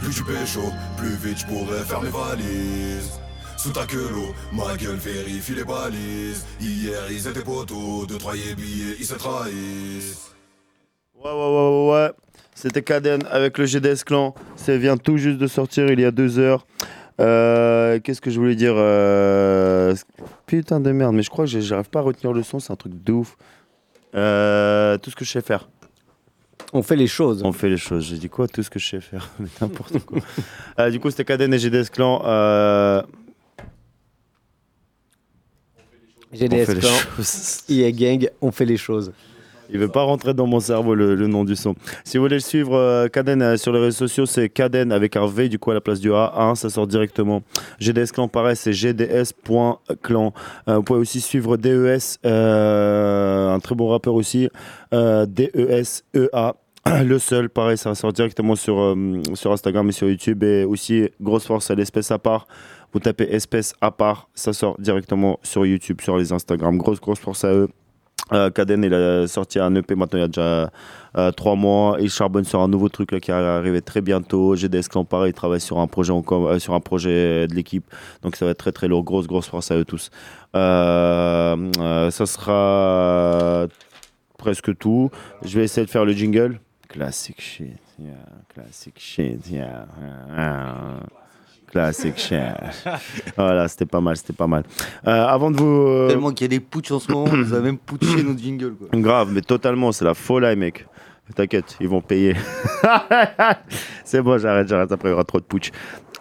Plus tu pécho, plus vite je pourrais faire mes valises. Sous ta queue l'eau, ma gueule vérifie les balises. Hier ils étaient poteaux, deux, trois billets, ils se trahissent. Ouais, ouais, ouais, ouais, ouais. C'était Kaden avec le GDS Clan. Ça vient tout juste de sortir il y a deux heures. Euh, Qu'est-ce que je voulais dire euh, Putain de merde, mais je crois que j'arrive pas à retenir le son, c'est un truc de ouf. Euh, tout ce que je sais faire. On fait les choses. On fait les choses. J'ai dit quoi? Tout ce que je sais faire. Mais N'importe quoi. Euh, du coup, c'était Kaden et GDS Clan. Euh, on GDS fait les Gang, on fait les choses. Il veut pas rentrer dans mon cerveau le, le nom du son. Si vous voulez le suivre, euh, Kaden euh, sur les réseaux sociaux, c'est Kaden avec un V du coup à la place du A. hein, ça sort directement. GDS Clan, pareil, c'est gds.clan. Euh, vous pouvez aussi suivre DES, euh, un très bon rappeur aussi. D-E-S-E-A. Le seul, pareil, ça sort directement sur, euh, sur Instagram et sur YouTube. Et aussi, grosse force à l'espèce à part. Vous tapez espèce à part, ça sort directement sur YouTube, sur les Instagram. Grosse, grosse force à eux. Euh, Kaden, il a sorti un EP maintenant il y a déjà euh, trois mois. Il charbonne sur un nouveau truc là, qui va arriver très bientôt. GDS Clan, il travaille sur un projet, euh, sur un projet de l'équipe. Donc ça va être très très lourd. Grosse, grosse force à eux tous. Euh, euh, ça sera presque tout. Je vais essayer de faire le jingle. Classic shit, yeah. Classic shit, yeah. Ah. Classic shit. voilà, c'était pas mal, c'était pas mal. Euh, avant de vous. euh, Tellement qu'il y a des putsch en ce moment, on nous a même putché notre jingle. Quoi. Grave, mais totalement, c'est la folie, mec. T'inquiète, ils vont payer. c'est bon, j'arrête, j'arrête, après il y aura trop de putsch.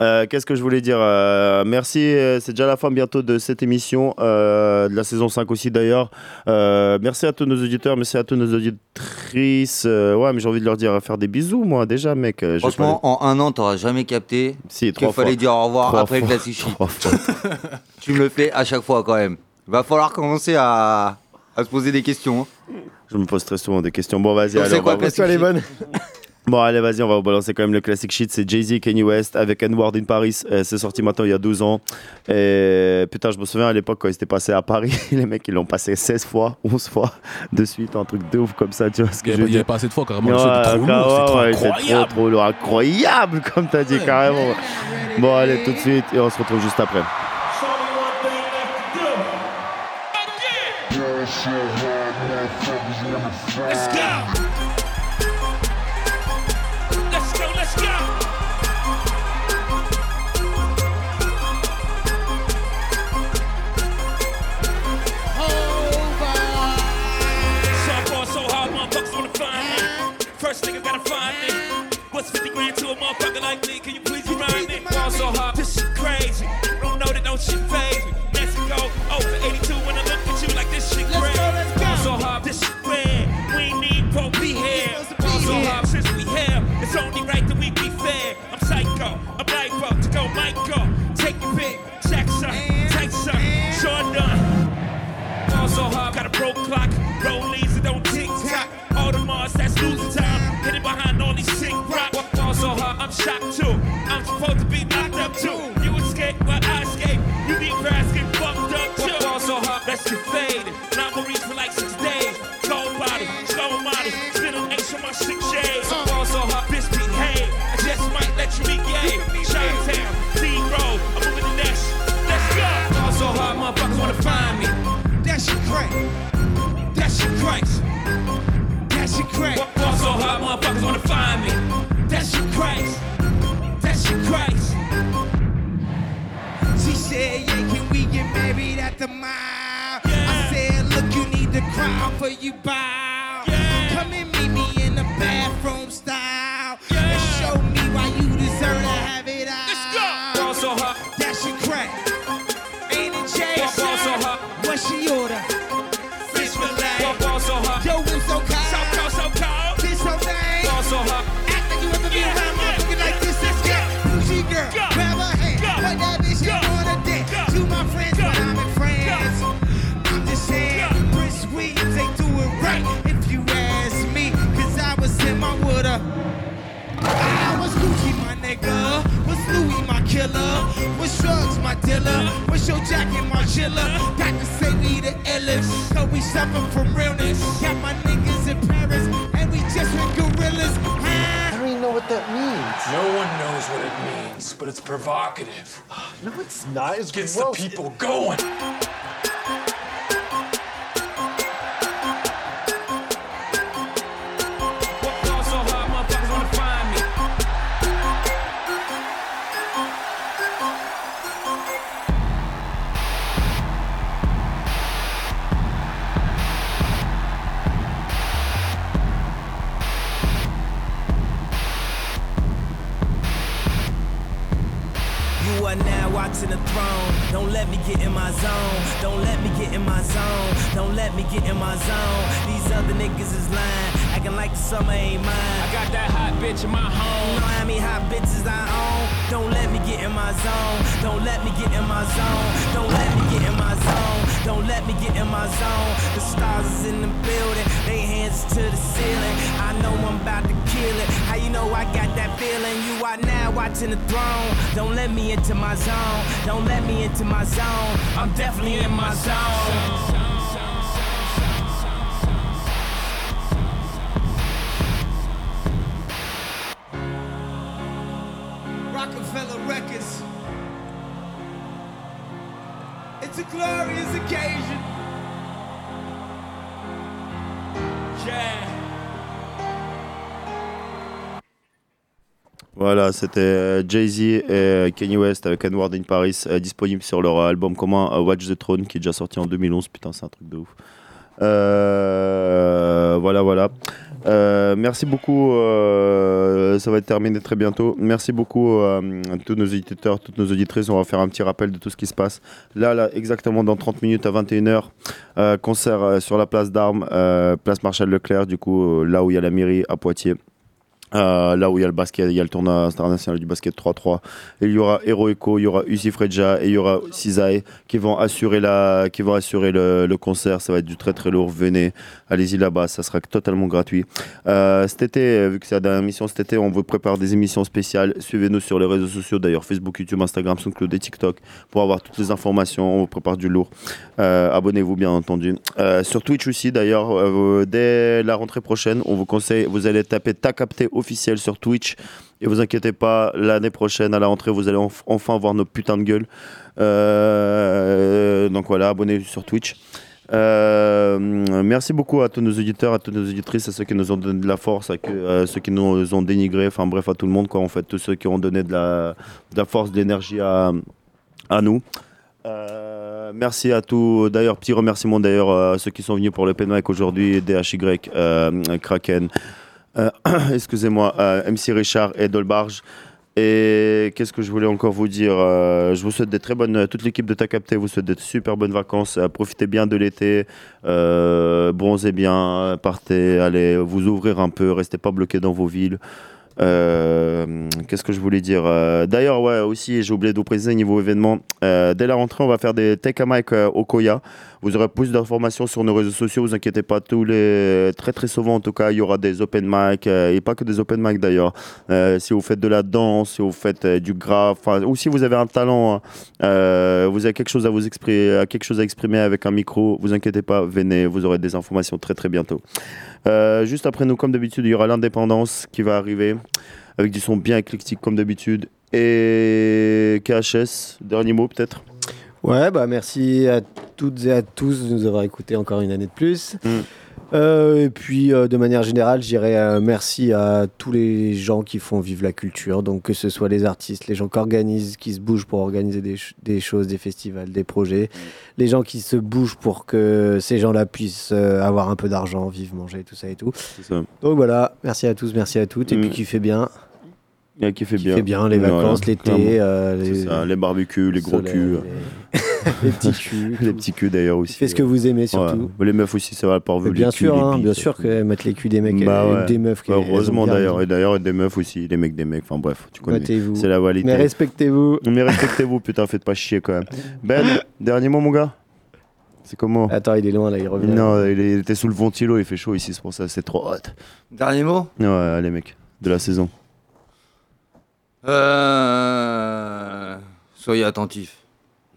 Euh, Qu'est-ce que je voulais dire Euh, Merci, euh, c'est déjà la fin bientôt de cette émission, de la saison 5 aussi d'ailleurs. Merci à tous nos auditeurs, merci à tous nos auditrices. Ouais, mais j'ai envie de leur dire faire des bisous, moi, déjà, mec. Franchement, pas en un an, t'auras jamais capté Si, qu'il fallait fois. dire au revoir Trois après fois. le classique tu me le fais à chaque fois quand même. Va falloir commencer à, à se poser des questions. hein. Je me pose très souvent des questions. Bon, vas-y, allez, c'est quoi va- le classique? shit Bon, allez, vas-y, on va vous balancer quand même le classic shit. C'est Jay-Z, Kanye West avec N-Word in Paris. Euh, c'est sorti maintenant il y a 12 ans. Et putain, je me souviens à l'époque quand il s'était passé à Paris, les mecs ils l'ont passé 16 fois, 11 fois de suite, un truc de ouf comme ça, tu vois ce que Il y je veux il dire. pas assez de fois, carrément, Ouais, trop lourd, ouais, incroyable. trop, trop lourd, incroyable, comme t'as dit, carrément. Bon, allez, tout de suite, et on se retrouve juste après. Clock. Rollies that don't tick tock. All the Mars, that's losing time. Hidden behind all these sick rock. Ball so hard, I'm shocked too. I'm supposed to be locked up too. You escape, but I escape. You need grass, fucked up too. Ball so hard, let's get faded. Crack. Ball so hard, motherfuckers wanna find me. That shit cracks. That shit cracks. She said, yeah, can we get married at the mall? I said, look, you need the cry for you bow. Come and meet me in the bathroom thriller. What's drugs, my dealer? What's your jacket, my chiller? Doctors say we the illest, cause we suffer from realness. Got my niggas in Paris, and we just went gorillas. I don't even know what that means. No one knows what it means, but it's provocative. No, it's not. It's Gets the people going. The throne. Don't let me get in my zone. Don't let me get in my zone. Don't let me get in my zone. These other niggas is lying, acting like the summer ain't mine. I got that hot bitch in my home. You know how many hot bitches I own? Don't let me get in my zone. Don't let me get in my zone. Don't let me get in my zone. Don't let me get in my zone. The stars is in the building. They hands to the ceiling. I know I'm about to kill it. How you know I got that feeling? You are now watching the throne. Don't let me into my zone. Don't let me into my zone. I'm definitely in my zone. Voilà, c'était euh, Jay-Z et euh, Kanye West avec N-Word in Paris, euh, disponible sur leur album commun Watch the Throne, qui est déjà sorti en 2011. Putain, c'est un truc de ouf. Voilà, voilà. Merci beaucoup. ça va être terminé très bientôt. Merci beaucoup à tous nos auditeurs, toutes nos auditrices. On va faire un petit rappel de tout ce qui se passe. Là, exactement dans 30 minutes à 21h, euh, concert sur la place d'Armes, place Marshal Leclerc, du coup, là où il y a la mairie à Poitiers. Euh, là où il y a le basket, il y a le tournoi international du basket 3-3. Et il y aura Heroico, il y aura Uzi Fredja et il y aura Cisae qui vont assurer, la, qui vont assurer le, concert. Ça va être du très très lourd. Venez, allez-y là-bas, ça sera totalement gratuit. Euh, cet été, vu que c'est la dernière émission cet été, on vous prépare des émissions spéciales. Suivez-nous sur les réseaux sociaux d'ailleurs, Facebook, YouTube, Instagram, SoundCloud et TikTok pour avoir toutes les informations. On vous prépare du lourd. Euh, Abonnez-vous bien entendu. Euh, sur Twitch aussi d'ailleurs, euh, dès la rentrée prochaine, on vous conseille, vous allez taper Ta Capté officiel sur Twitch. Et vous inquiétez pas, l'année prochaine, à la rentrée, vous allez enf- enfin voir nos putains de gueules. Euh, donc voilà, abonnez-vous sur Twitch. Euh, merci beaucoup à tous nos auditeurs, à toutes nos auditrices, à ceux qui nous ont donné de la force, à, ceux qui nous ont dénigré, enfin bref, à tout le monde, quoi, en fait, tous ceux qui ont donné de la, force, de l'énergie à, à nous. Euh, merci à tous. D'ailleurs, petit remerciement d'ailleurs à ceux qui sont venus pour le Mic aujourd'hui, DHY, Kraken, excusez-moi, euh, MC Richard et Dolbarge. Et qu'est-ce que je voulais encore vous dire Euh, Je vous souhaite des très bonnes, toute l'équipe de Ta Capté vous souhaite des super bonnes vacances. Euh, profitez bien de l'été, euh, bronzez bien, partez, allez vous ouvrir un peu, restez pas bloqués dans vos villes. Euh, Qu'est-ce que je voulais dire Euh, D'ailleurs, ouais, aussi, j'ai oublié de vous préciser niveau événement. euh, dès la rentrée, on va faire des Tech a Mic euh, au Koya. Vous aurez plus d'informations sur nos réseaux sociaux. Vous inquiétez pas. Tous les très très souvent, en tout cas, il y aura des open mic et pas que des open mic d'ailleurs. Si vous faites de la danse, si vous faites du graphe, ou si vous avez un talent, euh, vous avez quelque chose à vous exprimer, quelque chose à exprimer avec un micro. Vous inquiétez pas. Venez, vous aurez des informations très très bientôt. Euh, juste après nous, comme d'habitude, il y aura l'indépendance qui va arriver avec du son bien éclectique comme d'habitude. Et KHS, dernier mot peut-être? Ouais, bah merci à toutes et à tous de nous avoir écoutés encore une année de plus. Mm. Euh, et puis, euh, de manière générale, je dirais euh, merci à tous les gens qui font vivre la culture. Donc, que ce soit les artistes, les gens qui organisent, qui se bougent pour organiser des, ch- des choses, des festivals, des projets, les gens qui se bougent pour que ces gens-là puissent avoir un peu d'argent, vivre, manger, tout ça et tout. ça. Donc voilà, merci à tous, merci à toutes. Et Mm. puis, qui fait bien. Qui fait bien. fait bien, les vacances, l'été, les- les barbecues, les gros soleil, culs. les petits culs. les petits culs d'ailleurs aussi. Faites ce que vous aimez surtout. Ouais. Les meufs aussi, ça va pas Mais bien sûr, hein, bien sûr que mettre les culs des mecs Bah ouais. des meufs qui Bah, heureusement d'ailleurs, et d'ailleurs des meufs aussi, les mecs des mecs, enfin bref, tu connais. C'est la validité. Mais respectez-vous. Mais respectez-vous, putain, faites pas chier quand même. Ben, dernier mot mon gars C'est comment Attends, il est loin là, il revient. Non, il, est- il était sous le ventilo, il fait chaud ici, c'est pour ça, c'est trop hot. Dernier mot? Ouais, allez mec, de la saison. Euh... Soyez attentifs.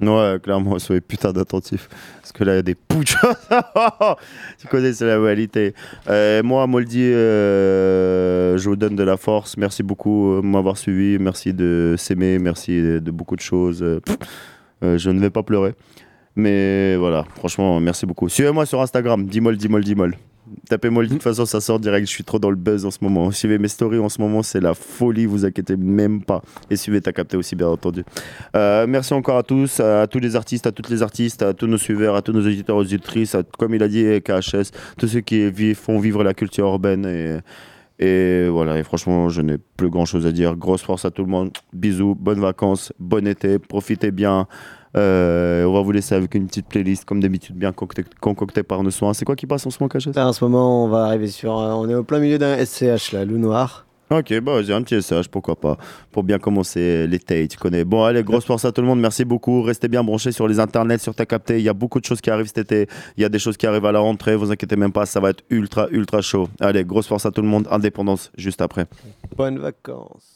Ouais, clairement, soyez putain d'attentifs. Parce que là, il y a des putsch. tu connais, c'est la réalité. Euh, moi, Moldy, euh, je vous donne de la force. Merci beaucoup de m'avoir suivi. Merci de s'aimer. Merci de, beaucoup de choses. Euh, euh, je ne vais pas pleurer. Mais voilà, franchement, merci beaucoup. Suivez-moi sur Instagram, Dimol, Dimol, Dimol. Tapez Moldy, de toute façon, ça sort direct. Je suis trop dans le buzz en ce moment. Suivez mes stories en ce moment, c'est la folie, vous inquiétez même pas. Et suivez ta capté aussi, bien entendu. Euh, merci encore à tous, à tous les artistes, à toutes les artistes, à tous nos suiveurs, à tous nos auditeurs, auditrices, à- comme il a dit, KHS, tous ceux qui font vivre la culture urbaine. Et, et voilà, et franchement, je n'ai plus grand chose à dire. Grosse force à tout le monde. Bisous, bonnes vacances, bon été, profitez bien. Euh, on va vous laisser avec une petite playlist, comme d'habitude, bien concoctée, concoctée par nos soins. C'est quoi qui passe en ce moment, KHS Là, en ce moment, on va arriver sur. on est au plein milieu d'un SCH là, loup noir. Ok, bah vas-y, un petit message, pourquoi pas, pour bien commencer l'été, tu connais. Bon, allez, grosse force à tout le monde, merci beaucoup. Restez bien branchés sur les internets, sur ta capté. Il y a beaucoup de choses qui arrivent cet été. Il y a des choses qui arrivent à la rentrée, vous inquiétez même pas, ça va être ultra, ultra chaud. Allez, grosse force à tout le monde, indépendance juste après. Bonnes vacances.